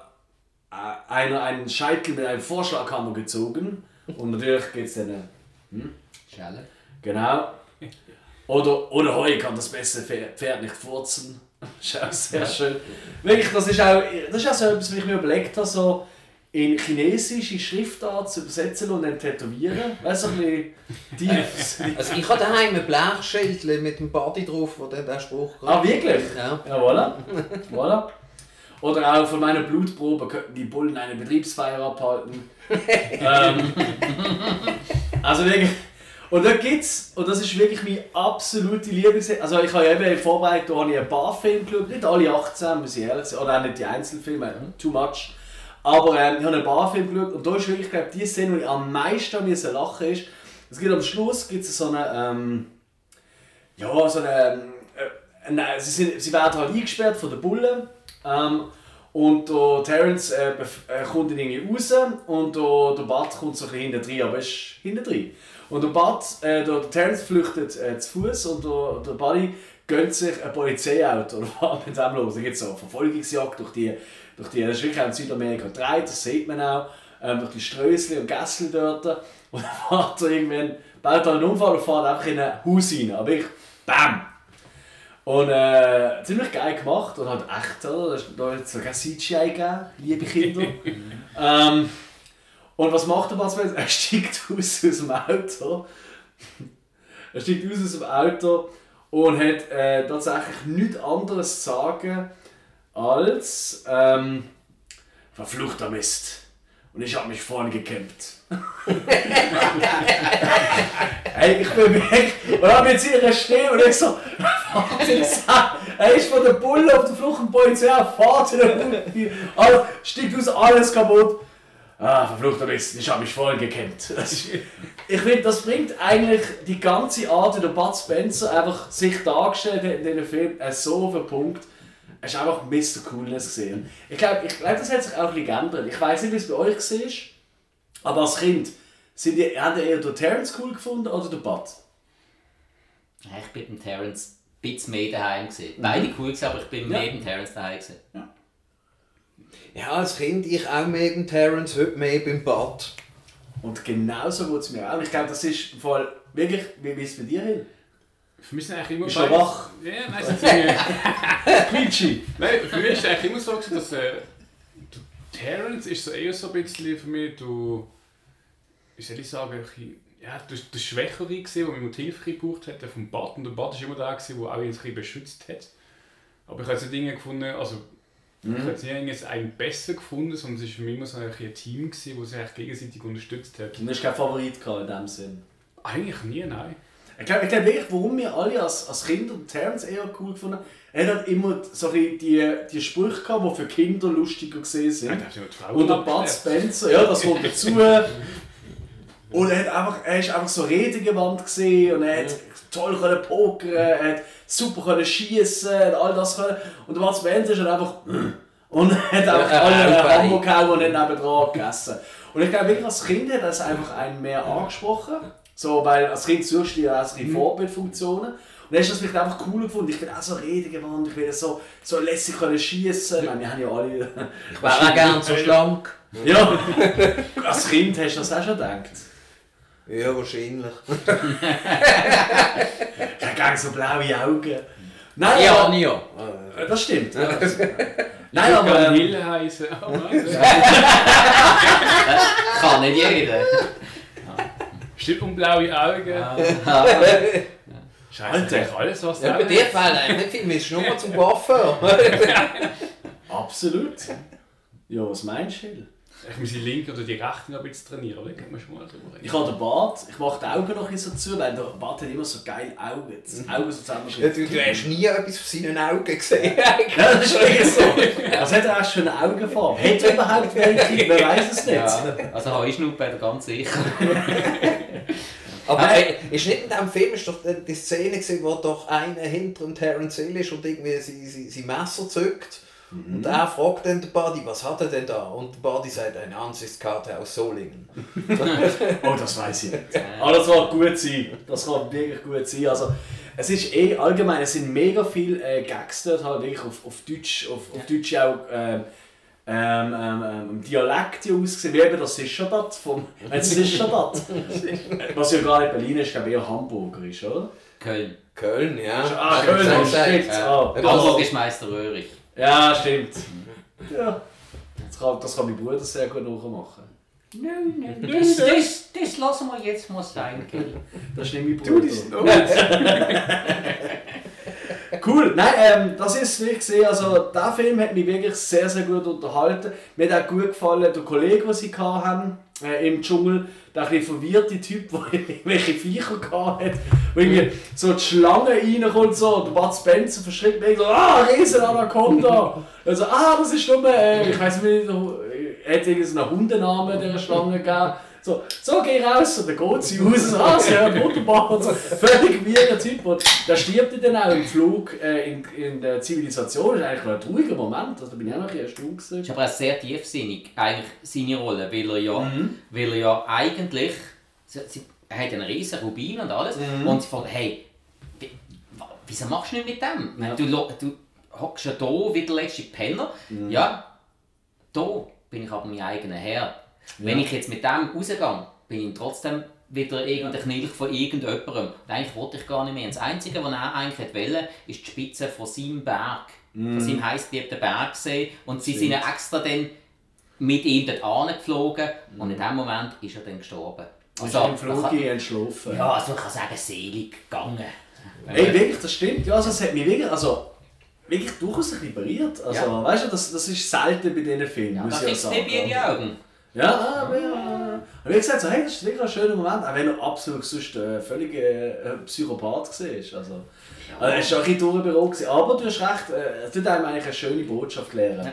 äh, einer einen Scheitel mit einem Vorschlaghammer gezogen. Und natürlich geht es dann. Hm? Schelle. Genau. Oder, oder Heu kann das beste Pferd nicht furzen. Das ist auch sehr schön. Wirklich, das ist auch, das ist auch so etwas, was ich mir überlegt habe, so in chinesische Schriftart zu übersetzen und dann tätowieren. Weißt du, so ein bisschen tief. Also ich habe daheim ein Blechschild mit dem Body drauf, wo dann der Spruch Ah, wirklich? Ja. Ja, voilà. voilà. Oder auch von meiner Blutprobe könnten die Bullen eine Betriebsfeier abhalten. Ähm, also wirklich. Und da gibt's, und das ist wirklich meine absolute Lieblings... Also ich habe ja eben in Vorbereitung habe ich ein paar Filme geschaut, nicht alle 18, muss ich ehrlich sagen, oder auch nicht die Einzelfilme, too much. Aber ähm, ich habe ein paar Filme geschaut und da ist wirklich, glaube die Szene, wo ich am meisten müssen lachen ist, es gibt am Schluss gibt's so eine... Ähm, ja, so eine... Äh, eine sie, sind, sie werden halt eingesperrt von den Bullen. Ähm, und der Terence äh, äh, kommt dann irgendwie raus und der, der Bart kommt so ein bisschen hinten drin, aber er ist hinten drin. Und der Bart, äh, der, der Terence flüchtet äh, zu Fuß und der, der Buddy gönnt sich ein Polizeiauto oder was mit dem los. Da gibt es so eine Verfolgungsjagd durch die, durch die, das ist wirklich auch in Südamerika gedreht, das sieht man auch, ähm, durch die Strössli und Gässel dort. Und dann fährt er irgendwann, baut er einen Unfall und fährt einfach in ein Haus rein. Aber ich, BAM! Und äh, ziemlich geil gemacht und halt echt, oder? Das- Da hat es sogar CGI gegeben, liebe Kinder. ähm, und was macht der Bud Spencer? Er steigt aus aus dem Auto. er steigt aus aus dem Auto und hat äh, tatsächlich nichts anderes zu sagen als ähm, verfluchter Mist. Und ich habe mich vorne gekämpft. Ey, ich bin weg. Und bin jetzt hier stehen und ich so, er ist von der Bulle auf der Flucht und Polizei, fahrt. Also, steigt aus, alles kaputt. Ah, verfluchter Mist, ich habe mich voll gekämpft. Ich finde, das bringt eigentlich die ganze Art, wie der Bud Spencer einfach sich dargestellt hat in diesem Film, äh, so auf den Punkt. Es ist einfach Mr. Coolness gesehen. Ich glaube, ich glaub, das hat sich auch ein bisschen geändert. Ich weiß nicht, wie es bei euch war, aber als Kind, sind ihr, habt ihr eher den Terence cool gefunden oder den Bud? Ja, Ich bin mit dem Terence ein bisschen mehr daheim. Gewesen. Beide cool, gewesen, aber ich bin Ja. mehr mit dem Terence daheim. Gewesen. Ja, als Kind ich auch mehr beim Terence, heute mehr beim Bud. Und genauso geht es mir auch. Ich glaube, das ist im Fall wirklich, wie wie es bei dir hin? Für mich sind eigentlich immer Ist wach? Ja, nein, sind Quietschi! nein, für mich ist es eigentlich immer so, dass äh, du, Terence ist so eher so ein bisschen für mich, du, wie soll ich sagen, ja, der, der Schwächere gewesen, der die Hilfe gebraucht hat, der vom Bad. Und der Bad ist immer der, gewesen, der auch ein bisschen beschützt hat. Aber ich habe jetzt Dinge gefunden, also ich habe jetzt nicht einen besser gefunden, sondern es war für mich immer so ein, ein Team, gewesen, das sich gegenseitig unterstützt hat. Und du hast keinen Favorit gehabt in dem Sinn. Eigentlich nie, nein. Ich glaube ich glaub wirklich, warum wir alle als, als Kinder Terence eher cool gefunden haben, er hat immer so bisschen die, die Sprüche gehabt, die für Kinder lustiger gesehen sind. ja die Und der Bud. Spencer, ja, das kommt dazu. Und er, hat einfach, er ist einfach so redegewandt gesehen und er hat toll können pokern, er hat super können schießen und all das können. Und der Bud Spencer ist einfach und hat einfach Ja, alle einen okay. Hammer gehauen und hat nebendran gegessen. Und ich glaube wirklich als Kind hat das einfach einen mehr angesprochen. So, weil als Kind suchst du ja auch bisschen Vorbildfunktionen. Und dann hast du das vielleicht einfach cool gefunden. Ich bin auch so redegewandt, ich will so, so lässig können schießen. Ich meine, wir haben ja alle. Ich wäre auch gerne so schlank. Ja, als Kind hast du das auch schon gedacht. Ja, wahrscheinlich. Ich habe gerne so blaue Augen. Nein, Ja, aber, ja. Äh, das stimmt. Ja. Nein, aber ähm, Hill heißen. Oh, nein. Kann nicht jeder. Stimmt um blaue Augen. Ah, Scheiße, Alter. eigentlich alles, was Ja, da bei dir fällt eigentlich nicht viel, wir nur mal zum Waffen. absolut. Ja, was meinst du, Hill? Ich muss die linke oder die rechte noch ein bisschen trainieren, oder? Können wir schon mal drüber reden. Ich habe den Bart, ich mache die Augen noch ein bisschen zu, weil der Bart hat immer so geile Augen. Das Augen so Ja, zusammengeschnitten. du, du hast nie etwas von seinen Augen gesehen. Ja, das ist wirklich so. Was hat er erst für eine Augenfarbe? Hat er überhaupt welche? Man weiß es nicht. Ja, also habe ich nur bei der ganz sicher. Aber Hey. äh, ist nicht in diesem Film ist doch die Szene gewesen, wo doch einer hinter dem Terence Hill ist und irgendwie sein, sein, sein Messer zückt. Und er fragt dann den Buddy, was hat er denn da? Und der Buddy sagt, eine Ansichtskarte aus Solingen. Oh, das weiß ich nicht. Aber das kann gut sein. Das kann wirklich gut sein. Also, es ist eh allgemein, es sind mega viele äh, Gags dort halt wirklich auf, auf Deutsch, auf, auf Deutsch auch ähm, ähm, ähm, ähm, Dialekt ja ausgesehen, wie eben das Sischerbad vom, äh, das Sischerbad. Was ja gar nicht Berlin ist, glaube ich eher Hamburger ist, oder? Köln. Köln, ja. Ah, Köln, stimmt. Ja. Ah, Hamburg das, ist Meister Röhrig. Ja, stimmt. Ja. Das kann, das kann mein Bruder sehr gut nachmachen. Nein, nein, das, das, das lassen wir jetzt mal sein, gell? Das ist nicht mein Bruder. Cool, nein, ähm, das ist wie sehe, also der Film hat mich wirklich sehr, sehr gut unterhalten. Mir hat auch gut gefallen, der Kollege, den sie hatten, äh, im Dschungel, der ein verwirrte Typ, der irgendwelche Viecher hatte, wo irgendwie so die Schlange reinkommt so, und Bud Spencer verschreckt mich so, ah, riesen Anaconda! Also, ah, das ist nur, äh, ich weiß nicht, er hat irgendwie einen Hundenamen der Schlange gegeben. So, so geh raus und dann geht sie raus. Ah, sie hört wunderbar. Und so, völlig weirder Typ. Und der stirbt dann auch im Flug äh, in, in der Zivilisation. Das ist eigentlich ein trauriger Moment. Also, da bin ich auch noch ein bisschen erstaunt. ist aber auch sehr tiefsinnig, eigentlich seine Rolle, weil er ja, Mhm. weil er ja eigentlich, sie, sie, er hat einen riesen Rubin und alles, Mhm. und sie fragt, hey, wieso machst du nicht mit dem? Ja. Du, du hockst ja da wie der letzte Penner, Mhm. ja, da bin ich aber mein eigener Herr. Wenn ich jetzt mit dem rausgehe, bin ich trotzdem wieder irgendein Knilch von irgendjemandem. Und eigentlich wollte ich gar nicht mehr. Und das Einzige, was er eigentlich wollte, ist die Spitze von seinem Berg. Von seinem heißgeliebten Bergsee. Und sie sind. Stimmt. ja extra dann mit ihm dort angeflogen. Und in dem Moment ist er dann gestorben. Also, im Flug entschlafen. ja, also man kann sagen, selig gegangen. Ey, wirklich, das stimmt. Ja, also, es hat mich wirklich, also, wirklich durchaus ein bisschen berührt. Also, Ja. weißt du, das, das ist selten bei diesen Filmen, Ja, da kriegst du. Baby in die Augen. Ja, aber ja. Und wie gesagt, so, hey, das ist wirklich ein schöner Moment, auch wenn er absolut sonst äh, völlig äh, Psychopath war. Also, also, er war schon ein bisschen aber du hast recht, äh, es tut einem eigentlich eine schöne Botschaft lehren. Ja.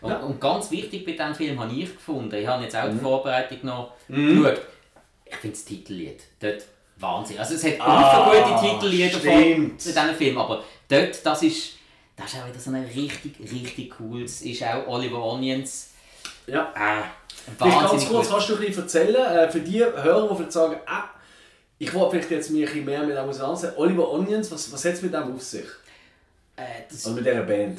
Und, Ja. und ganz wichtig bei diesem Film habe ich gefunden, ich habe jetzt auch Mhm. die Vorbereitung noch geschaut, ich finde das Titellied dort Wahnsinn. Also es hat Ah, ah, gute Titellieder von diesem Film, aber dort, das ist, das ist auch wieder so ein richtig, richtig cooles, ist auch Oliver Onions, Ja. äh, Vielleicht ganz wahnsinnig kurz, kannst du ein bisschen erzählen, äh, für die Hörer, die vielleicht sagen, ah, ich wollte vielleicht jetzt mich ein bisschen mehr mit dem auseinandersetzen. Oliver Onions, was, was hat es mit dem auf sich? Äh, Also mit dieser Band?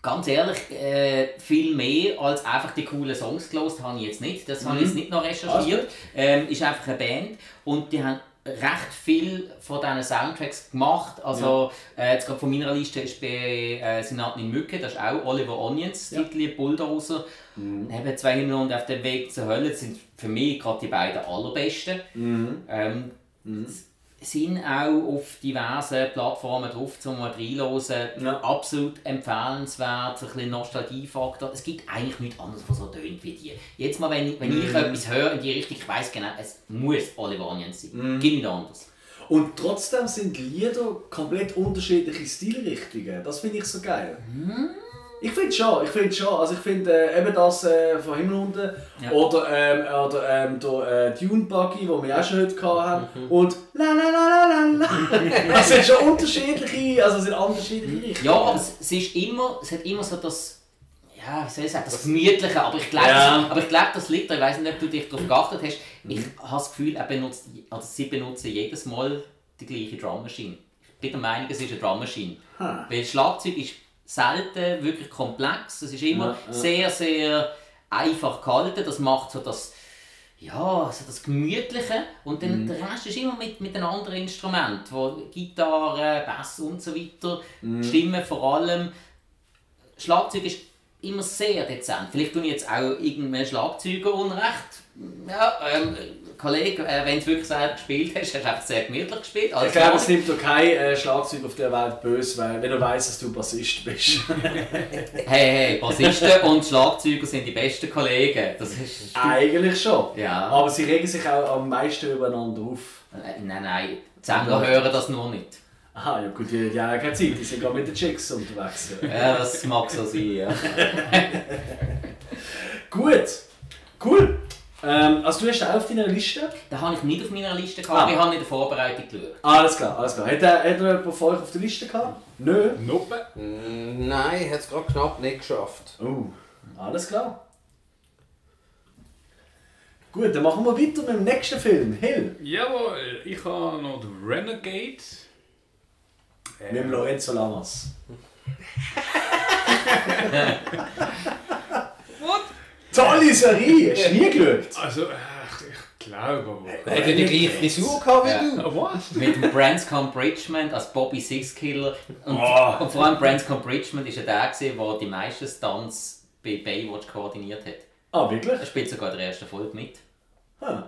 Ganz ehrlich, äh, viel mehr als einfach die coolen Songs gelost habe ich jetzt nicht. Das habe ich jetzt nicht noch recherchiert. Ähm, ist einfach eine Band und die haben recht viel von diesen Soundtracks gemacht. Also äh, jetzt gerade von meiner Liste ist bei äh, Senat in Mücke, das ist auch Oliver Onions, Ja. Titel Bulldozer. Neben zwei Himmel und auf dem Weg zur Hölle sind für mich gerade die beiden allerbesten. Mhm. Ähm, sind auch auf diversen Plattformen drauf zum mal reinhören. Ja. Absolut empfehlenswert, ein bisschen Nostalgiefaktor. Es gibt eigentlich nichts anderes, was so tönt wie die. Jetzt mal, wenn, ich- wenn ich etwas höre in die Richtung, ich weiss genau, es muss Oliver Onions sein. Gibt nicht anders. Und trotzdem sind die Lieder komplett unterschiedliche Stilrichtungen. Das finde ich so geil. Ich finde schon, ich finde schon. Also ich finde äh, eben das äh, von Himmel unten Ja. oder, ähm, oder ähm, der äh, Dune Buggy, den wir auch schon heute hatten. Und la la la la la la. Das sind schon unterschiedliche, also es sind unterschiedliche Richtungen. Ja, aber es, es ist immer, es hat immer so das, ja, wie soll ich sagen, das Gemütliche, aber ich glaube, Ja. das, aber ich glaube, das liegt da, ich weiß nicht, ob du dich darauf geachtet hast, ich habe das Gefühl, er benutzt, also sie benutzen jedes Mal die gleiche Drum Machine. Ich bin der Meinung, es ist eine Drum Machine. Ha. Weil Schlagzeug ist selten wirklich komplex, es ist immer Ja, ja. sehr, sehr einfach gehalten, das macht so das, ja, so das Gemütliche und dann Mhm. der Rest ist immer mit, mit einem anderen Instrument, wo Gitarre, Bass und so weiter, Mhm. Stimmen vor allem. Schlagzeug ist immer sehr dezent. Vielleicht tun ich jetzt auch irgendeinen Schlagzeuger unrecht. Ja, ähm, Kollege, äh, wenn du wirklich selber gespielt hast, hast du einfach sehr gemütlich gespielt. Ich glaube, es nimmt doch kein äh, Schlagzeug auf der Welt böse, weil, wenn er weiss, dass du Bassist bist. Hey, hey, Bassisten und Schlagzeuger sind die besten Kollegen. Das ist... Eigentlich schon. Ja. Aber sie regen sich auch am meisten übereinander auf. Äh, Nein, nein, die Sänger hören das nur nicht. Aha, ja gut, die, die haben keine Zeit, die sind gerade mit den Chicks unterwegs. Ja, das mag so sein, ja. Gut, cool. Ähm, also du hast den auch auf deiner Liste? Den habe ich nicht auf meiner Liste gehabt, Ah. aber ich habe in der Vorbereitung geschaut. Alles klar, alles klar. Hat, er, hat er jemand von euch auf der Liste gehabt? Nö. Nope. Mm, Nein, hat es gerade knapp nicht geschafft. Oh, alles klar. Gut, dann machen wir weiter mit dem nächsten Film. Hill. Jawohl, ich habe noch The Renegade. Mit dem Lorenzo Lamas. What? Tolle Serie! Hast du nie geschaut? Also, ach, ich glaube aber. Hat er die gleiche Frisur gehabt wie du? Was? Mit dem Branscombe Bridgman als Bobby Sixkiller. Und, Oh. und vor allem Branscombe Bridgman war ja der, gewesen, der die meisten Stunts bei Baywatch koordiniert hat. Ah, wirklich? Er spielt sogar in der ersten Folge mit. Ah.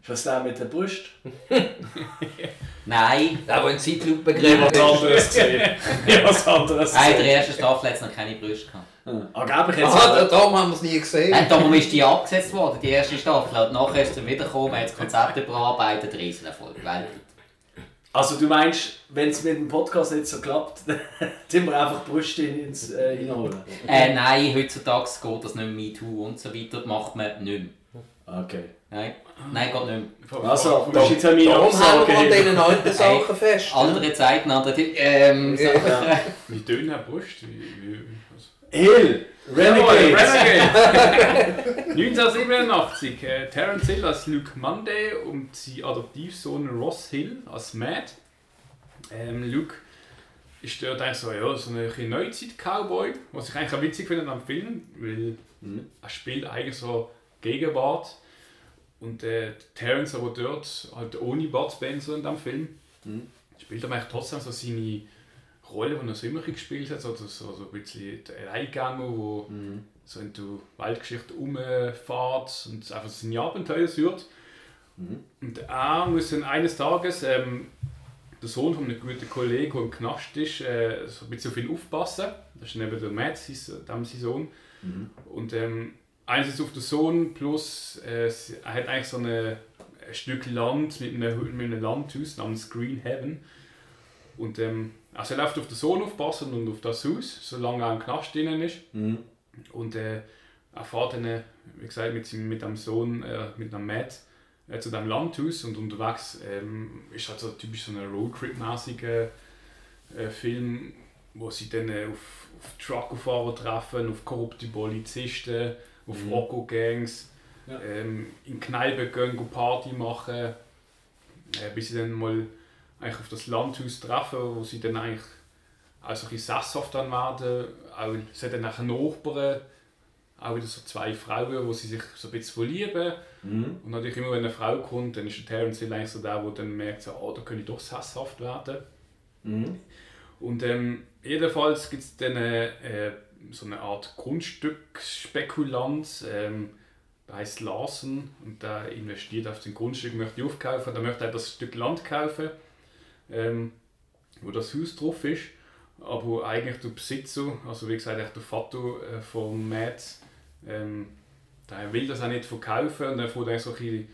Ist das der mit der Brust? Nein, Der, der in Zeitlupe Ja, gegräbt was anderes gesehen. Ja, was anderes nein in der gesehen. ersten Staffel hat es noch keine Brüste gehabt. Ah, Angeblich jetzt Ah, da- darum haben wir es nie gesehen. Nein, darum ist die abgesetzt worden, die erste Staffel. Und nachher ist sie wiedergekommen, hat das Konzept überarbeitet, Riesenerfolg. Weltweit. Also du meinst, wenn es mit dem Podcast nicht so klappt, dann tun wir einfach in- ins äh, hinholen? Äh, nein, heutzutage geht das nicht mehr MeToo und so weiter, das macht man nicht mehr. Okay. Nein, nein geht nicht mehr. Also, das ist jetzt eine meine Darum haben Absage. wir an diesen alten Sachen fest. Andere Zeiten, andere Tipps. Ähm. Ja. Wie dünn hat Brust? Wie, wie, was? Hill! Renegade! Renegade! 1987, äh, Terence Hill als Luke Monday und sein Adoptivsohn Ross Hill als Matt. Ähm, Luke ist dort eigentlich so, ja, so ein Neuzeit-Cowboy, was ich eigentlich auch witzig finde am Film, weil Mhm. er spielt eigentlich so Gegenwart und äh, Terence aber dort halt ohne Bud Spencer in dem Film Mhm. spielt aber eigentlich trotzdem so seine Rolle, die er so immer gespielt hat, so, so, so ein bisschen der Alleingänger, wo Mhm. so in der Weltgeschichte rumfährt und einfach seine Abenteuer sucht. Mhm. Und er muss dann eines Tages ähm, der Sohn von einem guten Kollegen, der im Knast ist, äh, so ein bisschen auf ihn aufpassen. Das ist neben der Matt, dem sein Sohn. Mhm. Und ähm, einerseits auf den Sohn, plus äh, er hat eigentlich so eine, ein Stück Land mit einem, mit einem Landhaus namens Green Heaven. Und ähm, also er läuft auf den Sohn aufpassen und auf das Haus, solange er im Knast drinnen ist. Mhm. Und äh, er fährt dann, äh, wie gesagt, mit, seinem, mit dem Sohn, äh, mit dem Matt, äh, zu dem Landhaus und unterwegs ähm, ist halt so typisch so ein Roadtrip-mäßiger äh, Film, wo sie dann äh, auf, auf Truckerfahrer treffen, auf korrupte Polizisten, auf Mhm. Rocco-Gangs, Ja. ähm, in Kneipen gehen, gehen Party machen, äh, bis sie dann mal eigentlich auf das Landhaus treffen, wo sie dann eigentlich auch so ein bisschen sesshaft dann werden. Auch, sie hat dann nachher Nachbarn, auch wieder so zwei Frauen, wo sie sich so ein bisschen verlieben. Mhm. Und natürlich immer, wenn eine Frau kommt, dann ist der Terence Hill eigentlich so der, der dann merkt, so, oh, da kann ich doch sesshaft werden. Mhm. Und ähm, jedenfalls gibt es dann äh, äh, so eine Art Grundstückspekulant, ähm, der heißt Larsen und der investiert auf sein Grundstück, möchte aufkaufen, der möchte auch das Stück Land kaufen, ähm, wo das Haus drauf ist. Aber eigentlich der Besitzer, also wie gesagt, der Vater äh, von Matt, ähm, der will das auch nicht verkaufen und dann fängt eigentlich so ein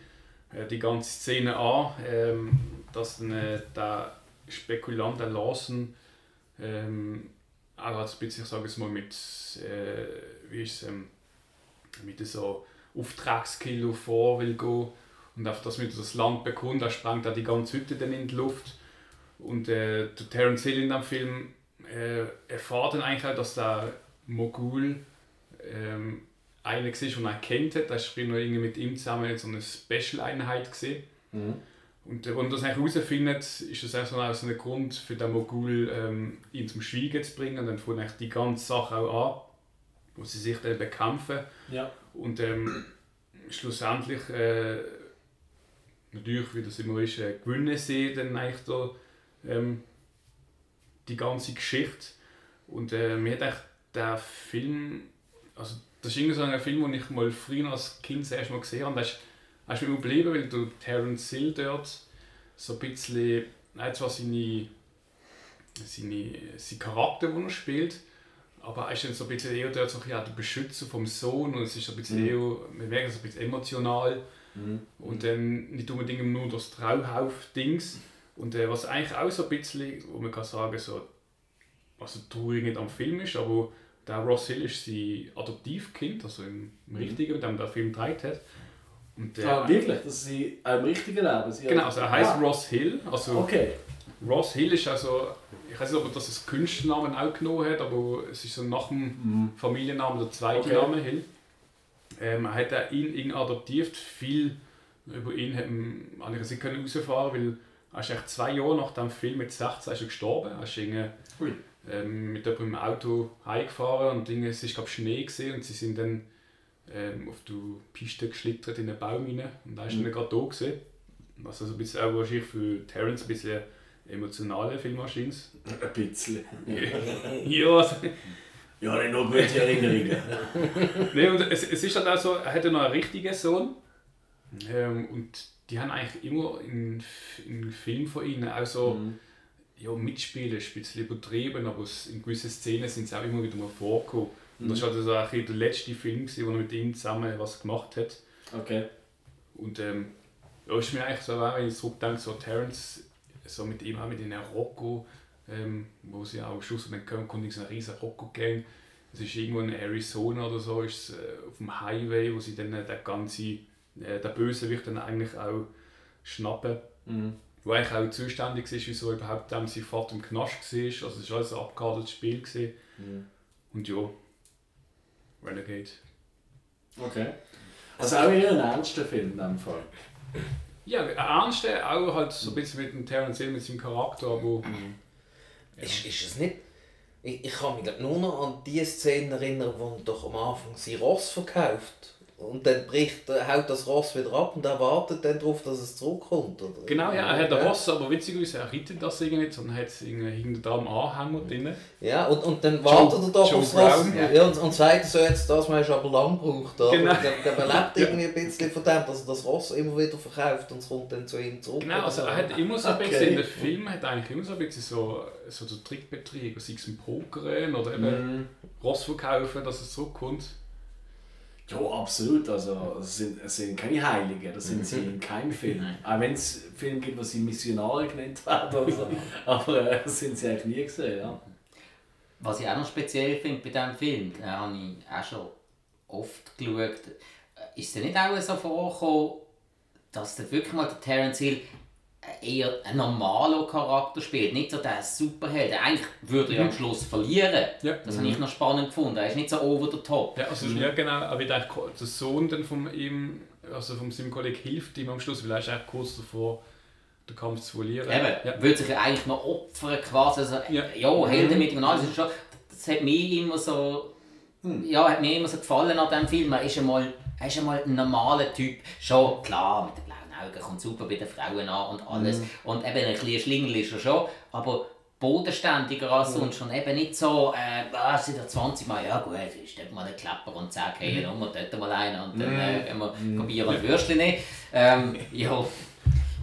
äh, die ganze Szene an, ähm, dass dann, äh, der Spekulant, der Larsen, ähm, auch ein bisschen, ich sage es mal, mit, äh, wie ist ähm, mit so Auftragskiller vor will gehen und einfach das mit das Land bekommt, er sprengt auch die ganze Hütte dann in die Luft. Und äh, der Terence Hill in dem Film äh, erfährt dann eigentlich auch, dass der Mogul ähm, einer war, den er kennt hat. Er war noch irgendwie mit ihm zusammen in so einer Special-Einheit. Mhm. Und wenn er das eigentlich herausfindet, ist das eigentlich so ein, so ein Grund für den Mogul, ähm, ihn zum Schweigen zu bringen. Und dann fängt eigentlich die ganze Sache auch an, wo sie sich dann bekämpfen. Ja. Und ähm, schlussendlich, äh, natürlich, wie das immer ist, äh, gewinnen sie dann eigentlich da, ähm, die ganze Geschichte. Und äh, mir hat eigentlich der Film, also das ist irgendwie so ein Film, den ich mal früher als Kind das erste Mal gesehen habe. Der ist hast du mir geblieben, weil du Terence Hill dort so ein bisschen, nein, zwar seine, seine, seine Charakter, den er spielt, aber er ist dann so ein bisschen eher dort so ein der Beschützer vom Sohn und es ist so ein bisschen Mhm. eher, wir merken so ein bisschen emotional und dann nicht unbedingt nur das Trauhauf-Dings und äh, was eigentlich auch so ein bisschen, wo man kann sagen, so, also traurig nicht am Film ist, aber der Ross Hill ist sein Adoptivkind, also im, im Richtigen, mit dem der Film gedreht hat. Und der, Ah, wirklich? Das ist sie auch im richtigen Leben? Sie Genau, also er heißt Ah, Ross Hill. Also Okay. Ross Hill ist also, ich weiß nicht, ob er das als Künstlernamen auch genommen hat, aber es ist so nach dem Familiennamen der zweite Okay. Name Hill. Ähm, er hat auch ihn, ihn adoptiert. Viel über ihn hat man habe ich nicht können herausfahren, weil ist echt zwei Jahre nach dem Film mit 16 ist er gestorben. Ist irgendwie, ähm, mit jemandem im Auto heimgefahren und Dinge, es war glaube Schnee gewesen, und sie sind dann ähm, auf die Piste geschlittert in einen Baum rein und da ist Mhm. er gerade da gewesen. Was also ein bisschen, auch wahrscheinlich für Terence ein bisschen emotionale Film wahrscheinlich. Ein bisschen. ja, also, Ja, nicht nur gute Erinnerungen. nee, und es, es ist dann auch so, er hatte noch einen richtigen Sohn ähm, und die haben eigentlich immer in, in Filmen von ihnen auch so Mhm. ja, mitspielen, bisschen übertrieben, aber in gewissen Szenen sind sie auch immer wieder mal vorgekommen. Und das war also auch der letzte Film, gewesen, wo er mit ihm zusammen was gemacht hat. Okay. Und ähm, ja, ist mir eigentlich so, auch, wenn ich zurückdenke, so Terence, so mit ihm auch mit in Rocco, ähm, wo sie auch am Schluss dann kommen, kommt so ein riesen Rocco-Gang. Es ist irgendwo in Arizona oder so, ist äh, auf dem Highway, wo sie dann äh, der ganze, äh, der Bösewicht dann eigentlich auch schnappen. Mhm. Wo eigentlich auch zuständig ist, wieso überhaupt ähm, sein Vater im Knast war. Also es war alles ein abgehandeltes Spiel. Gewesen. Mhm. Und ja, Renegade. Okay. Also auch eher ein ernster Film in dem Fall. Ja, ernste auch halt so ein bisschen mit dem Terence Hill, mit seinem Charakter, aber Ist, ist es nicht... Ich, ich kann mich glaub, nur noch an die Szene erinnern, wo er doch am Anfang sein Ross verkauft. Und dann bricht, er- haut das Ross wieder ab und er wartet dann darauf, dass es zurückkommt. Oder? Genau, ja, er hat ein Ross, aber witzigerweise, er reitet das irgendwie nicht, sondern hat es irgendwie hinten dran am Anhänger drin. Ja, und, und dann wartet er doch aufs Ross. Ja. und, und sagt so jetzt, das hast du aber lang gebraucht. Oder? Genau. Und dann, dann er lebt irgendwie ein bisschen von dem, dass er das Ross immer wieder verkauft und es kommt dann zu ihm zurück. Genau, also er hat immer so ein Okay. bisschen, in den Filmen hat er eigentlich immer so ein bisschen so, so den Trick betrieben, sei es im Pokern oder eben Mhm. Ross verkaufen, dass es zurückkommt. Ja, absolut. Also, es sind, es sind keine Heiligen, das sind sie in keinem Film. Auch wenn es Filme gibt, wo sie Missionare genannt werden. Oder so. Aber äh, das sind sie eigentlich nie gesehen. Ja. Was ich auch noch speziell finde bei diesem Film, den habe ich auch schon oft geschaut, äh, ist es nicht auch so vorgekommen, dass der wirklich mal der Terence Hill eher einen normalen Charakter spielt, nicht so der Superheld. Eigentlich würde er am Schluss verlieren. Ja. Das habe ich noch spannend gefunden. Er ist nicht so over the top. Ja, also ja genau, aber ich denke, der Sohn dann von ihm, also von seinem Kollegen hilft ihm am Schluss, weil er ist eigentlich kurz davor, den Kampf zu verlieren. Eben, Ja. würde sich ja eigentlich noch opfern quasi. Also, Ja. ja. Helden mit ihm und alles. Das, schon, das hat mir immer so, ja, hat mir immer so gefallen an diesem Film. Er ist einmal, er ist einmal ein normaler Typ. Schon klar, mit Augen kommt super bei den Frauen an und alles. Und eben ein bisschen Schlingel ist er schon, aber bodenständiger als sonst und eben nicht so, äh, ah, sind ja 20 Mal, ja gut, ist dort mal ein Klapper und zack, hey, mhm. wir dort mal einen und dann äh, gehen wir mhm. Bier und Würstchen. Ähm, ja,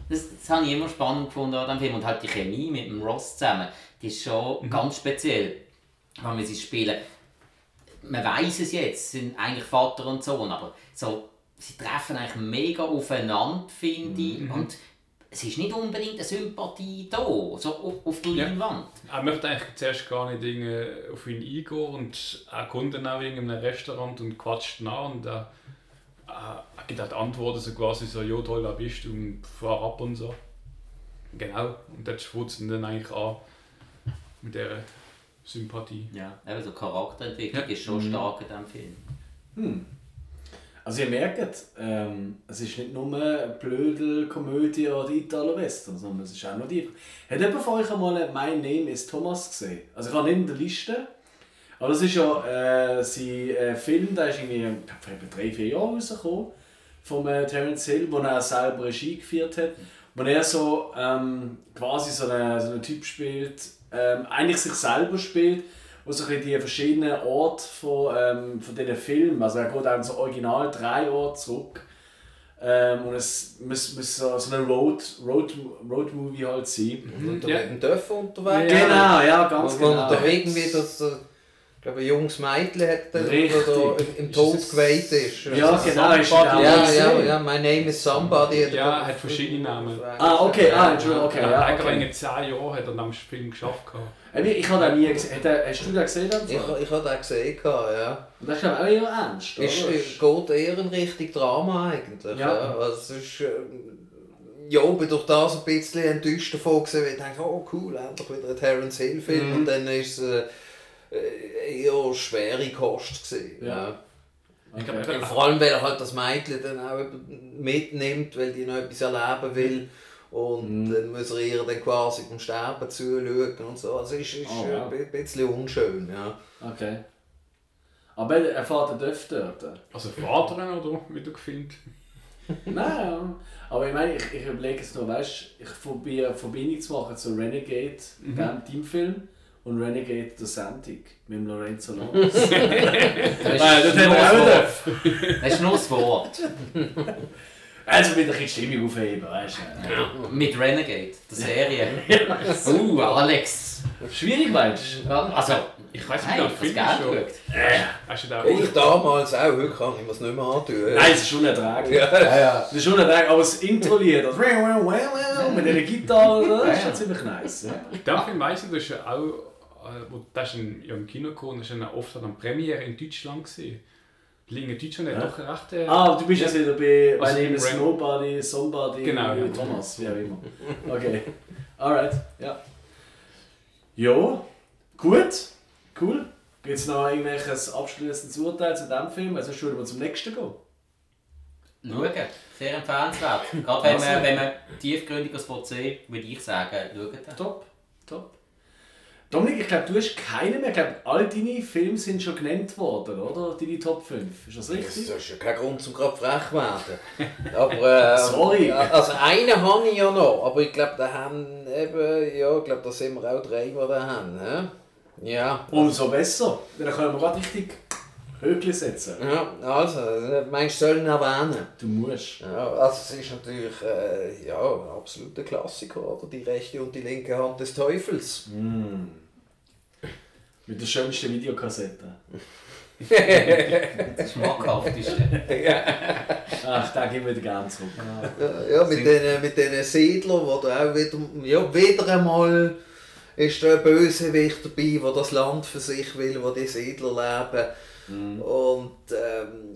das, das habe ich immer spannend gefunden an diesem Film. Und halt die Chemie mit dem Ross zusammen, die ist schon ganz speziell, wenn wir sie spielen. Man weiß es jetzt, sind eigentlich Vater und Sohn, aber so, sie treffen eigentlich mega aufeinander, finde ich. Und es ist nicht unbedingt eine Sympathie da, so auf, auf der Ja. Leinwand. Er möchte eigentlich zuerst gar nicht irgendwie auf ihn eingehen und er kommt dann auch in einem Restaurant und quatscht nach und er, er, er gibt halt Antworten so quasi so, ja toll, wer bist du und fahr ab und so. Genau, und dort ihn dann eigentlich an mit dieser Sympathie. Ja, eben so Charakterentwicklung Ja. ist schon stark in diesem Film. Hm. Also ihr merkt, ähm, es ist nicht nur blöde Komödie oder Italo-Western, sondern es ist auch noch die. Hat jemand von euch einmal «My Name is Thomas» gesehen? Also ich habe nicht in der Liste, aber das ist ja äh, sein äh, Film, der ist irgendwie vor etwa drei, vier Jahren rausgekommen, von äh, Terence Hill, wo er selber Regie geführt hat, wo er so ähm, quasi so einen, so einen Typ spielt, ähm, eigentlich sich selber spielt, wo sich in die verschiedenen Orte von, ähm, von diesen Filmen, also er geht auch so original drei Orte zurück, Ähm, und es muss, muss so, so ein Road, Road, Road Movie halt sein. Und da Ja. Dörfer unterwegs. Genau, ja, ganz wo genau. da irgendwie das, äh, ich glaube, ein junges Mädchen hat der da im, Tod Ist es- geweiht ist. Ja, genau, ist genau Ja, das ja, gesehen. ja, my name is somebody. hat er Ja, da- hat verschiedene Namen. Ah, okay, ah, Entschuldigung, okay, Ja, ja, eigentlich okay. in 10 Jahren hat er am Film geschafft. gehabt. Ich, ich habe den nie gesehen. Er- Hast du den gesehen? dann? Ich, ich habe den gesehen, ja. Und das ist ich auch eher ernst, oder? Ist, ist, geht eher in Richtung Drama eigentlich. Ja. Ja. Also es ist, ähm, ja, ich bin durch das ein bisschen enttäuscht davon gewesen, weil ich dachte, oh cool, endlich wieder ein Terence Hill Film. Mhm. Und dann ist es äh, eher schwere Kost gewesen. Ja. Okay. Vor allem, weil er halt das Mädchen dann auch mitnimmt, weil die noch etwas erleben will. Und Mhm. dann muss er ihr dann quasi beim Sterben zuschauen und so. Also es ist, ist Oh, äh, wow. ein bisschen unschön, ja. Okay. Aber er fährt Döff dort. Also Vater oder wie du gefilmt? Nein, aber ich meine, ich, ich überlege es noch, weißt ich probiere eine Verbindung zu machen zu Renegade, dem Teamfilm, und Renegade der Sendung mit dem Lorenzo Lamas. Das ist Nein, das er das ist nur das Wort. Also wieder ein bisschen Stimmung aufheben, weißt du. Mit Renegade, der Serie. Uh, Alex. Schwierig, meinst du? Ja, Also, Ich weiß nicht, der das Film schon. geschaut. Hast du da Ich damals auch, heute kann ich mir es nicht mehr antun. Nein, es ist unerträglich. Ja. Ja, ja. Das ist unerträglich, aber das Intro-Lied, das mit der Gitarre, das ist Ja, schon ja. ziemlich nice. Ja. Der Film weiss ich, das ist ja auch, äh, wo, das ist in, ja, im Kino gekommen, das ist ja oft an der Premiere in Deutschland gesehen. Liegen in Deutschland Ja. hat doch recht. Äh, Ah, du bist jetzt wieder bei Also My Name is Ren- Nobody, Somebody, Genau, ja. Thomas, wie auch immer. Okay, alright, ja. Jo, gut, cool. Gibt es noch irgendwelches abschließendes Urteil zu diesem Film? Also würden wir zum nächsten gehen. Schauen, sehr empfehlenswert. Gerade wenn Also. man, wenn man tiefgründiges sehen würde ich sagen, schaut den. Top, top. Dominik, ich glaube, du hast keinen mehr. Ich glaube, all deine Filme sind schon genannt worden, oder? Deine Top 5. Ist das Das richtig? ist ja kein Grund, zum gerade frech zu werden. Aber, äh, Sorry. Also einen habe ich ja noch, aber ich glaube, da haben eben, ja, ich glaube, da sind wir auch drei, die da haben. hä? Ja. Umso besser. Dann können wir gerade richtig Höckli setzen. Ja, also, meinst du, sollen erwähnen? Du musst. Ja, also es ist natürlich äh, ja, ein absoluter Klassiker, oder? Die rechte und die linke Hand des Teufels. Mm. Mit der schönsten Videokassette. Das schmackhaft ist. Ach, den geben wir gerne zurück. Ja, ja mit den, mit den Siedlern, wo da auch wieder, ja, wieder einmal ist da ein Bösewicht dabei, der das Land für sich will, wo die Siedler leben. Und ähm,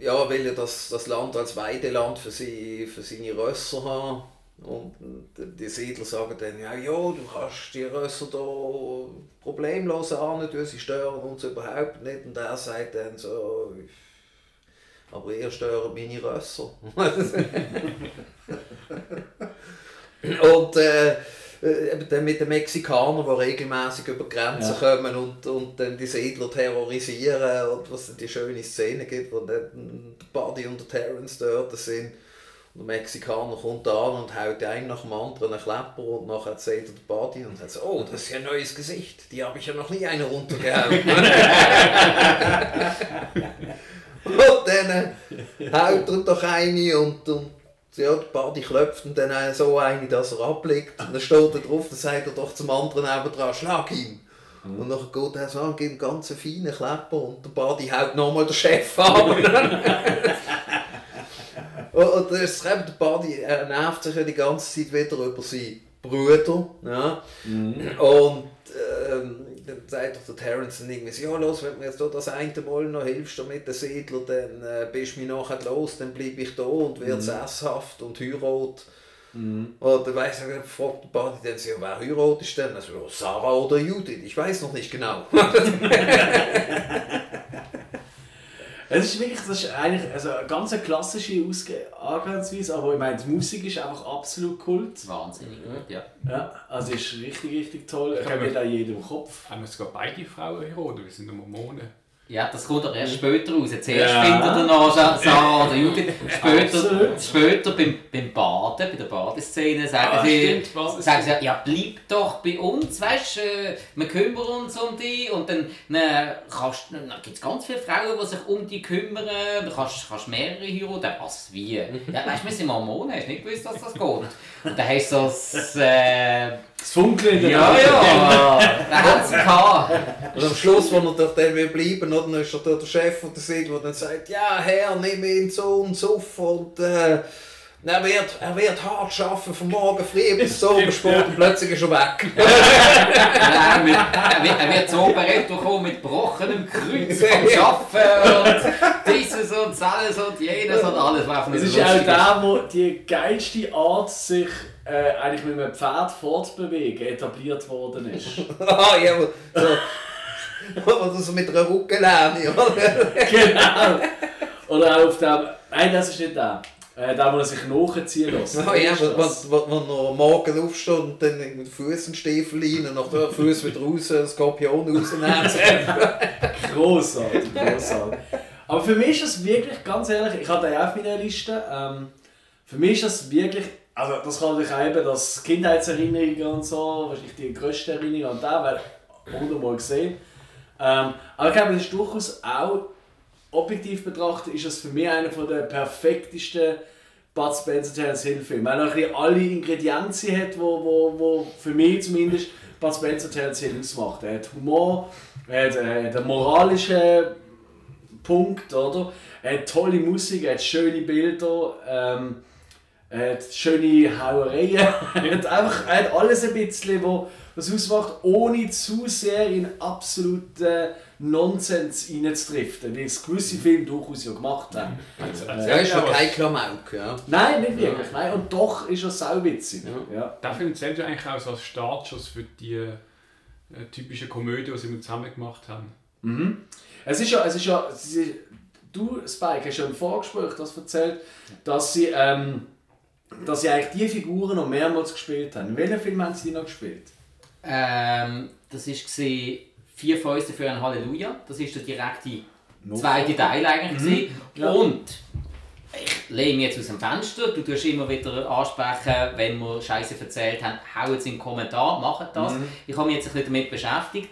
ja, will ja das, das Land als Weideland für, sie, für seine Rösser haben. Und die Siedler sagen dann, ja, ja, du kannst die Rösser da problemlos an, sie stören uns überhaupt nicht. Und er sagt dann so, aber ihr stört meine Rösser. und äh, dann mit den Mexikanern, die regelmäßig über die Grenzen Ja. kommen und, und dann die Siedler terrorisieren und was es die schöne Szene gibt, wo dann der Buddy und der Terrence dort sind. Und der Mexikaner kommt an und haut einen nach dem anderen einen Klepper und nachher sagt er der Buddy und sagt so, oh, das ist ja ein neues Gesicht, die habe ich ja noch nie eine runtergehauen. und dann äh, haut er doch eine und, und ja, der Buddy klopft ihm dann äh, so eine, dass er ablegt. Und dann steht er drauf, dann sagt er doch zum anderen nebendran, schlag ihn. Und dann geht er so, gibt einen ganz feinen Klepper und der Buddy haut nochmal den Chef an. und eben, der Buddy er nervt sich ja die ganze Zeit wieder über seinen Bruder. Ja. Und ähm, dann sagt doch der Terence dann irgendwie ja los, wenn du mir jetzt hier das eine Mal noch hilfst mit den Siedlern, dann äh, bist du mir nachher los, dann bleibe ich da und werde sesshaft und heirat. Und dann weiss er, fragt der Buddy dann so, wer heiratest denn? Also, Sarah oder Judith, ich weiß noch nicht genau. Es ist wirklich, das ist eigentlich also eine ganz klassische Ausge Angehensweise, aber ich meine, die Musik ist einfach absolut Kult. Wahnsinnig gut, ja. Ja, also ist richtig, richtig toll. Ich Ich habe nicht an jedem Kopf. Haben wir sogar beide Frauen heiratet, wir sind Mormonen. Ja, das kommt doch erst später raus. Zuerst Ja. findet er noch Sa- Sa oder Judith. Später, später beim, beim Baden, bei der Badeszene, sagen Ah, sie, stimmt, sagen sie, ja bleib doch bei uns, weißt du, äh, wir kümmern uns um dich und dann, dann, kannst- dann gibt es ganz viele Frauen, die sich um dich kümmern, du kannst, kannst mehrere heiraten, was, wie? Ja, weißt du, wir sind Mormonen, hast du nicht gewusst, dass das geht? Und dann hast du so das, äh, Das Funkeln in der ja, Augen. ja, da hat es gehabt. Und am Schluss, wenn er dort dann will bleiben will, dann ist er dort der Chef oder so, der dann sagt, ja Herr, nimm ihn so und so und äh, er, wird, er wird hart arbeiten, von morgen früh bis zum Abendsport und plötzlich ist er weg. Mit, er, wird, er wird so berät bekommen mit gebrochenem Kreuz vom Arbeiten und dieses und das alles und jenes und alles. Was nicht ist auch der, wo die geilste Art, sich äh, eigentlich mit einem Pferd fortzubewegen, etabliert worden ist. ah, ja, so. Oder so mit einer Rückenlehne, oder? genau. Oder auch auf dem. Nein, das ist nicht der. Äh, der, wo er sich nachziehen lässt. Ah, ja, wenn, das? wenn, wenn er am Morgen aufsteht und dann mit den Füßen Stiefel rein und nach der Fuß wieder raus, einen Skorpion rausnehmen. Grossartig, grossartig. Aber für mich ist das wirklich, ganz ehrlich, ich habe den auch auf meiner Liste. Ähm, für mich ist das wirklich, also das kann natürlich eben, dass Kindheitserinnerungen und so, wahrscheinlich die grösste Erinnerung an den, weil hundertmal gesehen. Ähm, aber ich glaube, das ist durchaus auch, objektiv betrachtet, ist das für mich einer der perfektesten Bud Spencer Terence Hill Filme. Weil er alle Ingredienzen hat, wo, wo, wo für mich zumindest Bud Spencer Terence Hill ausmacht. Er hat Humor, er hat, er hat einen moralischen Punkt, oder? Er hat tolle Musik, er hat schöne Bilder, ähm, hat schöne Hauereien. er hat einfach er hat alles ein bisschen, wo das ausmacht, ohne zu sehr in absoluten Nonsens reinzudriften, wie es gewisse Filme durchaus ja gemacht haben. Also, Ja, ist ja kein Klamauk, ja. Nein, nicht wirklich. Nein, und doch ist er sauwitzig. Ja. Der Film zählt ja eigentlich auch so als Startschuss für die äh, typische Komödie, die sie mit zusammen gemacht haben. Mhm. Es ist ja, es ist ja, sie, du Spike hast ja im Vorgespräch das erzählt, dass sie, ähm, dass sie eigentlich die Figuren noch mehrmals gespielt haben. In welchem Film haben sie die noch gespielt? Ähm, das war «Vier Fäuste für ein Halleluja». Das ist der direkte zweite Teil eigentlich. Ja. Und ich lehne mich jetzt aus dem Fenster. Du tust immer wieder ansprechen, wenn wir Scheiße erzählt haben, haut es in den Kommentar, macht das. Ich habe mich jetzt ein bisschen damit beschäftigt.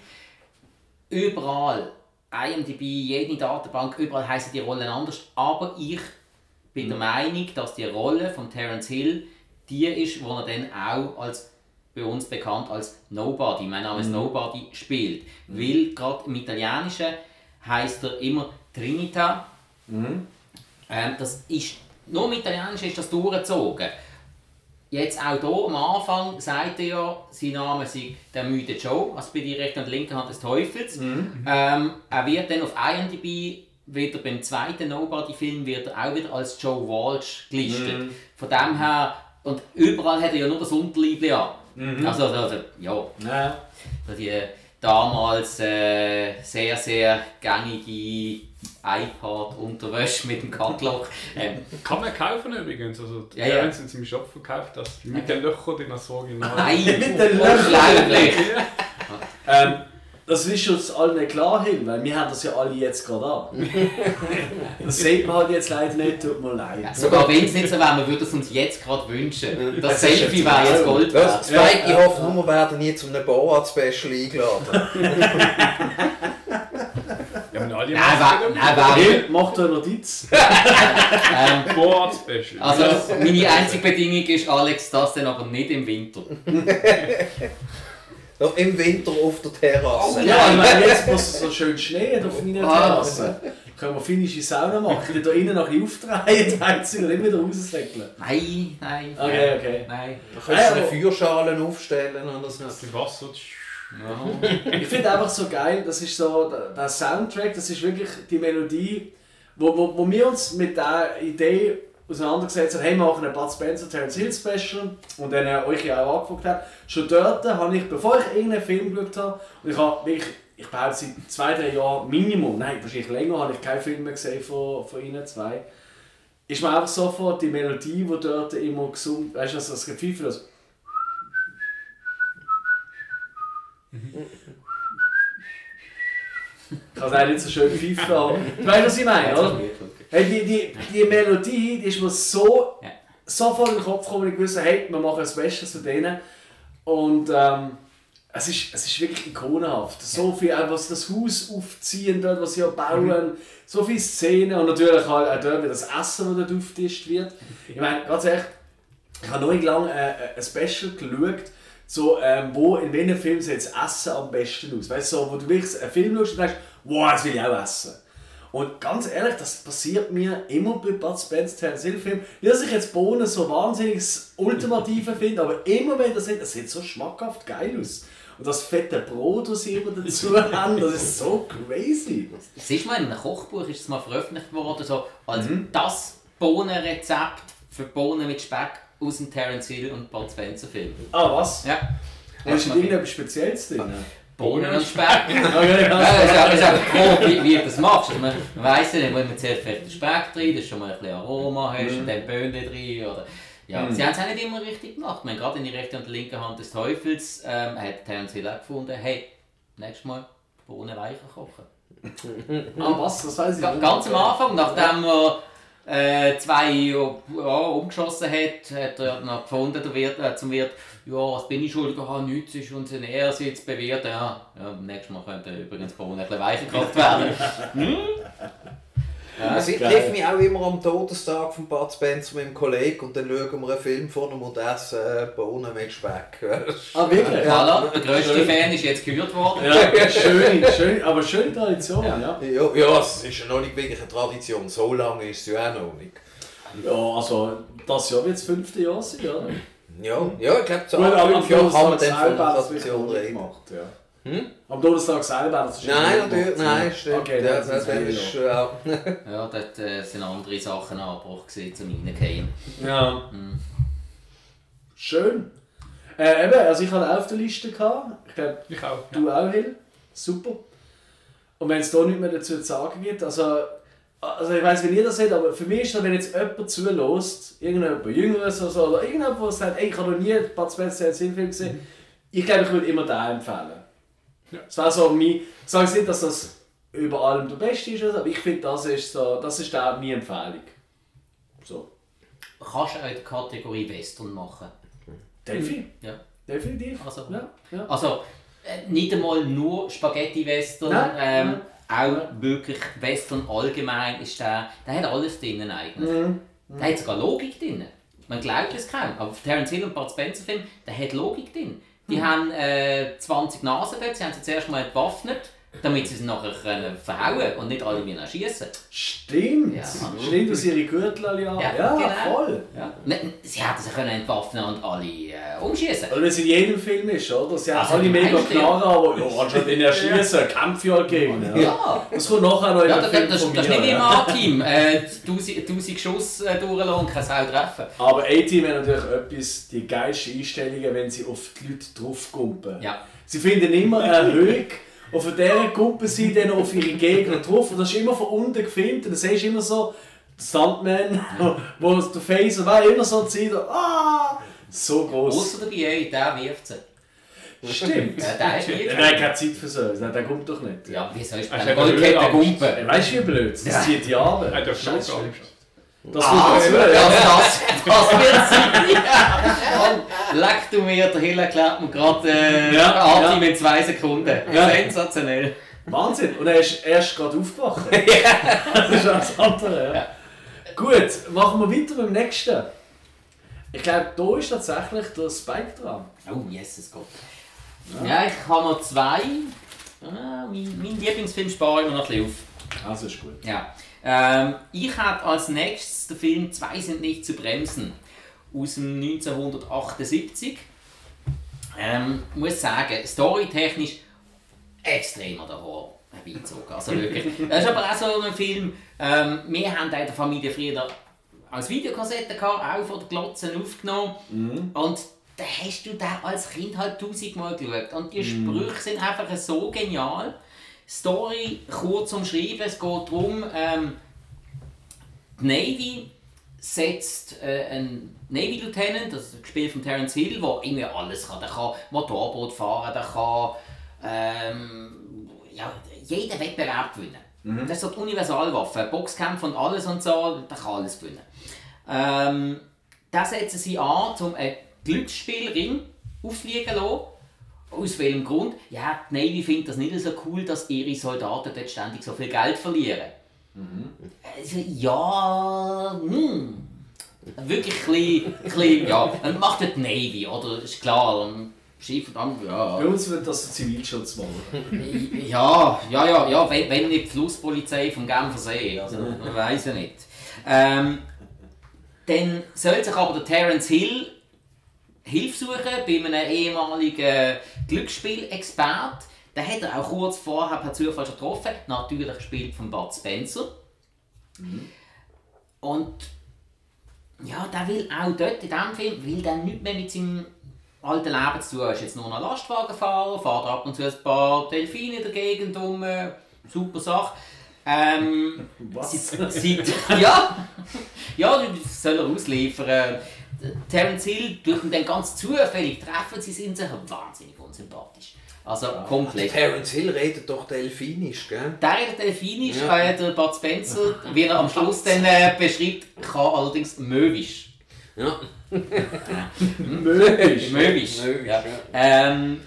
Überall, IMDb, jede Datenbank, überall heißen die Rollen anders. Aber ich bin der Meinung, dass die Rolle von Terence Hill die ist, wo er dann auch als bei uns bekannt als Nobody, mein Name ist Nobody, spielt. Weil gerade im Italienischen heißt er immer Trinita. Ähm, das ist, nur im Italienischen ist das durchgezogen. Jetzt auch hier am Anfang sagt er ja, sein Name sei der müde Joe, also bei der rechten und linken Hand des Teufels. Ähm, er wird dann auf IMDb wieder beim zweiten Nobody-Film wird er auch wieder als Joe Walsh gelistet. Von dem her, und überall hat er ja nur das Unterliebli an. Also, also, ja, Ja. also die damals äh, sehr, sehr gängige iPad-Unterwäsche mit dem Cutlock. Ähm, Kann man kaufen übrigens. Also, die Ja, ja. Sind im Shop verkauft, das mit den Löchern, die das Original. nein, Mit den Löchern. unglaublich! Ähm, das ist uns allen klar hin, weil wir haben das ja alle jetzt gerade an. das sieht man halt jetzt leider nicht, tut mir leid. Sogar wenn es nicht so wäre, wir würden es uns jetzt gerade wünschen. Das Das Selfie wäre jetzt. Gold Das wert. Spike, ich hoffe nur, wir werden nie zu einem Borat-Special eingeladen. Ja, haben alle Nein, wär, nein, wär, Hill, mach dir eine Notiz. ähm, Board Special. Also, meine einzige Bedingung ist, Alex, das dann aber nicht im Winter. Ja, Im Winter auf der Terrasse. Ja, ich meine, jetzt muss es so schön schneien auf meiner Ah. Terrasse. Können wir finnische Sauna machen, die da innen noch ein bisschen aufdrehen, die Heizung und immer wieder raussäckeln. Nein, nein. Okay, okay. Nein. Da kannst du eine Ja, Feuerschale aufstellen so. Das Wasser. Ja. Ich finde einfach so geil, das ist so, der- der Soundtrack, das ist wirklich die Melodie, wo, wo, wo wir uns mit der Idee auseinandergesetzt haben, hey, machen ein Bud Spencer Terence Hill Special und dann äh, euch auch angeguckt habe, schon dort habe ich, bevor ich irgendeinen Film geschaut habe, und ich habe wirklich, ich behaupte seit zwei, drei Jahren Minimum, nein, wahrscheinlich länger, habe ich keinen Film mehr gesehen von, von ihnen zwei, ist mir einfach sofort die Melodie, die dort immer gesungen, weißt du, also das Gefühl das Ich kann es nicht so schön pfeifen, aber du weißt, was ich meine, oder? Hey, die, die, die Melodie, die ist mir so, Ja. so voll in den Kopf gekommen, ich wusste, hey, wir machen ein Special zu denen. Und ähm, es, ist, es ist wirklich ikonenhaft. So viel, auch was das Haus aufziehen, dort, was sie bauen, so viele Szenen und natürlich halt auch dort, wie das Essen, das dort aufgetischt wird. Ich meine, ganz ehrlich, ich habe noch nicht lange äh, ein Special geschaut, so, ähm, wo in welchem Film sieht das Essen am besten aus. Weißt du, so, wo du wirklich einen Film schaust und denkst, wow, das will ich auch essen. Und ganz ehrlich, das passiert mir immer bei Bud Spencer Terence Hill Film. Nicht, dass ich jetzt Bohnen so wahnsinnig Ultimative finde, aber immer wenn das sieht, das sieht so schmackhaft geil aus. Und das fette Brot, das sie immer dazu haben, das ist so crazy. Es ist mal in einem Kochbuch ist es mal veröffentlicht worden, so als das Bohnenrezept für Bohnen mit Speck aus dem Terence Hill und Bud Spencer Film. Ah, was? Ja. Da ist irgendetwas Spezielles drin. Bohnen und Speck. Okay, Ja, ja. es ist ist einfach grob, wie, wie du das machst. Also man, weiss ja nicht, wo man zuerst vielleicht den Speck drin, dass du schon mal ein bisschen Aroma hast und dann Böhnen drin. Oder, ja, Sie haben es auch nicht immer richtig gemacht. Man, gerade in die rechte und die linke Hand des Teufels ähm, hat Terence Hill auch gefunden, hey, nächstes Mal Bohnen weicher kochen. Ah, was? Das weiß ich Ga- nicht. Ganz am Anfang, nachdem er äh, zwei ja, umgeschossen hat, hat er noch gefunden, der Wirt, äh, zum Wirt, ja, was bin ich schuld, ah, nichts ist uns ein Ehrsitz bewährt. Ja, ja, nächstes Mal könnte übrigens die Bohnen ein bisschen weicher gekocht werden. Also ich Geil. treffe mich auch immer am Todestag von Bud Spencer mit dem Kollegen und dann schauen wir einen Film von ihm und essen äh, Bohnen mit Speck. Ah, wirklich? Voilà, der grösste Fan ist jetzt gehört worden. Ja, schön, schön, aber schöne Tradition, ja. Ja. Ja, ja, es ist ja noch nicht wirklich eine Tradition, so lange ist es ja auch noch nicht. Ja, also das Jahr wird das fünfte Jahr sein, oder? Ja, ja ich glaube, so Gut, ab aber fünf Jahren kann man dann von einer wirklich reden. gemacht, ja. Hm? Am Donnerstag selber es schon Nein, natürlich, ja. nein, stimmt. Okay, ja, dann das, sind das ist, ja. Ja, dort äh, sind andere Sachen gewesen, zum Reingehen. Ja. Mhm. Schön. Äh, eben, also ich hatte auch auf der Liste gehabt. Ich glaube, Ich auch. Ja. du auch, Hill. Super. Und wenn es da nichts mehr dazu zu sagen gibt, also, also ich weiß, wie ihr das seht, aber für mich ist das, wenn jetzt jemand zulässt, irgendjemand Jüngeres oder so, oder irgendjemand, der sagt, ey, ich habe noch nie Bud Spencer einen Film gesehen, ich glaube, ich würde immer den empfehlen. Ja. Das wäre so mein, ich sage nicht, dass das über allem der Beste ist, aber ich finde, das ist so, das ist auch meine Empfehlung. So. Kannst du auch die Kategorie Western machen? Delphi? Ja. Definitiv. Also, Ja, ja. Also, äh, nicht einmal nur Spaghetti-Western, Nein, ähm, nein. Auch wirklich Western allgemein ist der, der hat alles drin eigentlich. Mhm. Der hat sogar Logik drin. Man glaubt es kaum, aber Terence Hill und Bud Spencer Film, der hat Logik drin. Die haben äh, 20 Nasen dort, sie haben sie zuerst mal entwaffnet, damit sie sie nachher können verhauen und nicht alle müssen schießen. Stimmt. Ja. Stimmt, dass ihre Gürtel alle haben. Ja, Ja, genau. voll. Ja. Ne- Sie hätten sie können entwaffnen und alle äh, umschießen. Wie es in jedem Film ist, oder? Sie haben Also, alle die mega Knarren, aber ja, anstatt ihn erschießen, ja gegen. Ja. Ja. Das kommt nachher noch in Ja, den das, Film das, von das ist mir, nicht im ja. A-Team. Äh, 1000 1000 Schuss äh, durchlassen und keine Sau treffen. Aber A-Team hat natürlich etwas, die geilsten Einstellungen, wenn sie auf die Leute draufkumpen. Ja. Sie finden immer eine Erhöhung und von dieser kumpen sie dann auf ihre Gegner drauf. Und das ist immer von unten gefilmt. Und dann siehst du immer so, der Stuntman, wo der Face war immer so zieht. Ah! So groß. Außer der BA, der wirft sie. Stimmt. Ja, der ist Ja, Nein, keine Zeit für so. Nein, Der kommt doch nicht. Ja, wie soll Er hat einer eine Goldkette gumpen? Ey, Weißt du, wie blöd? Das Ja. zieht Jahre. Er darf schon Scheiße. Angst. Das Ah, dazu. das, ja. das, das wird sein. Und leck du mir, der Hill erklärt mir gerade äh, Ja, A-Team ja. in zwei Sekunden. Ja. Sensationell. Wahnsinn. Und er ist erst gerade aufgewacht. das ist das andere. Ja. Gut, machen wir weiter mit dem nächsten. Ich glaube, da ist tatsächlich der Spike dran. Oh, Jesus Gott. Ja, ich habe noch zwei. Ah, mein, mein Lieblingsfilm spare ich mir noch ein bisschen auf. Also ist gut. Ja. Ähm, ich habe als nächstes den Film Zwei sind nicht zu bremsen aus dem 1978. Ähm, muss sagen, storytechnisch extrem an der herbeizogen. Also wirklich. Das ist aber auch so ein Film, ähm, wir haben auch in der Familie früher als Videokassette gehabt, auch von der Glotzen aufgenommen. Und da hast du da als Kind halt tausendmal geschaut. Und die Sprüche sind einfach so genial. Story kurz umschrieben, es geht darum, ähm, die Navy setzt äh, einen Navy Lieutenant, das ist gespielt von Terence Hill, der irgendwie alles kann. Der kann Motorboot fahren, der kann ähm, ja, jeden Wettbewerb gewinnen. Das ist so die Universalwaffe. Boxkämpfe und alles und so, der kann alles gewinnen. Ähm, da setzen sie an, um einen Glücksspielring aufliegen zu lassen. Aus welchem Grund? Ja, die Navy findet das nicht so cool, dass ihre Soldaten dort ständig so viel Geld verlieren. Also, ja, hm. Wirklich ein bisschen, ja. Man macht die Navy, oder? Ist klar. Schiff und dann, ja. Bei uns wird das Zivilschutz machen. Ja, ja, ja, ja, wenn, wenn nicht die Flusspolizei vom Genfer See, also man weiß ja nicht. Ähm, dann soll sich aber der Terence Hill Hilfe suchen bei einem ehemaligen Glücksspielexpert. Den hat er auch kurz vorher per Zufall schon getroffen, natürlich gespielt von Bud Spencer. Und ja, der will auch dort in diesem Film will der nichts mehr mit seinem alten Leben zu tun. Er ist jetzt nur noch Lastwagenfahrer, fährt ab und zu ein paar Delfine in der Gegend um. Super Sache. Ähm, Was? seit, seit, ja, ja, das soll er ausliefern. Terence Hill, durch ihn dann ganz zufällig treffen sie sind sich wahnsinnig unsympathisch. Also komplett. Terence Hill redet doch Delfinisch, gell? Der redet Delfinisch, Ja. äh, der Bud Spencer, wie er am Schluss dann äh, beschreibt, kann allerdings Möwisch. Ja. Möglich. Möwisch. Möwisch, Ja. ja. Ähm,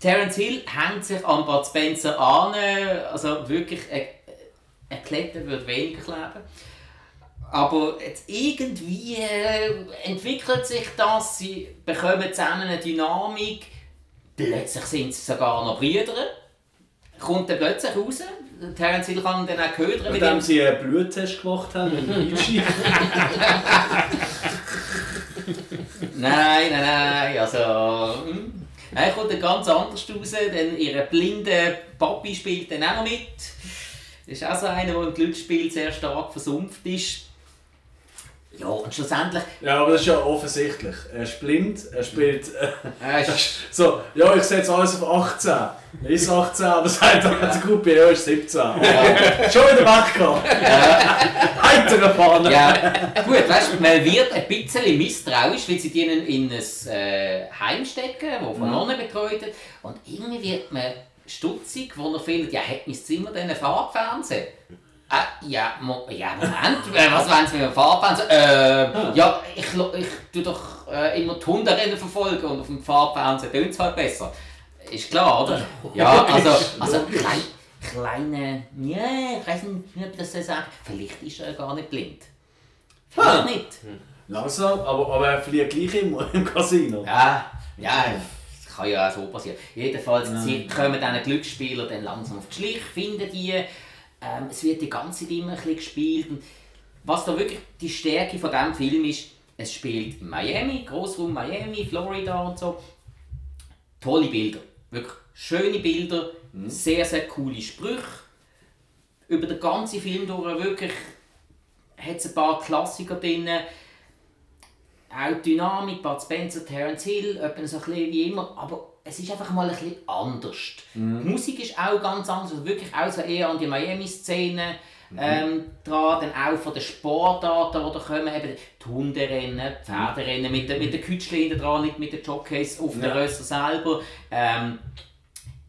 Terence Hill hängt sich an Bud Spencer an, äh, also wirklich, ein ein Kletter würde weniger kleben. Aber jetzt irgendwie äh, entwickelt sich das, sie bekommen zusammen eine Dynamik, plötzlich sind sie sogar noch Brüder. Kommt dann plötzlich raus, Terence Hill kann dann auch ködern mit ihm. sie einen Bluttest gemacht haben dem Einstieg. Nein, nein, nein, also... hm. Er kommt dann ganz anders raus, denn ihr blinder Papi spielt dann auch noch mit. Das ist auch so einer, der im Glücksspiel sehr stark versumpft ist. Ja, und schlussendlich... Ja, aber das ist ja offensichtlich. Er ist blind, er spielt. Äh, so, ja, ich setze alles auf 18. Er ist 18, aber sagt er ja. die Gruppe, ja, ist 17. Schon wieder weggegangen. Heiter vorne. ja, gut, weißt du, man wird ein bisschen misstrauisch, weil sie die in, in ein äh, Heim stecken, das von Nonnen betreut wird. Und irgendwie wird man stutzig, wo er findet, ja, hat mein Zimmer denn einen Farbfernsehen? Äh, ja, mo ja, Moment, äh, was wollen Sie mit dem Farbfernsehen? Äh, ja, ich, ich tue doch äh, immer die Hunderennen verfolgen und auf dem Farbfernsehen tönt es halt besser. Ist klar, oder? Ja, also, also klein, kleine, ja, ich weiß nicht, ich das so sagen Vielleicht ist er gar nicht blind. Vielleicht Ah. nicht. Langsam, aber, aber er fliegt gleich im, im Casino. Ja, ja, das kann ja auch so passieren. Jedenfalls, sie kommen diesen Glücksspieler dann langsam auf die Schliche, finden die. Ähm, es wird die ganze Zeit immer ein bisschen gespielt. Und was da wirklich die Stärke von diesem Film ist, es spielt in Miami, Großraum Miami, Florida und so. Tolle Bilder. Wirklich schöne Bilder, sehr, sehr coole Sprüche. Über den ganzen Film durch wirklich hat es ein paar Klassiker drin. Auch Dynamik, Bud Spencer, Terence Hill, etwa so ein bisschen wie immer, aber es ist einfach mal ein bisschen anders. Die Musik ist auch ganz anders, also wirklich auch so eher an die Miami-Szene ähm, dran, dann auch von den Sportarten, die da kommen, eben die Hunderennen, die Pferderennen, mit, den- mit den Kütschchen hinten dran, nicht mit den Jockeys auf den Ja. Rösser selber. Ähm,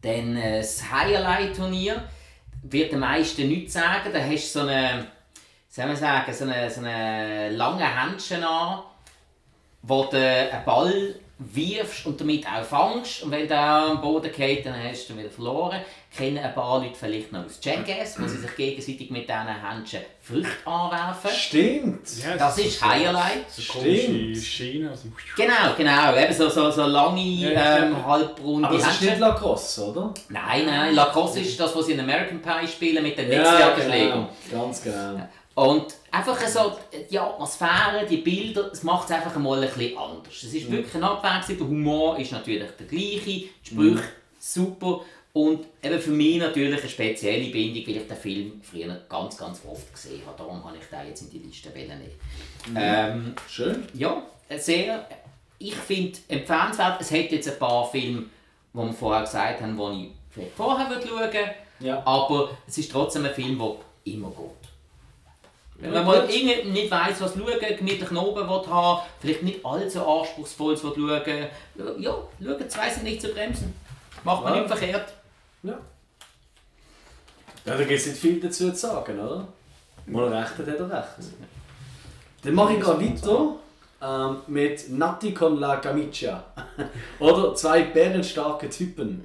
dann äh, das Highlight-Turnier wird den meisten nichts sagen, da hast du so eine, soll man sagen, so eine, so eine lange Händchen an, wo du einen Ball wirfst und damit auch fangst. Und wenn der am Boden geht, dann hast du ihn wieder verloren. Kennen ein paar Leute vielleicht noch aus Jackass, wo sie sich gegenseitig mit diesen Händchen Früchte anwerfen. Stimmt. Ja, Das ist Highlight. So Stimmt. Schiene. Also, Genau, genau. Eben so, so, so lange, Ja, ja. ähm, halbrunde Aber es ist nicht Händchen. Lacrosse, oder? Nein, nein, Lacrosse ist das, was sie in American Pie spielen mit den Ja, Netzwerkschlägern. genau. Ganz genau. Und einfach so die Atmosphäre, die Bilder, es macht es einfach mal ein bisschen anders. Es ist wirklich eine Abwechslung, der Humor ist natürlich der gleiche, die Sprüche super und eben für mich natürlich eine spezielle Bindung, weil ich den Film früher ganz, ganz oft gesehen habe. Darum habe ich den jetzt in die Liste nehmen. Ähm, Schön. ja, sehr, ich finde empfehlenswert. Es hat jetzt ein paar Filme, die wir vorher gesagt haben, die ich vielleicht vorher schauen würde. Ja. Aber es ist trotzdem ein Film, der immer geht. Wenn Ja, man irgendwie nicht weiss, was schauen, gemütlich oben will haben, vielleicht nicht allzu anspruchsvolles will schauen, ja, schauen zwei sind nicht zu bremsen. Macht man Ja. nicht verkehrt. Ja. Ja, da gibt es nicht viel dazu zu sagen, oder? Mal recht hat er recht. Dann mache ich gerade weiter ähm, mit Nati con la Camicia. oder zwei bärenstarke Typen.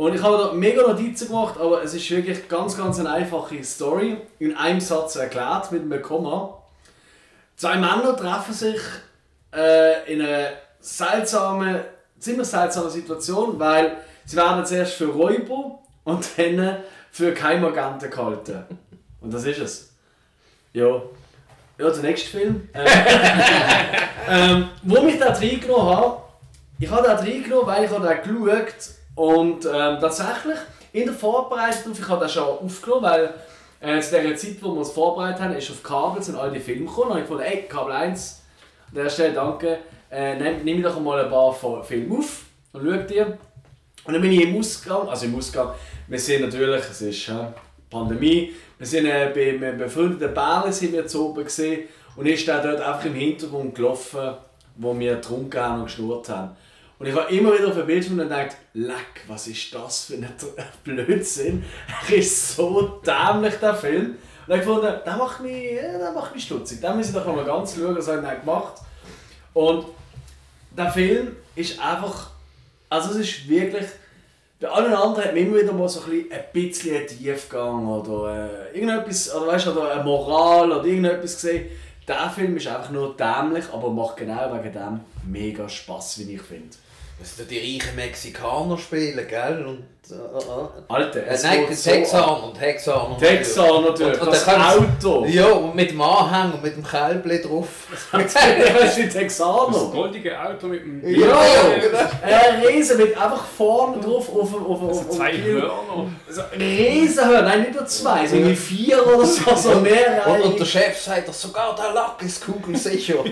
Und ich habe da mega Notizen gemacht, aber es ist wirklich ganz, ganz eine einfache Story. In einem Satz erklärt mit einem Komma. Zwei Männer treffen sich äh, in einer seltsamen, ziemlich seltsamen Situation, weil sie werden zuerst für Räuber und dann für Keimagenten gehalten. Und das ist es. Ja. Ja, der nächste Film. Äh, ähm, wo mich da reingenommen habe, ich habe da reingenommen, weil ich habe da geschaut und ähm, tatsächlich in der Vorbereitung, ich habe das schon aufgenommen, weil äh, zu der Zeit, wo wir uns vorbereitet haben, ist auf Kabel sind all die Filme gekommen und ich gedacht, ey, Kabel 1, an der Stelle danke, äh, nimm, nimm doch mal ein paar Filme auf und schau dir. Und dann bin ich im Ausgang, also im Ausgang, wir sehen natürlich, es ist äh, Pandemie, wir sind äh, beim befreundeten Bären sind wir zu oben gesehen und ist dann dort einfach im Hintergrund gelaufen, wo wir getrunken haben und geschnurrt haben. Und ich habe immer wieder auf ein Bild und gedacht, leck, was ist das für ein Blödsinn? Er ist so dämlich, der Film. Und ich fand, der macht mich, der macht mich stutzig. Den muss ich doch mal ganz schauen, was er gemacht Und der Film ist einfach, also es ist wirklich, bei allen anderen hat man immer wieder mal so ein bisschen, ein bisschen einen Tiefgang oder äh, irgendetwas, oder weißt du, eine Moral oder irgendetwas gesehen. Der Film ist einfach nur dämlich, aber macht genau wegen dem mega Spaß, wie ich finde. Dass da die reichen Mexikaner spielen, gell? Und, äh, äh. Alter, es äh, nein, Texaner und Texaner. Texaner natürlich, und das Auto. Ja, und mit dem Anhang und mit dem Kälbli drauf. das ist Texaner. Das goldige Auto mit dem... Ja, ja genau. Ein Riesen mit einfach vorne drauf auf dem... Auf, auf, also zwei Hörner. Also Riesenhörner, nein, nicht nur zwei, sondern vier oder so, so mehr. Und, und der Chef sagt doch, sogar der Lack ist kugelsicher.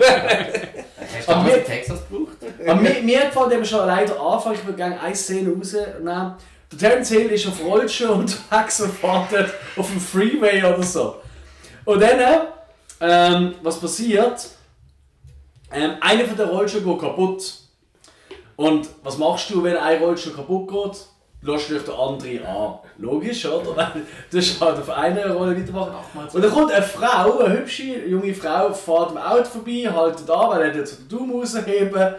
Hast du damals in Texas gebraucht? Aber mir, mir gefällt eben schon leider Anfang, ich würde gerne eine Szene rausnehmen. Der Terence Hill ist auf Rollschuh unterwegs und fährt auf dem Freeway oder so. Und dann, ähm, was passiert? Ähm, einer von den Rollschuhen geht kaputt. Und was machst du, wenn ein Rollstuhl kaputt geht? lässt dich der andere an. Logisch, oder? Du halt auf einer Rolle weitermachen. Und dann kommt eine Frau, eine hübsche junge Frau, fährt am Auto vorbei, haltet an, weil er jetzt den Daumen rausheben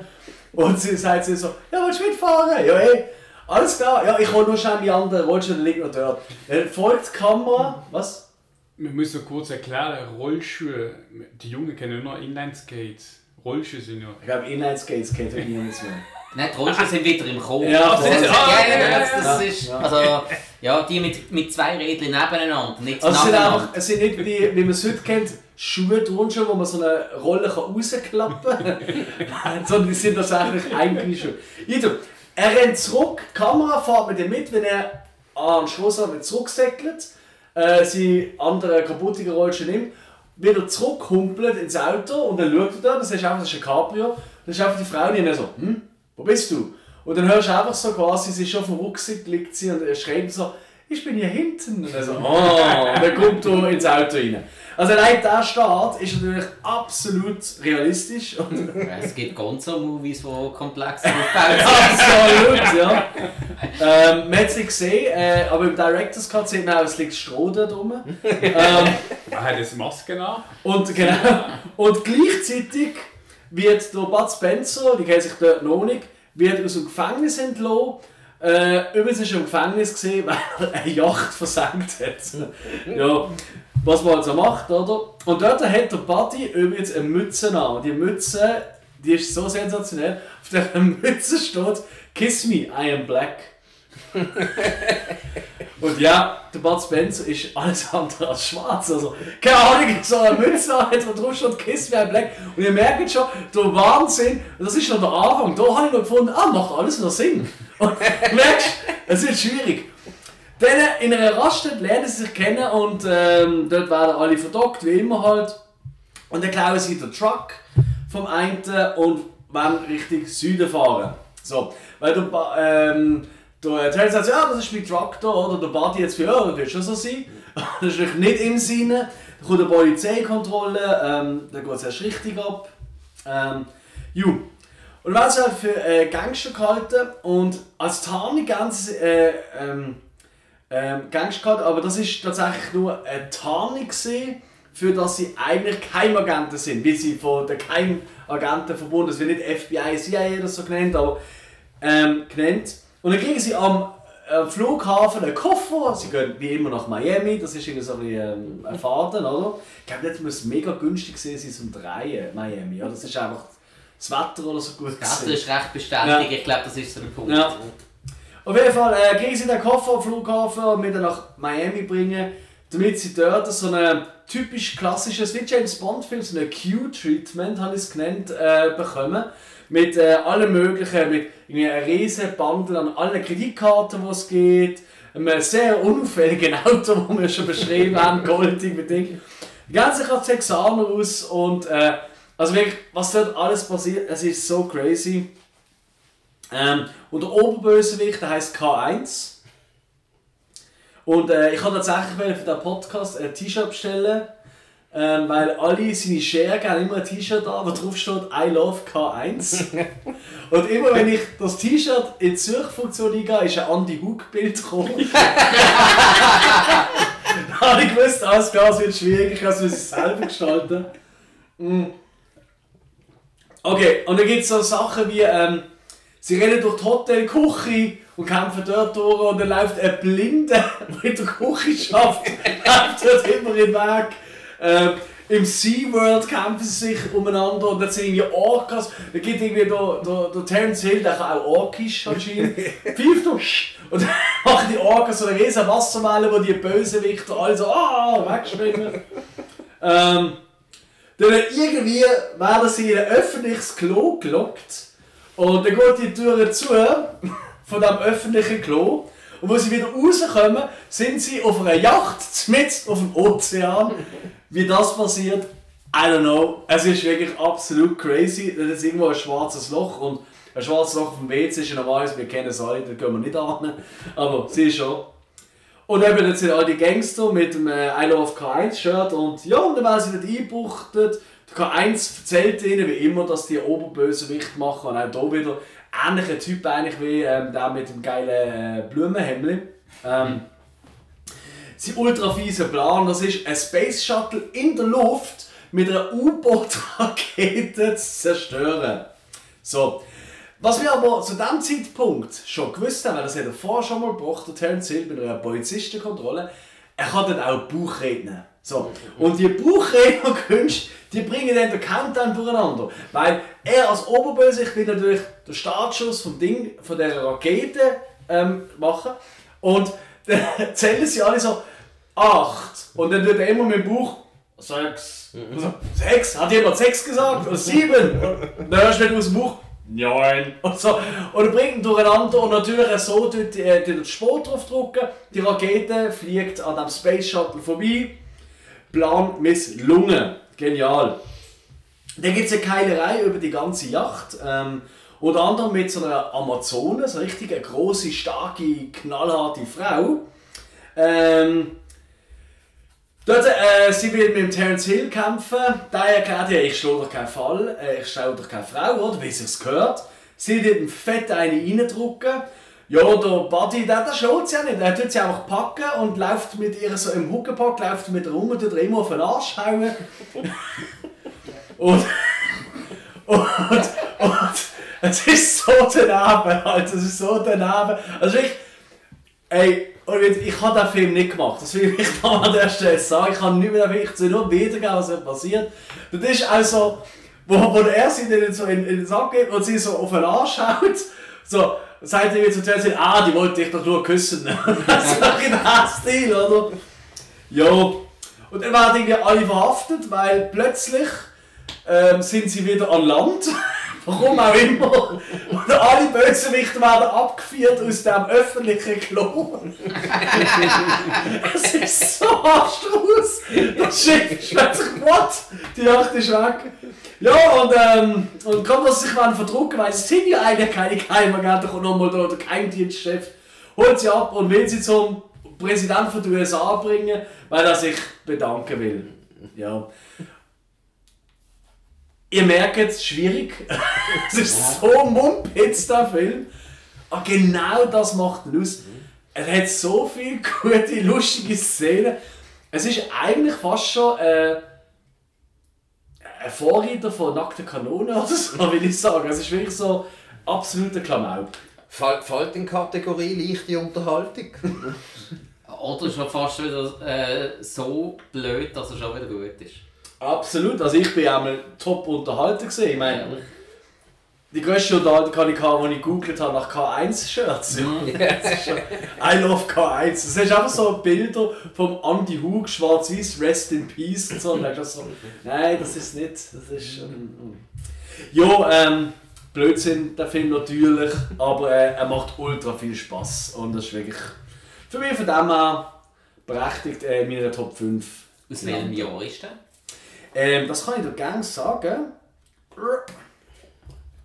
Und sie sagt sie so, ja, willst du mitfahren? Ja, hey. Alles klar, ja, ich hole nur schnell die andere Rollstuhl, liegt noch dort. Dann folgt die Kamera, was? Wir müssen kurz erklären, Rollschuhe, die Jungen kennen nur Inlineskates. Rollschuhe sind ja... Ich glaube, Inlineskates kennt niemand mehr. Nein, die Rollschuhe sind wieder im Kommen. Ja, das, ist, ah, ja, das, ist, also, ja, die mit, mit zwei Rädchen nebeneinander, nicht also es sind, einfach, es sind nicht wie, wie man es heute kennt, Schuhe, Turnschuhe, wo man so eine Rolle rausklappen kann, sondern die sind tatsächlich eigene Schuhe. Also, er rennt zurück, die Kamera fährt mit ihm mit, wenn er an den Schluss zurücksäckelt, äh, seine andere kaputte Rollschuhe nimmt, wieder zurückhumpelt ins Auto und dann schaut er da, das ist einfach das ist ein Cabrio, dann ist einfach die Frau, die so, hm? wo bist du? Und dann hörst du einfach so quasi, sie ist schon auf dem Rucksack, liegt sie und er schreibt so, ich bin hier hinten. Und er so, oh, und dann kommt er ins Auto rein. Also allein der Start ist natürlich absolut realistisch. Und es gibt Gonzo-Movies, die komplex sind. absolut, ja. Ähm, man hat es nicht gesehen, äh, aber im Director's Cut sieht man auch, es liegt Stroh da drum. ähm, er hat eine Maske an. Und, genau, und gleichzeitig wird der Bud Spencer, die kennt sich dort noch nicht, wird aus dem Gefängnis entlassen. Äh, übrigens ist er im Gefängnis gesehen, weil er eine Yacht versenkt hat. ja, was man also macht, oder? Und dort hat der Buddy übrigens eine Mütze an. Und die Mütze, die ist so sensationell. Auf der Mütze steht Kiss me, I am black. Und ja, der Bud Spencer ist alles andere als schwarz. Also, keine Ahnung, so eine Mütze hat, wo drauf steht Kiss Me Black. Und ihr merkt schon, der Wahnsinn, das ist noch der Anfang. Da habe ich noch gefunden, ah, macht alles noch Sinn. Und du merkst, es wird schwierig. Dann in einer Raststätte lernen sie sich kennen und ähm, dort werden alle verdockt, wie immer halt. Und dann klauen sie den Truck vom einen und wollen Richtung Süden fahren. So, weil du, ähm, der Terry sagt, ja, das ist mein Traktor, oder der Buddy jetzt für, ja, das wird schon so sein. das ist nicht im Sinne. Dann kommt eine Polizeikontrolle, ähm, dann geht es erst richtig ab. Ähm, ju. Und dann werden sie halt für äh, Gangster gehalten und als Tarnung ganz äh, ähm, ähm, Gangster gehabt, aber das ist tatsächlich nur eine Tarnung gewesen, für dass sie eigentlich Geheimagenten sind, wie sie von den Geheimagenten verbunden sind. Es wird nicht FBI, CIA oder so genannt, aber ähm, genannt. Und dann kriegen sie am äh, Flughafen einen Koffer, sie gehen wie immer nach Miami, das ist irgendwie so ein, bisschen, ähm, oder? Ich glaube, das muss mega günstig sein, zum Drehen, Miami, oder? Das ist einfach das Wetter oder so gut Das ist recht beständig, ich glaube, das ist so der Punkt. Ja. Auf jeden Fall äh, kriegen sie den Koffer am Flughafen und mit nach Miami bringen, damit sie dort so ein typisch klassisches, wie James Bond Film, so ein Q-Treatment, habe ich es genannt, äh, bekommen. Mit äh, allem möglichen, mit einem riesen Bundle an allen Kreditkarten, die es geht, einem sehr unauffälligen Auto, das wir schon beschrieben haben, goldig mit Ding. Ganze nach Texaner aus und äh, also wirklich, was dort alles passiert, es ist so crazy. Ähm, und der Oberbösewicht, der heißt K1. Und äh, ich habe tatsächlich für diesen Podcast ein T-Shirt bestellen, ähm, weil alle seine Schergen haben immer ein T-Shirt an, wo drauf steht I love K1. Und immer wenn ich das T-Shirt in die Suchfunktion eingehe, ist ein Andy Hook-Bild gekommen. da habe ich gewusst, alles klar, es wird schwierig, ich muss es selber gestalten. Mm. Okay, und dann gibt es so Sachen wie, ähm, sie rennen durch die Hotelküche und kämpfen dort durch und dann läuft ein Blinder, der in der Küche schafft, läuft dort immer den Weg. Ähm, Im SeaWorld kämpfen sie sich umeinander und dann sind irgendwie Orcas. Da gibt irgendwie der, der, der Terence Hill, der kann auch Orkisch anscheinend. Pfeift noch und dann machen die Orcas so eine riesen Wasserwelle, wo die Bösewichter alle so ah, wegschwimmen. ähm, dann irgendwie werden sie in ein öffentliches Klo gelockt und dann geht die Tür zu von dem öffentlichen Klo und wo sie wieder rauskommen, sind sie auf einer Yacht mitten auf dem Ozean. Wie das passiert, I don't know. Es ist wirklich absolut crazy. Das ist irgendwo ein schwarzes Loch und ein schwarzes Loch auf dem WC ist normalerweise, wir kennen es alle, da gehen wir nicht an. Aber sie ist schon. Und eben jetzt sind all die Gangster mit dem äh, I Love K1-Shirt und ja, und dann werden sie dort eingebuchtet. Der K1 erzählt ihnen wie immer, dass die Oberbösewicht machen und auch hier wieder ähnlicher Typ eigentlich wie ähm, der mit dem geilen äh, Blumenhemd. Ähm, sein ultra fieser Plan, das ist ein Space Shuttle in der Luft mit einer U-Boot-Rakete zu zerstören. So. Was wir aber zu diesem Zeitpunkt schon gewusst haben, weil das hat er vorher schon mal gebracht, der Terence Hill bei einer Polizistenkontrolle, er kann dann auch Bauchredner. So. Und die Bauchrednerkünste, die bringen dann den Countdown durcheinander. Weil er als Oberbösewicht will natürlich den Startschuss vom Ding, von der Rakete ähm, machen. Und dann zählen sie alle so acht. Und dann tut er immer mit dem Bauch sechs. So, sechs? Hat jemand sechs gesagt? Oder sieben? Und dann hörst du wieder aus dem Buch neun. Und, so. und er bringt ihn durcheinander und natürlich so tut äh, den Sport drauf drücken. Die Rakete fliegt an dem Space Shuttle vorbei. Plan misslungen. Genial. Dann gibt es eine Keilerei über die ganze Yacht. Ähm, unter anderem mit so einer Amazone, so richtig eine grosse, starke, knallharte Frau. Ähm, dort, äh, sie will mit Terence Hill kämpfen. Der erklärt ihr, ich schlage doch keinen Fall, äh, ich schlage doch keine Frau, oder? Wie sich's gehört. Sie wird ihm fett eine reindrücken. Ja, der Buddy, der, der schlägt sie ja nicht. Er tut sie einfach packen und läuft mit ihr so im Huckepack, läuft mit ihr rum und tut ihr immer auf den Arsch hauen. und, und, und es ist so daneben, halt, es ist so daneben. Also ich, ey, und ich habe den Film nicht gemacht, das will ich da an der Stelle sagen. Ich kann nicht mehr, ich soll nur wiedergeben, was passiert. Das ist also, wo, wo er sie dann so in, in den Sack geht und sie so auf den Arsch haut, so, sagt er wieder zu Chelsea, ah, die wollte dich doch nur küssen. das ist doch in Stil, oder? Ja. Und dann werden irgendwie alle verhaftet, weil plötzlich ähm, sind sie wieder an Land. Warum auch immer. Und alle Bösewichte werden abgeführt aus dem öffentlichen Klo. es ist so abstrus. Das Schiff ist plötzlich, what? Die Yacht ist weg. Ja, und, ähm, und kommt, dass sie sich mal verdrucken, weil es sind ja eigentlich keine Geheimagenten, kommt nochmal der Geheimdienstchef, holt sie ab und will sie zum Präsidenten den USA bringen, weil er sich bedanken will. Ja. Ihr merkt es, schwierig. es ist so mumpitz, der Film. Aber genau das macht ihn aus. es hat so viele gute, lustige Szenen. Es ist eigentlich fast schon äh, ein Vorreiter von nackten Kanonen oder so, will ich sagen. Es ist wirklich so absoluter Klamauk. Fall- Fällt in Kategorie leichte Unterhaltung. Oder schon fast wieder äh, so blöd, dass er schon wieder gut ist. Absolut, also ich bin einmal top unterhalten gesehen. Ich meine, die grösste Unterhaltung kann ich haben, als ich gegoogelt habe nach K1-Shirts. Das ist schon- I love K1. Das ist einfach so Bilder vom Andy Hug, schwarz-weiß, Rest in Peace und so. Und dann so, nein, das ist nicht. Das ist. Ähm, jo, ähm, Blödsinn, der Film natürlich, aber äh, er macht ultra viel Spaß und das ist wirklich für mich von dem her berechtigt äh, in meiner Top 5. Aus welchem Jahr ist der? Ähm, das kann ich dir gerne sagen.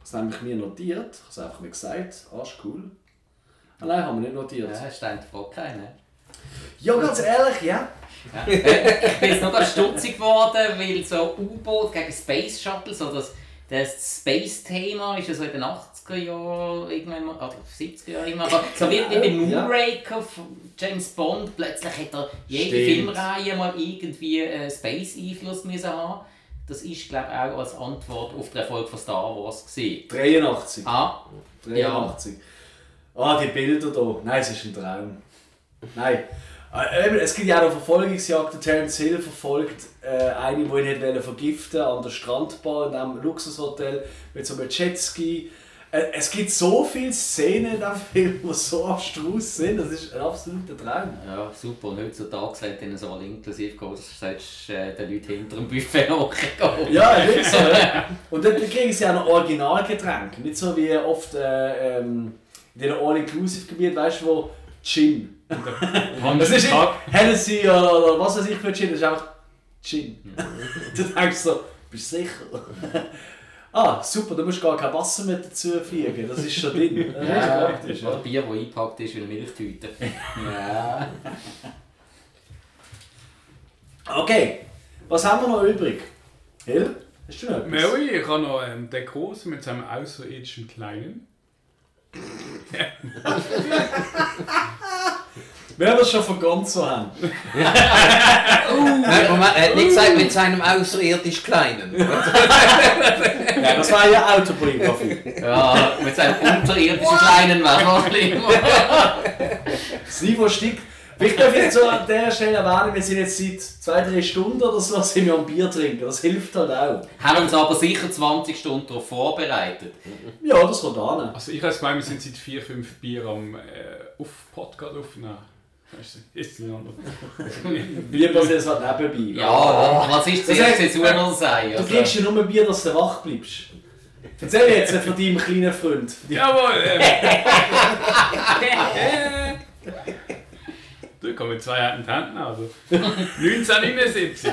Das habe ich mir notiert. Ich habe es einfach nicht gesagt. Arsch cool. Ah, nein, haben wir nicht notiert. Ja, hast du Frage keinen? Ja, ganz ehrlich, ja. Ja. Ich bin jetzt noch stutzig geworden, weil so U-Boot gegen Space Shuttle, so das, das Space-Thema ist ja so in den 80er Jahren, irgendwann mal, oder 70er Jahren immer, aber so wie, bei Ja. Moonraker von James Bond, plötzlich hat er jede Stimmt. Filmreihe mal irgendwie äh, Space-Einfluss müssen haben. Das ist, glaube ich, auch als Antwort auf den Erfolg von Star Wars gewesen. 83. Ah, 83. Ah, die Bilder hier. Nein, es ist ein Traum. Nein. Äh, eben, Es gibt ja auch noch Verfolgungsjagden. Terence Hill verfolgt äh, eine, die ihn nicht wollte vergiften an der Strandbar in einem Luxushotel mit so einem Jetski. Äh, es gibt so viele Szenen in diesem Film, die so abstrus sind. Das ist ein absoluter Traum. ja, super. Und heutzutage sagt ihnen so gehen, das sagst äh, den Leuten hinter dem Buffet nachgehen. Ja, wirklich so. ja. Und dann kriegen sie auch noch Originalgetränke. Nicht so wie oft äh, ähm, in den All-Inclusive-Gebieten, weißt du, wo Gin. Das ist nicht Hennessy oder, oder was weiß ich für Gin, das ist einfach Gin. du denkst so, bist du sicher? ah, super, du musst gar kein Wasser mit dazu fügen, das ist schon drin. Das ist Ja, praktisch. oder Ja. Bier, das eingepackt ist wie eine Milchtüte. ja. Okay, was haben wir noch übrig? Hill, hast du noch etwas? Mary, ich habe noch ähm, den Großen mit seinem außerirdischen Kleinen. Wer das schon von Gonzo haben? Nein, Moment, er hat nicht gesagt mit seinem außerirdisch Kleinen. Ja, das war ja Autobiografie. ja, mit seinem unterirdischen kleinen Werfer. Das Niveau steigt. Vielleicht darf ich jetzt so an der Stelle erwähnen, wir sind jetzt seit zwei, drei Stunden oder so sind wir am Bier trinken. Das hilft halt auch. Haben uns aber sicher 20 Stunden darauf vorbereitet. Ja, das kommt an. Also ich habe gemeint, wir sind seit 4-5 Bier am äh, auf Podcast aufnehmen. Weißt du, Ist nicht anders. Bier passiert es halt nebenbei. Ja, was ist Das noch sein? Du kriegst ja nur Bier, dass du wach bleibst. Erzähl jetzt von deinem kleinen Freund. Jawohl! Ähm. du komm mit zwei harten Händen, also. 1979.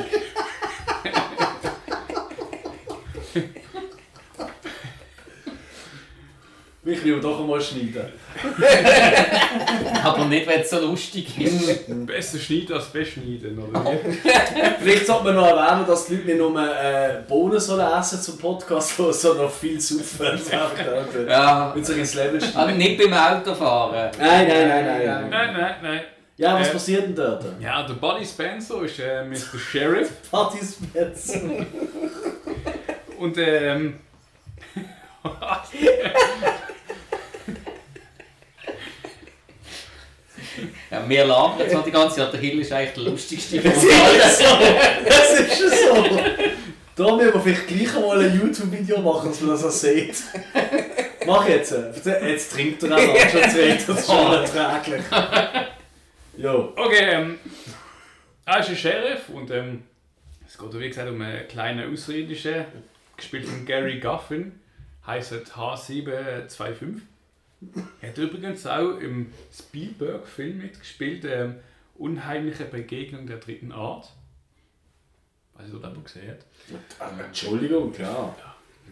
Ich will doch einmal schneiden. aber nicht, wenn es so lustig ist. Besser schneiden als beschneiden, oder? Vielleicht sollte man noch erwähnen, dass die Leute nicht nur äh, Bohnen sollen essen zum Podcast, sondern auch viel saufen. Ja, Mit sich ins Level steigen. aber nicht beim Autofahren. Nein, nein, nein, nein, nein. Nein, nein, nein. Ja, was Äh. passiert denn dort? Ja, der Buddy Spencer ist äh, Mr. Sheriff Partys jetzt. und ähm. Ja, wir labern jetzt noch die ganze Zeit. Der Hill ist eigentlich der lustigste von Das uns allen. ist so. Das ist schon so. Da müssen wir vielleicht gleich mal ein YouTube-Video machen, dass man das auch sieht. Mach jetzt. Jetzt trinkt er auch noch. Schon zweit, das ist schon unerträglich. Jo. Okay, ähm. Er ist ein Sheriff und ähm. Es geht wie gesagt um einen kleinen Außerirdischen, gespielt von Gary Guffin, heißt H725. Er hat übrigens auch im Spielberg-Film mitgespielt, ähm, Unheimliche Begegnung der dritten Art. Weiß ich, ob jemand gesehen hat. Entschuldigung, klar.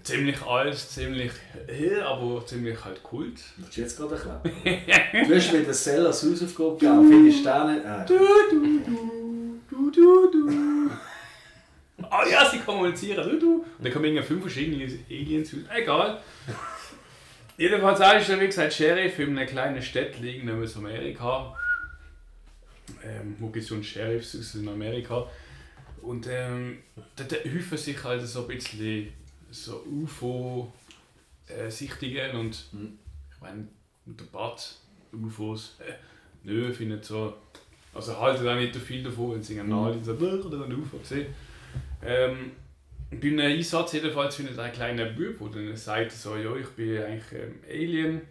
Ziemlich alles, ziemlich, äh, aber ziemlich halt Kult. Willst du jetzt gerade erklären? Du hast Cell als Hausaufgabe gegeben. Finde ich da nicht. Äh. Du, du, du. Ah ja, sie kommunizieren, du, du. Und dann kommen irgendwie fünf verschiedene Aliens raus. Egal. Jedenfalls auch ist er, wie gesagt, Sheriff in einem kleinen Städtchen in Amerika. Ähm, wo gibt es schon Sheriffs aus in Amerika? Und ähm, da häufen sich halt so ein bisschen so UFO-Sichtungen und Mhm. ich meine, der Bad, UFOs, äh, nö, findet so. Also haltet auch nicht so viel davon, wenn sie einen Nahen so, "Ach, oder ein UFO gesehen. Ähm, bei einem Einsatz jedenfalls findet ein kleiner Bub, der dann sagt so, ja, ich bin eigentlich ähm, Alien,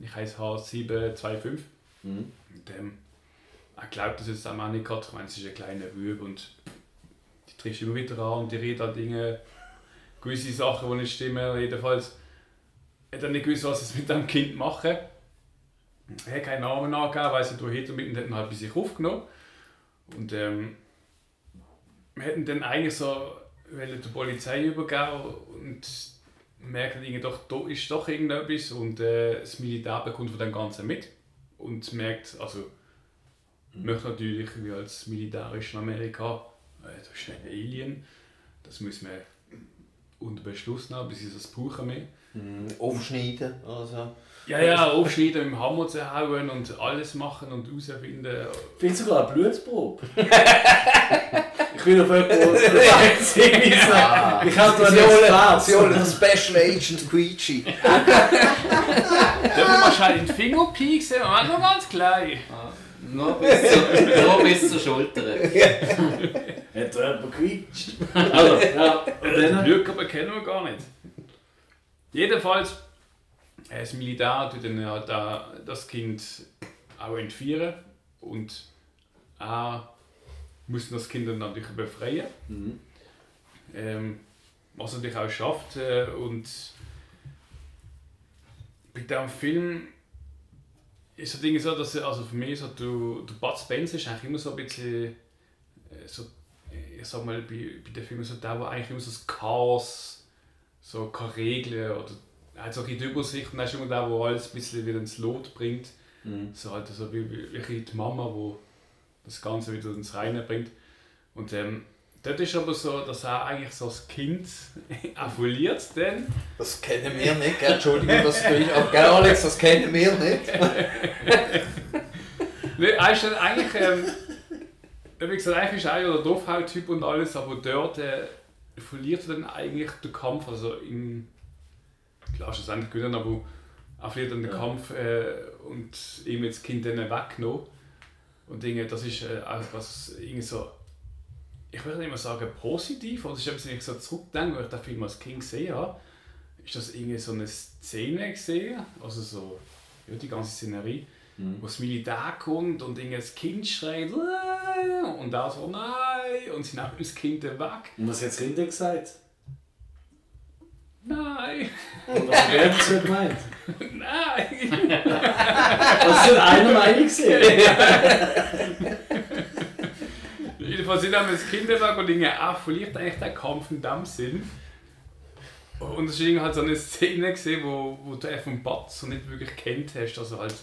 ich heiße H725. Mhm. Und ähm, er glaubt das jetzt auch nicht gerade, ich meine, es ist ein kleiner Bub und die triffst immer wieder an und die redet an Dinge, gewisse Sachen, die nicht stimmen. Jedenfalls hat er nicht gewusst, was es mit dem Kind machen. Er hat keinen Namen angegeben, weiss nicht wohin damit und hat ihn halt bei sich aufgenommen. Und ähm, wir hätten dann eigentlich so wollen der Polizei übergeben und merken irgendwie doch, da ist doch irgendetwas und äh, das Militär bekommt von dem Ganzen mit und merkt, also möchte natürlich wie als militärisch in Amerika, äh, das ist ein Alien, das müssen wir unter Beschluss nehmen, bis sie das brauchen mehr. Mhm, Aufschneiden. Also. Ja, ja, aufschneiden, mit dem Hammer zerhauen und alles machen und herausfinden. Vielleicht sogar eine Blutprobe. ich bin auf jemanden, der Ich habe da nicht Platz. sie holen Special Agent Queechy. Dürfen wir in den Finger pieksen, aber nur ganz klein. Nur bis zur, nur bis zur Schulter. Hat da jemand gequitscht? Also, ja. Und dann? Glück aber kennen wir gar nicht. Jedenfalls, äh, das Militär tut dann da das Kind auch entführen und er muss das Kind dann natürlich befreien. Mhm. Ähm, was er natürlich auch schafft. Äh, und bei diesem Film ist das Ding so, dass also für mich so, du, der Bud Spencer ist eigentlich immer so ein bisschen, äh, so, ich sag mal, bei, bei den Filmen so der, der eigentlich immer so das Chaos, so keine Regeln oder er hat so ein die Übersicht und er ist immer der, der alles ein bisschen wieder ins Lot bringt. Mhm. So halt so wie, wie, wie die Mama, wo das Ganze wieder ins Reine bringt. Und ähm, dort ist aber so, dass er eigentlich so das Kind affiliert dann. Das kennen wir nicht, gell? Entschuldigung, dass du ich. Aber gell, Alex, das kennen wir nicht. Nee, dann eigentlich, ähm, wie gesagt, eigentlich ist er ja der Doofhaut-Typ und alles, aber dort äh, verliert er dann eigentlich den Kampf, also in, klar schlussendlich gewinnen, aber er verliert dann den Ja. Kampf äh, und ihm jetzt das Kind dann weggenommen. Und Dinge, das ist äh, auch was irgendwie so, ich würde nicht mal sagen positiv, oder es ist etwas, wenn ich so zurückdenke, weil ich den Film als Kind gesehen habe, ist das irgendwie so eine Szene gesehen, also so, ja, die ganze Szenerie, Mhm. wo das Militär kommt und irgendwie das Kind schreit und da so nein und sie nehmen das Kind weg. Und was hat das Kind gesagt? Nein, Und was hat er dazu gemeint? nein. Was sind einer Meinung gesehen? Jedenfalls sind dann das Kind weg und irgendwie auch verliert eigentlich der Kampf in dem Sinn. Und es ist halt so eine Szene gesehen, wo, wo du von Bud so nicht wirklich kennt hast, also halt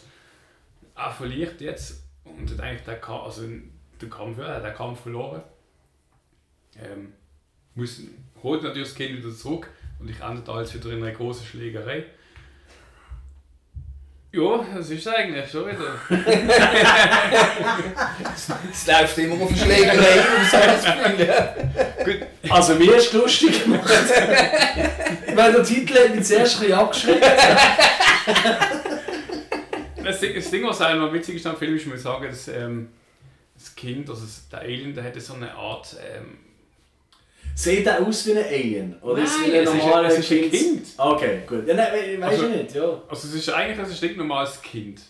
er verliert jetzt und hat eigentlich der Kampf, also den Kampf, ja, er den Kampf verloren. Ähm, muss, holt natürlich das Kind wieder zurück und ich ende da jetzt wieder in einer großen Schlägerei. Ja, das ist eigentlich schon wieder. Es läuft immer auf raus, habe ich das Gefühl. ja. Also mir ist es lustig gemacht. Weil der Titel hat mich zuerst ein bisschen abgeschreckt. Das Ding, das Ding was auch noch witzig ist am Film, ist, muss ich sagen, dass ähm, das Kind, also das- der Alien, der hätte so eine Art. Ähm, Sieht er aus wie ein Alien? Oder ist es Nein, wie ein es ist ein- normaler es ist ein Kind. Okay, gut. Ja, nein, we- weiß Also- ich nicht, ja. also es ist eigentlich ein stinknormales Kind.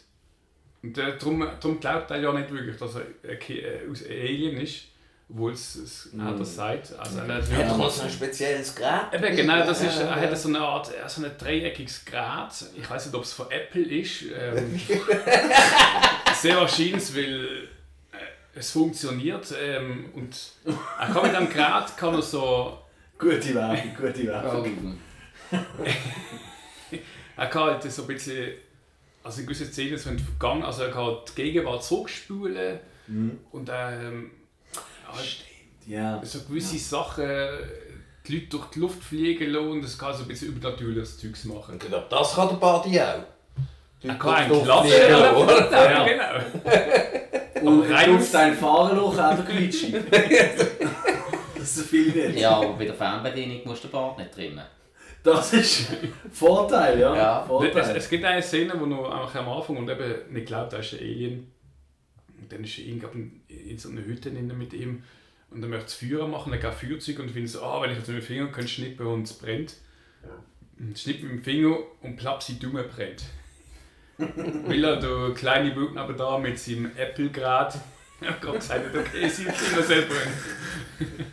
Und äh, darum, darum glaubt er ja nicht wirklich, dass er ein Ki- äh, aus Alien ist, obwohl es, es Mhm. er das sagt. Also er hat Ja, muss ein spezielles Gerät. Eben, genau, das ist, er hat so eine Art, äh, so ein dreieckiges Gerät. Ich weiß nicht, ob es von Apple ist. Ähm, sehr wahrscheinlich, weil äh, es funktioniert. Ähm, und er kann mit dem Gerät kann er so, Gute Werbung, gute Werbung. er kann halt so ein bisschen, also in gewissen Szenen so in also er kann die Gegenwart zurückspulen Mhm. und ähm, halt Ja. so gewisse Sachen die Leute durch die Luft fliegen lassen und das kann so ein bisschen übernatürliches Zeugs machen. Und genau das kann der Badi auch. Er kann einen Luft Klasse fliegen ja, ja, genau. Und rein- auf dein Fahrerloch auch der Glitschi. das ist viel nicht. Ja, aber bei der Fernbedienung musst du den Bart nicht trimmen. Das ist Vorteil, ja. Ja. Es, Vorteil. es gibt eine Szene, wo noch einfach am Anfang und eben nicht glaubt, da ist ein Alien. Und dann ist er in so einer Hütte mit ihm und dann möchte es Feuer machen, dann geht Feuerzeug und findet so, ah, wenn ich jetzt mit dem Finger könnte schnippen und es brennt. Und schnippt mit dem Finger und plapp, sie Dumme brennt. Weil er der kleine Bub aber da mit seinem Apple-Grad ja, gerade gesagt okay, Finger soll brennen.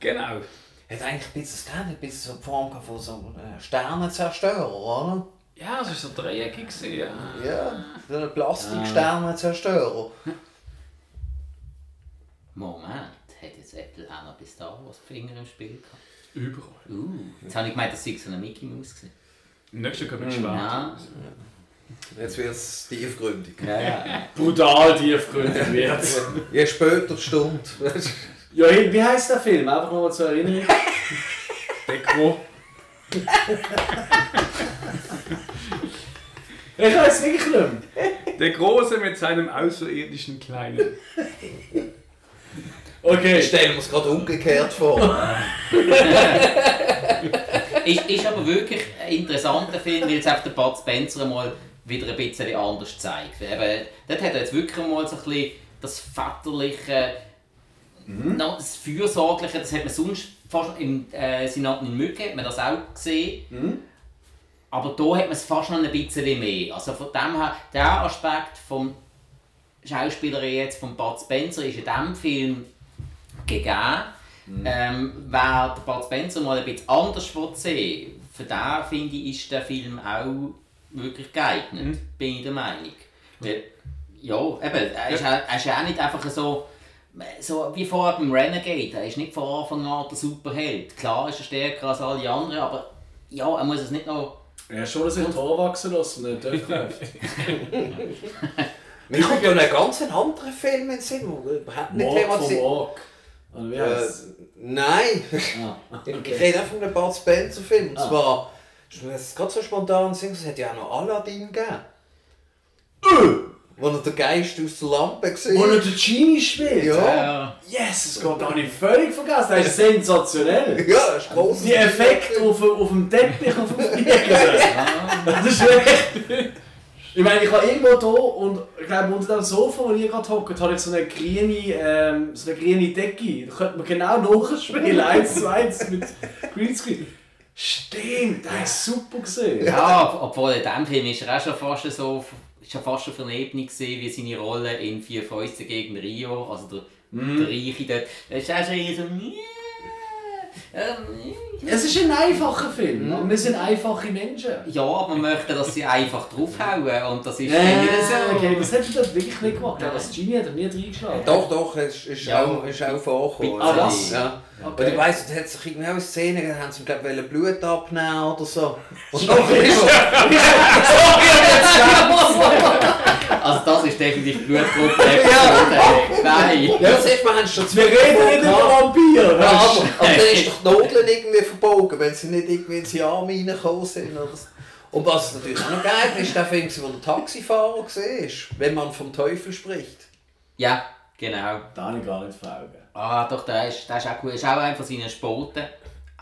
genau. Hat eigentlich ein bisschen, das ein bisschen so die Form von so einem äh, Sternenzerstörer, oder? Ja, es war so dreieckig. Ja. Ja, so ein Plastiksternenzerstörer. Moment, hat jetzt Apple auch noch bis Wars die Finger im Spiel gehabt? Überall. Uh, jetzt habe ich gemeint, das sei so eine Mickey Mouse gewesen. Im nächsten kommt mit Ja. Jetzt wird es tiefgründig. Ja, ja. Brutal tiefgründig wird Je später die Stunde. Ja, wie heisst der Film? Einfach nochmal zur Erinnerung. Deko. Ich weiß wirklich nicht mehr. Der Große mit seinem außerirdischen Kleinen. Okay. Ich stelle mir es gerade umgekehrt vor. Ist, ist aber wirklich ein interessanter Film, weil es auf den Bud Spencer mal wieder ein bisschen anders zeigt. Eben, dort hat er jetzt wirklich mal so ein bisschen das väterliche, noch das fürsorgliche, das hat man sonst fast im äh, Senaten in Mücke, hat man das auch gesehen. Aber da hat man es fast noch ein bisschen mehr. Also von dem her, der Aspekt vom Schauspieler jetzt von Bud Spencer ist in diesem Film gegeben. Ähm, wer den Bud Spencer mal ein bisschen anders sehen für den finde ich, ist der Film auch wirklich geeignet, bin ich der Meinung. Weil, ja, eben, er ist, ja. er ist ja auch nicht einfach so, so wie vorher beim Renegade, er ist nicht von Anfang an der Superheld. Klar ist er stärker als alle anderen, aber ja, er muss es nicht noch... Ja, schon, dass ich ein Tor wachsen lassen nicht öffnet. Mir kommt ja ein ganz anderer Film in den Sinn, der überhaupt nicht thematisiert. Oder wie äh, Nein, Ah, ich okay. rede einfach von einem Bud Spencer Film. Und Ah. zwar, ich muss jetzt gerade so spontan sagen, es hat ja auch noch Aladdin gegeben. Wo er den Geist aus der Lampe gesehen Wo er den Genie spielt? Ja. Yes, das geht gar nicht völlig vergessen. Das ist sensationell. Ja, das ist gross. Die Effekte auf, auf dem Teppich auf dem Fliegen. Das ist echt. Ich meine, ich habe irgendwo da und ich glaube unter dem Sofa, wo ich gerade hocke, habe ich so eine grüne, ähm, so eine grüne Decke. Da könnte man genau nachspielen, eins zu eins mit Greenscreen. Stimmt, das ist super gesehen. Ja, ob- obwohl in diesem Film ist er auch schon fast so ist schon fast auf einer Ebene gesehen wie seine Rolle in Vier Fäuste gegen Rio, also der, der Reiche dort. Das ist auch schon eher so... Ähm, Es ist ein einfacher Film. und Wir sind einfache Menschen. ja, aber man möchte, dass sie einfach draufhauen und das ist nicht so. okay, das hätte ich dort wirklich nicht gemacht. Ja, das Genie hat er nie reingeschlagen. Doch, doch, es ist, Ja. auch, ist auch vorgekommen. Ah, was? Ja. Okay. Und ich weiss, da hat sich irgendwie auch eine Szene, da haben sie glaube ich Blut abnehmen oder so. Und nachher ist er... Also das ist definitiv Blutgruppe. Ja. Nein. Ja, das haben sie schon Wir reden nicht über Vampir. Ja, aber, aber dann ist doch die Nadeln irgendwie verbogen, wenn sie nicht irgendwie in die Arme reingekommen sind. Oder so. Und was natürlich auch noch geil ist, ist der Film, wo der Taxifahrer war, wenn man vom Teufel spricht. Ja, genau. Da habe ich gar nicht fragen. Ah, doch, der ist, der ist auch gut. ist auch einer von seinen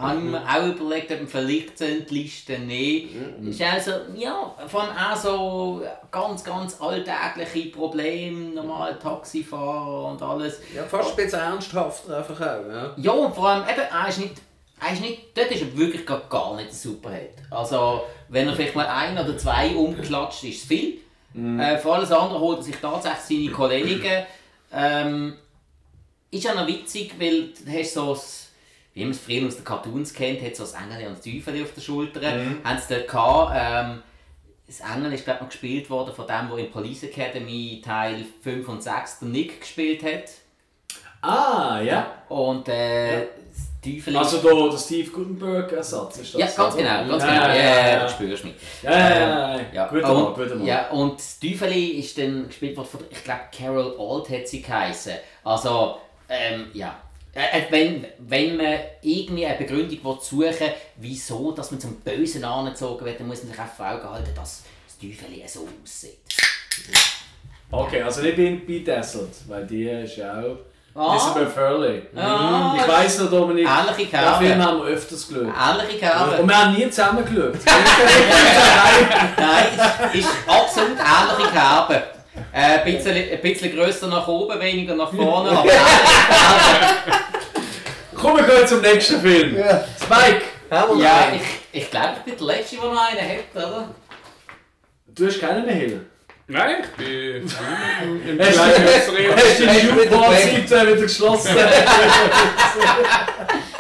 Habe ich mir auch überlegt, ob man vielleicht so die Liste nehmen Ist also, ja, vor allem auch so ganz, ganz alltägliche Probleme, normal Taxifahrer und alles. Ja, fast ein bisschen ernsthafter einfach auch. Ja. Ja, und vor allem, eben, er ist nicht, er ist nicht, dort ist er wirklich gar, gar nicht Superheld. Also, wenn er vielleicht mal ein oder zwei umklatscht, ist es viel. Äh, für alles andere holt er sich tatsächlich seine Kollegen. Ähm, ist ja noch witzig, weil du hast so wie man es früher aus den Cartoons kennt, hat so das Engel und das Teufel auf der Schulter. Haben sie dort gehabt. Ähm, das Engel ist, glaube ich, noch gespielt worden von dem, der in Police Academy Teil 5 und 6 der Nick gespielt hat. Ah, ja. Und äh, das Teufel Also da der Steve Gutenberg-Ersatz ist das? Ja, ganz genau, ganz ja, genau. Ja, Ja, ja, ja, du spürst mich. ja, ja, ja, ja. Ja, Guter und, Mann, guter Mann. Ja, und das Teufeli ist dann gespielt worden von, ich glaube, Carol Alt hat sie geheißen. Also, ähm, ja. Äh, äh, wenn, wenn man irgendwie eine Begründung suchen will, wieso dass man zum Bösen angezogen wird, dann muss man sich auch vor Augen halten, dass das Teufel so aussieht. Okay, also nicht bei Bedazzled, weil die ist ja auch... Ah. Isabel Furley. Ah. Ich weiss noch, Dominik, Ähnliche den Kerbe. Film haben wir öfters geschaut. Ähnliche Kerbe. Und wir haben nie zusammen geschaut. Nein, es ist absolut ähnliche Kerbe. Äh, ein, bisschen, ein bisschen grösser nach oben, weniger nach vorne. Aber Komm, wir gehen zum nächsten Film. Ja. Spike, Haben wir ja, noch ich, ich glaube, ich bin der Letzte, der noch einen hat, oder? du hast keinen mehr Hiller. Nein, ich bin im, gleichen. Hast du die wieder Newport-Seite wieder geschlossen?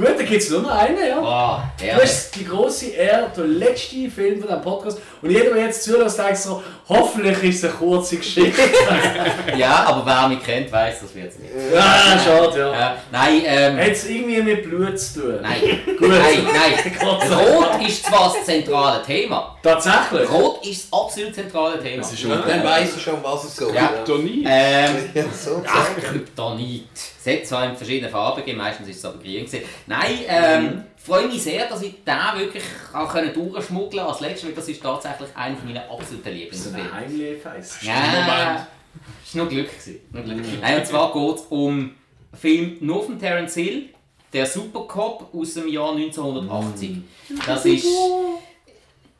Gut, dann gibt es nur noch einen, ja. Boah, Du herrlich. hast die grosse Ehre, der letzte Film von diesem Podcast. Und jeder, der jetzt zuhört, denkt so, hoffentlich ist es eine kurze Geschichte. Ja, aber wer mich kennt, weiß, das wird es nicht. ja, schade, ja. Ja, nein, ähm, Hat es irgendwie mit Blut zu tun? nein, Gut. nein, nein. Rot ist zwar das zentrale Thema. Tatsächlich? Rot ist das absolut zentrale Thema. Das ist schon Dann weiss ich schon, was es geht. Ja. Kryptonit. Ähm, Ja, so Ach. Kryptonit. Es hat zwar in verschiedenen Farben gegeben, meistens ist es aber grün. gewesen. Nein, ähm, freue mich sehr, dass ich den wirklich auch durchschmuggeln als letztes, weil das ist tatsächlich einer meiner absoluten So Lieblingsfilme. ein Heimlebens. Ja, das war nur Glück. gewesen, Nur Glück. Nein, und zwar geht es um einen Film nur von Terence Hill, der Supercop aus dem Jahr 1980. Das ist...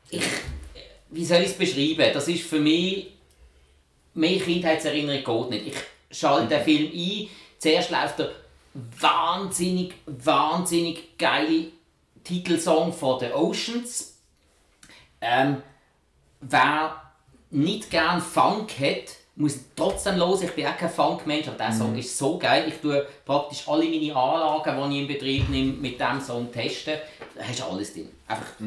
Ich, wie soll ich es beschreiben? Das ist für mich... Meine Kindheitserinnerung geht nicht. Ich schalte den Film ein, zuerst läuft der wahnsinnig, wahnsinnig geile Titelsong von The Oceans. Ähm, wer nicht gern Funk hat, muss trotzdem los. Ich bin auch kein Funk-Mensch, aber der Song ist so geil. Ich tue praktisch alle meine Anlagen, die ich in Betrieb nehme, mit diesem Song testen. Da hast du alles drin. Einfach,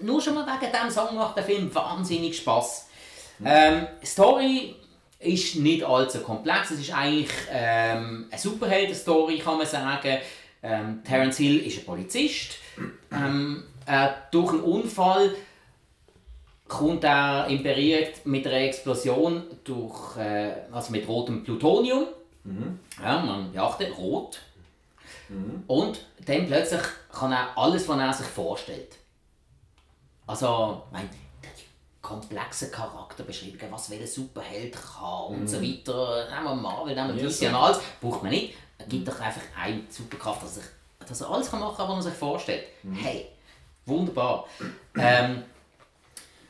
Nur schon mal wegen diesem Song macht der Film wahnsinnig Spass. Ähm, Story ist nicht allzu komplex. Es ist eigentlich ähm, eine Superhelden-Story, kann man sagen. Ähm, Terence Hill ist ein Polizist. Ähm, äh, durch einen Unfall kommt er in Berührung mit einer Explosion durch, äh, also mit rotem Plutonium. Ja, man beachtet, rot. Und dann plötzlich kann er alles, was er sich vorstellt. Also, mein, der hat komplexe Charakterbeschreibungen, was welcher Superheld kann und so weiter. Nehmen wir Marvel, nehmen wir Ja, DC und alles, braucht man nicht. Er gibt doch einfach eine Superkraft, dass er, dass er alles kann machen kann, was er sich vorstellt. Hey, wunderbar. ähm,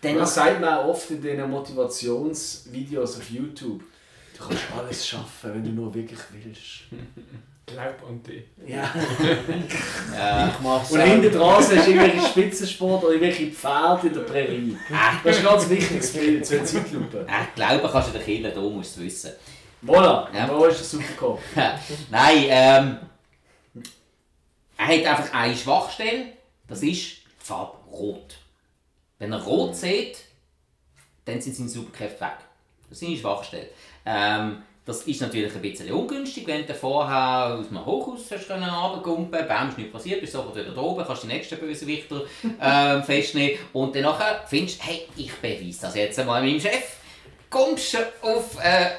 dann Das sagt man auch oft in den Motivationsvideos auf YouTube. Du kannst alles schaffen, wenn du nur wirklich willst. Glaub an dich. Ja. äh, Ich mach's Und hinten dran hast du irgendwelche Spitzensport oder irgendwelche Pferde in der Prärie. Das ist ganz wichtig für zur Zeitlupe. äh, glauben kannst du den killen, da musst du es wissen. Voilà, Ja. da ist der Supercop. Nein, ähm, er hat einfach eine Schwachstelle, das ist die Farbe Rot. Wenn er Rot sieht, dann sind seine Superkräfte weg. Das ist seine Schwachstelle. Ähm, das ist natürlich ein bisschen ungünstig, wenn du vorher aus einem Hochhaus runtergumpen, bam, ist nichts passiert, bist sofort wieder da oben, kannst die nächsten Bösewichter ähm, festnehmen und dann nachher findest du, hey, ich beweise das jetzt einmal meinem Chef. Kommst du auf äh,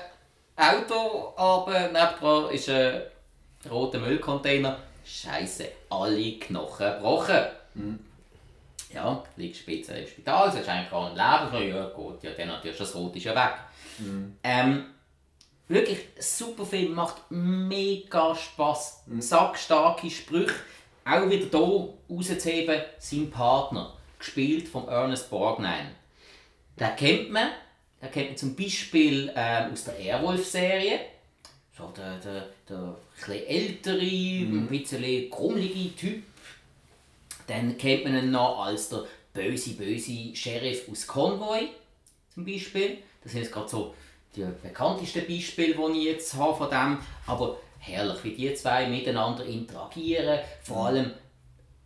Auto, aber nebenan ist ein roter Müllcontainer. Scheiße, alle Knochen gebrochen. Ja, liegst später im Spital, sollst eigentlich gar nicht leben. Ja, gut, ja, dann natürlich, das Rot ist ja weg. Ähm, wirklich, super Film, macht mega Spass. Sackstarke Sprüche. Auch wieder hier rauszuheben, sein Partner, gespielt von Ernest Borgnine. Den kennt man. Den kennt man zum Beispiel ähm, aus der Airwolf-Serie. So der, der, der etwas ältere, ein bisschen krummelige Typ. Dann kennt man ihn noch als der böse, böse Sheriff aus Convoy zum Beispiel. Das sind jetzt gerade so die bekanntesten Beispiele, die ich jetzt habe von dem. Aber herrlich, wie die zwei miteinander interagieren. Vor allem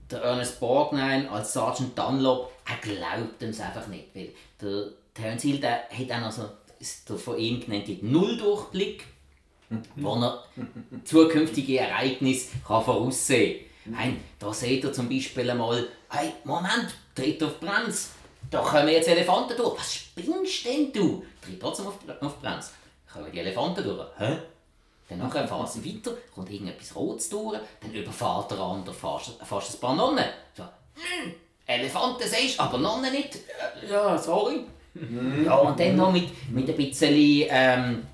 der Ernest Borgnine als Sergeant Dunlop, er glaubt es einfach nicht. Weil der Terence Hill der hat dann also der von ihm genannte Nulldurchblick, wo er zukünftige Ereignisse kann voraussehen kann. Nein, da seht ihr zum Beispiel einmal, hey, Moment, tritt auf die Bremse. Da kommen jetzt Elefanten durch. Was spinnst denn du? Tritt trotzdem auf, auf die Bremse. Kommen die Elefanten durch. Hä? Dann nachher fahren sie weiter, kommt irgendetwas Rotes durch, dann überfährt der andere fast, fast ein paar Nonnen. So, hm, Elefanten siehst aber Nonnen nicht. Ja, sorry. Ja, und dann noch mit, mit ein bisschen, ähm,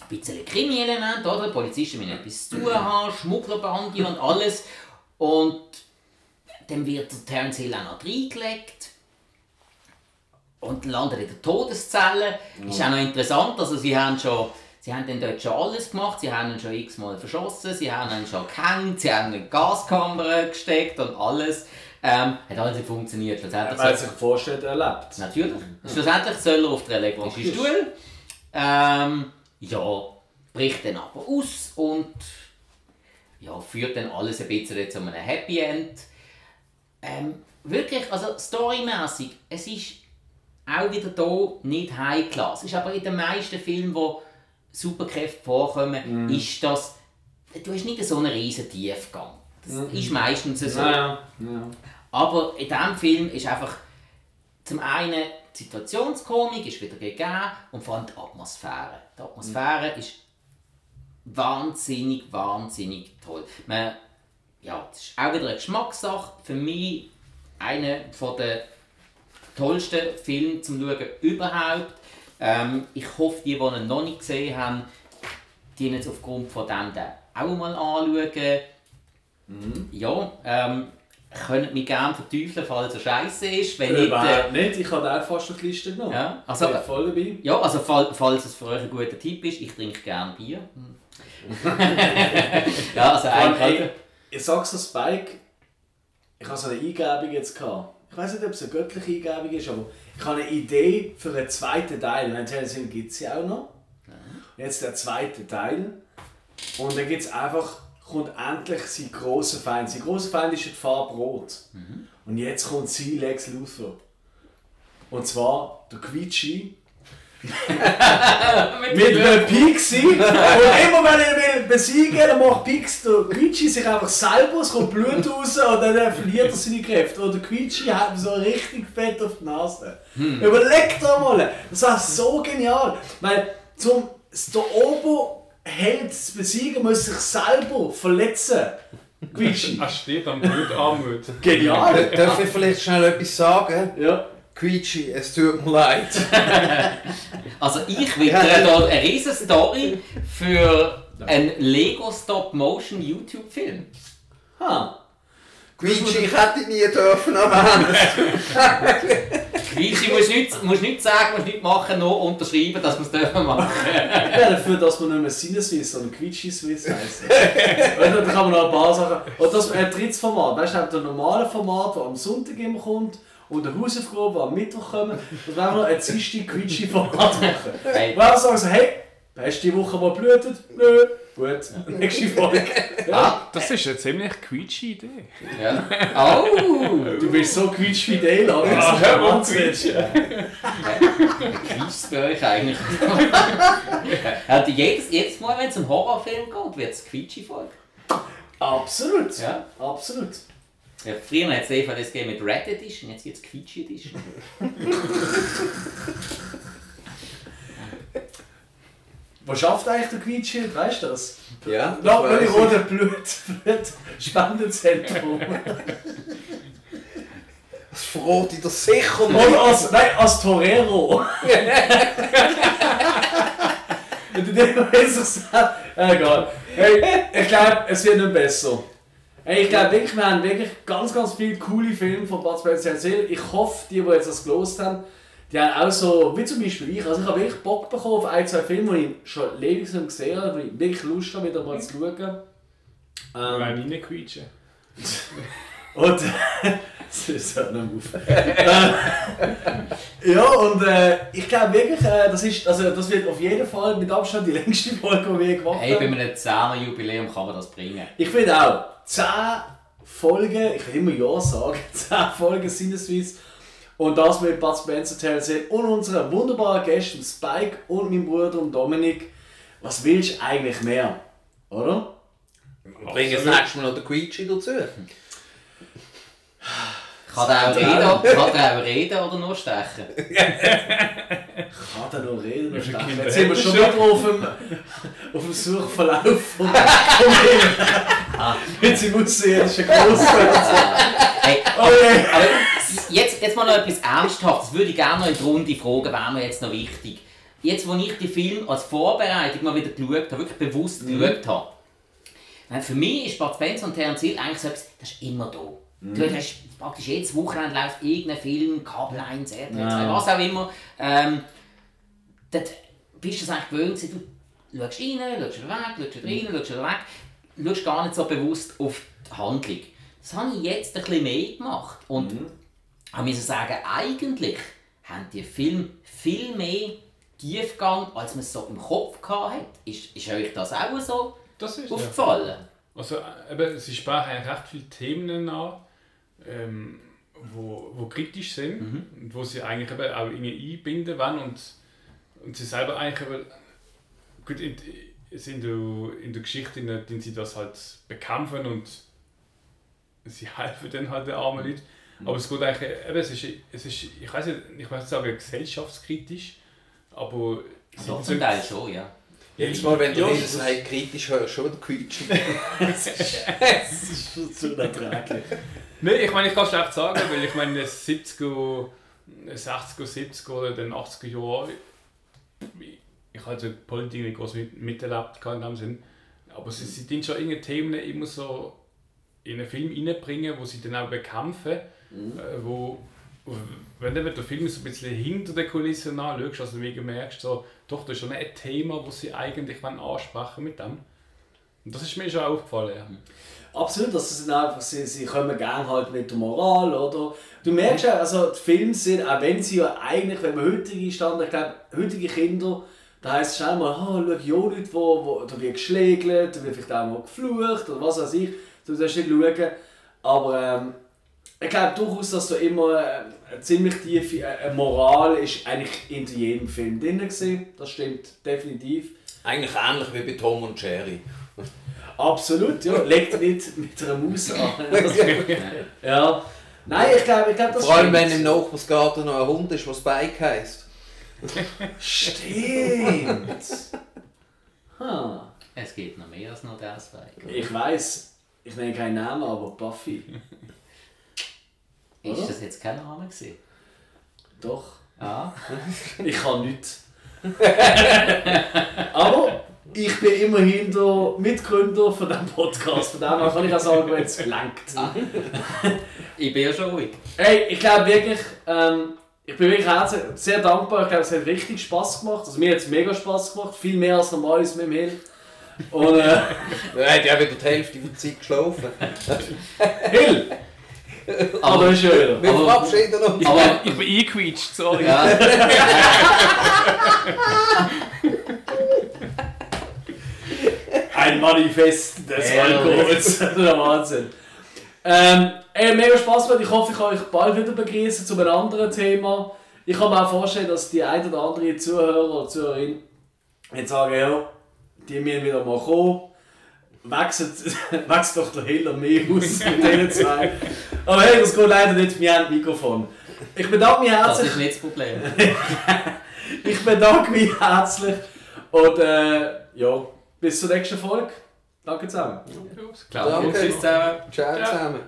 ein bisschen Krimi-Element, oder? Polizisten müssen etwas zu tun haben, Schmugglerbande und alles. Und dann wird der Terence Hill auch noch reingelegt. Und landet in der Todeszelle. Ist auch noch interessant, also sie haben schon... Sie haben dann dort schon alles gemacht, sie haben ihn schon x-mal verschossen, sie haben ihn schon gehängt, sie haben ihn in die Gaskamera gesteckt und alles. Ähm, hat alles nicht funktioniert. Schlussendlich Weil sich vorstellt, er lebt. Natürlich. Schlussendlich soll er auf den elektrischen. Stuhl. Ähm, ja, bricht dann aber aus und ja, führt dann alles ein bisschen zu einem Happy End. Ähm, wirklich, also storymäßig, es ist auch wieder hier nicht High Class. Ist aber in den meisten Filmen, wo Superkräfte vorkommen, ist das, du hast nicht so einen riesen Tiefgang. Das ist meistens so. Ja, ja. Aber in diesem Film ist einfach zum einen die Situationskomik ist wieder gegeben und vor allem die Atmosphäre. Die Atmosphäre ist wahnsinnig, wahnsinnig toll. Man, ja, das ist auch wieder eine Geschmackssache. Für mich einer der tollsten Filme zum Schauen überhaupt. Ähm, ich hoffe, die, die ihn noch nicht gesehen haben, die jetzt aufgrund von dem auch mal anschauen. Ja, ähm, könnt mich gerne verteufeln, falls er scheiße ist. Wenn nicht, äh, Überhaupt nicht, ich habe auch fast die Liste genommen. ja, also, Ich bin voll dabei. ja, also fall, falls es für euch ein guter Tipp ist, ich trinke gerne Bier. ja, also eigentlich. ey, ich sag's Spike, ich habe so eine Eingebung jetzt gehabt. Ich weiß nicht, ob es eine göttliche Eingebung ist, aber ich habe eine Idee für einen zweiten Teil. Wenn Tennessee gibt es ja auch noch. Und jetzt der zweite Teil. Und dann gibt's einfach, kommt endlich sein grosser Feind. Sein grosser Feind ist die Farbe Rot. Und jetzt kommt sie Lex Luthor. Und zwar der Quietschi mit einem Pixie. Und immer wenn er will besiegen will, dann macht Pix der Quietschi sich einfach selber, es kommt Blut raus und dann verliert er seine Kräfte. Und der Quietschi hat so richtig fett auf die Nase. Überleg dir mal, das war so genial. Weil zum der Oberheld zu besiegen, muss sich selber verletzen. Quietschi. Er steht am Blut Armut. Genial. Darf ich vielleicht schnell etwas sagen? Ja. Quietschi, es tut mir leid. Also ich wittere da eine riesen Story für einen Lego Stop-Motion YouTube-Film. Ha. Quietschi, ich hätte nie dürfen erwähnen. Quietschi, musst nicht, musst nicht sagen, musst nicht machen, nur unterschreiben, dass wir es dürfen machen. Ja, dafür, dass man nicht mehr Sinneswiss, sondern Quietschi-Swiss heisst. Weil da kann man noch ein paar Sachen. Und das ein drittes Format. Weißt du, der normale Format, das am Sonntag immer kommt, und der Hausaufgabe, die am Mittwoch kommen, das wollen wir noch ein Dienstag Quietschi-Format machen. Hey. Wo wir sagen so, hey, hast du die Woche mal blutet? Nö. Gut, nächste Folge. Ah, Das ist eine ziemlich quietsche Idee. ja. Oh! Du bist so quietsch wie Dale, aber das ist mal, Wahnsinn. Quietscht bei euch eigentlich? ja, die- jedes, jedes Mal, wenn es um Horrorfilm geht, wird es quietschi folge Absolut. Ja. Absolut. Ja, früher hat es DVDs gegeben mit Red Edition, jetzt gibt es Quietschi Edition. Wo schafft eigentlich der Quietschi? Weißt du das? Ja, das Lass mal die weiss rote Blut, Blut Spendenzentrum. Das verrate ich dir sicher nicht. Oder als, nein, als Torero. Wenn du dir besser sagst. Egal. Hey, ich glaube, es wird nicht besser. Hey, ich glaube wirklich, wir haben wirklich ganz, ganz viele coole Filme von Bud Spencer erzählt. Ich hoffe, die, die jetzt das gelost haben, die haben auch so, wie zum Beispiel ich, also ich habe wirklich Bock bekommen auf ein, zwei Filme, die ich schon nicht gesehen habe, wo ich wirklich Lust habe, wieder mal zu schauen. Ähm, Nein, nicht quietschen. und das ist halt noch auf. Äh, ja, und äh, ich glaube wirklich, äh, das, ist, also, das wird auf jeden Fall mit Abstand die längste Folge, die wir gemacht Hey, bei haben. einem 10er Jubiläum kann man das bringen. Ich finde auch, 10 Folgen, ich will immer Ja sagen, 10 Folgen Sinneswiss. Und das mit Bud Spencer, Terence und unseren wunderbaren Gästen Spike und meinem Bruder und Dominik. Was willst du eigentlich mehr? Oder? Bring das nächste Mal noch den Quietschi dazu. Kann der auch reden, kann der auch reden oder nur stechen? Kann da noch reden? Wie viele Jetzt sind wir schon er wieder auf dem, auf dem Suchverlauf von. Jetzt im Außerirdischen Großfeld. Hey, Oh je. aber jetzt, jetzt mal noch etwas Ernsthaftes. Würde ich gerne noch in die Runde fragen, wäre mir jetzt noch wichtig. Jetzt, wo ich den Film als Vorbereitung mal wieder geschaut habe, wirklich bewusst Mhm. geschaut habe, für mich ist Bud Spencer und Terence Hill eigentlich so etwas, das ist immer da. Mhm. Du hast praktisch jedes Wochenende läuft irgendein Film, Kabel 1, RTL 2, Ja. was auch immer. Ähm, dort bist du es eigentlich gewöhnt, du schaust rein, schaust weg, schaust rein, schaust wieder weg. Du schaust gar nicht so bewusst auf die Handlung. Das habe ich jetzt ein bisschen mehr gemacht. Und ich muss sagen, eigentlich haben die Filme viel mehr Tiefgang, als man es so im Kopf hatte. Ist, ist euch das auch so Das ist ja. aufgefallen? Also, äh, eben, sie sprachen eigentlich recht viele Themen an, ähm, wo, wo kritisch sind und wo sie eigentlich eben auch irgendwie einbinden wollen und, und sie selber eigentlich eben, gut, in, in, der, in der Geschichte in, sie das halt bekämpfen und sie helfen dann halt den armen Leuten. Aber es geht eigentlich, eben, es ist, es ist, ich weiß nicht, ich möchte sagen gesellschaftskritisch, aber sie So, sind zum Teil schon, ja. Jedes Mal, wenn du Ja, sagt, kritisch hörst, schon wieder quietschen. Das ist zu unerträglich. Nein, ich meine, ich kann es schlecht sagen, weil ich meine, in den 70er, 60er, 70er oder den 80er Jahren, ich habe die Politik nicht groß mit, miterlebt in dem Sinn, aber sie, sie tun schon irgendwelche Themen immer so in einen Film reinbringen, wo sie dann auch bekämpfen, äh, wo, wenn du den Film so ein bisschen hinter der Kulisse anschaust, also wie du merkst, so, doch, das ist schon ein Thema, das sie eigentlich ansprechen mit dem. Und das ist mir schon aufgefallen, ja. Absolut, dass sie sind einfach, sie, sie kommen gerne halt mit der Moral, oder? Du merkst ja, also die Filme sind, auch wenn sie ja eigentlich, wenn man heutige Standard, ich glaube, heutige Kinder, da heisst es schnell mal, oh, schau, ja nicht, wo, wo, da wird geschlägelt, da wird vielleicht auch mal geflucht, oder was weiß ich, du darfst nicht schauen. Aber ähm, ich glaube durchaus, dass da immer äh, eine ziemlich tiefe äh, Moral ist eigentlich in jedem Film drin gewesen. Das stimmt definitiv. Eigentlich ähnlich wie bei Tom und Jerry. Absolut, ja. Leg dich nicht mit einer Maus an. ja. Nein, ich glaube, ich glaube, das Vor allem, stimmt. wenn im Nachbarsgarten noch ein Hund ist, der Spike heisst. Stimmt. Hm. Es gibt noch mehr als nur das Weg. Ich weiß, ich nenne keinen Namen, aber Buffy. Ist Oder? das jetzt kein Name gewesen? Doch. Ah. Ich kann nichts. aber ich bin immerhin der Mitgründer von diesem Podcast. Von dem her kann ich auch sagen, wenn es langt. Ich bin ja schon ruhig. Hey, ich glaube wirklich, ähm, ich bin wirklich herzlich, sehr dankbar. Ich glaube, es hat richtig Spass gemacht. Also mir hat es mega Spass gemacht. Viel mehr als normal ist mit dem Hill. Und äh, Er hat ja wieder die Hälfte der Zeit geschlafen. Hill! Aber ist schön. Wir Aber- verabschieden uns. Aber Ich bin eingequetscht, sorry. ja, Ein Manifest des Alkohols. Der Wahnsinn. Ähm, ey, mega Spaß gemacht. Ich hoffe, ich kann euch bald wieder begrüßen zu einem anderen Thema. Ich kann mir auch vorstellen, dass die ein oder andere Zuhörer oder Zuhörerin jetzt sagen, ja, die müssen wieder mal kommen. Wechselt, wechselt doch der Hill und mich aus mit denen zwei. Aber hey, das geht leider nicht, wir haben ein Mikrofon. Ich bedanke mich das herzlich. ist nicht das Problem. Ich bedanke mich herzlich und äh, ja, bis zur nächsten Folge. Danke zusammen. Danke. tschüss zusammen. Ciao zusammen.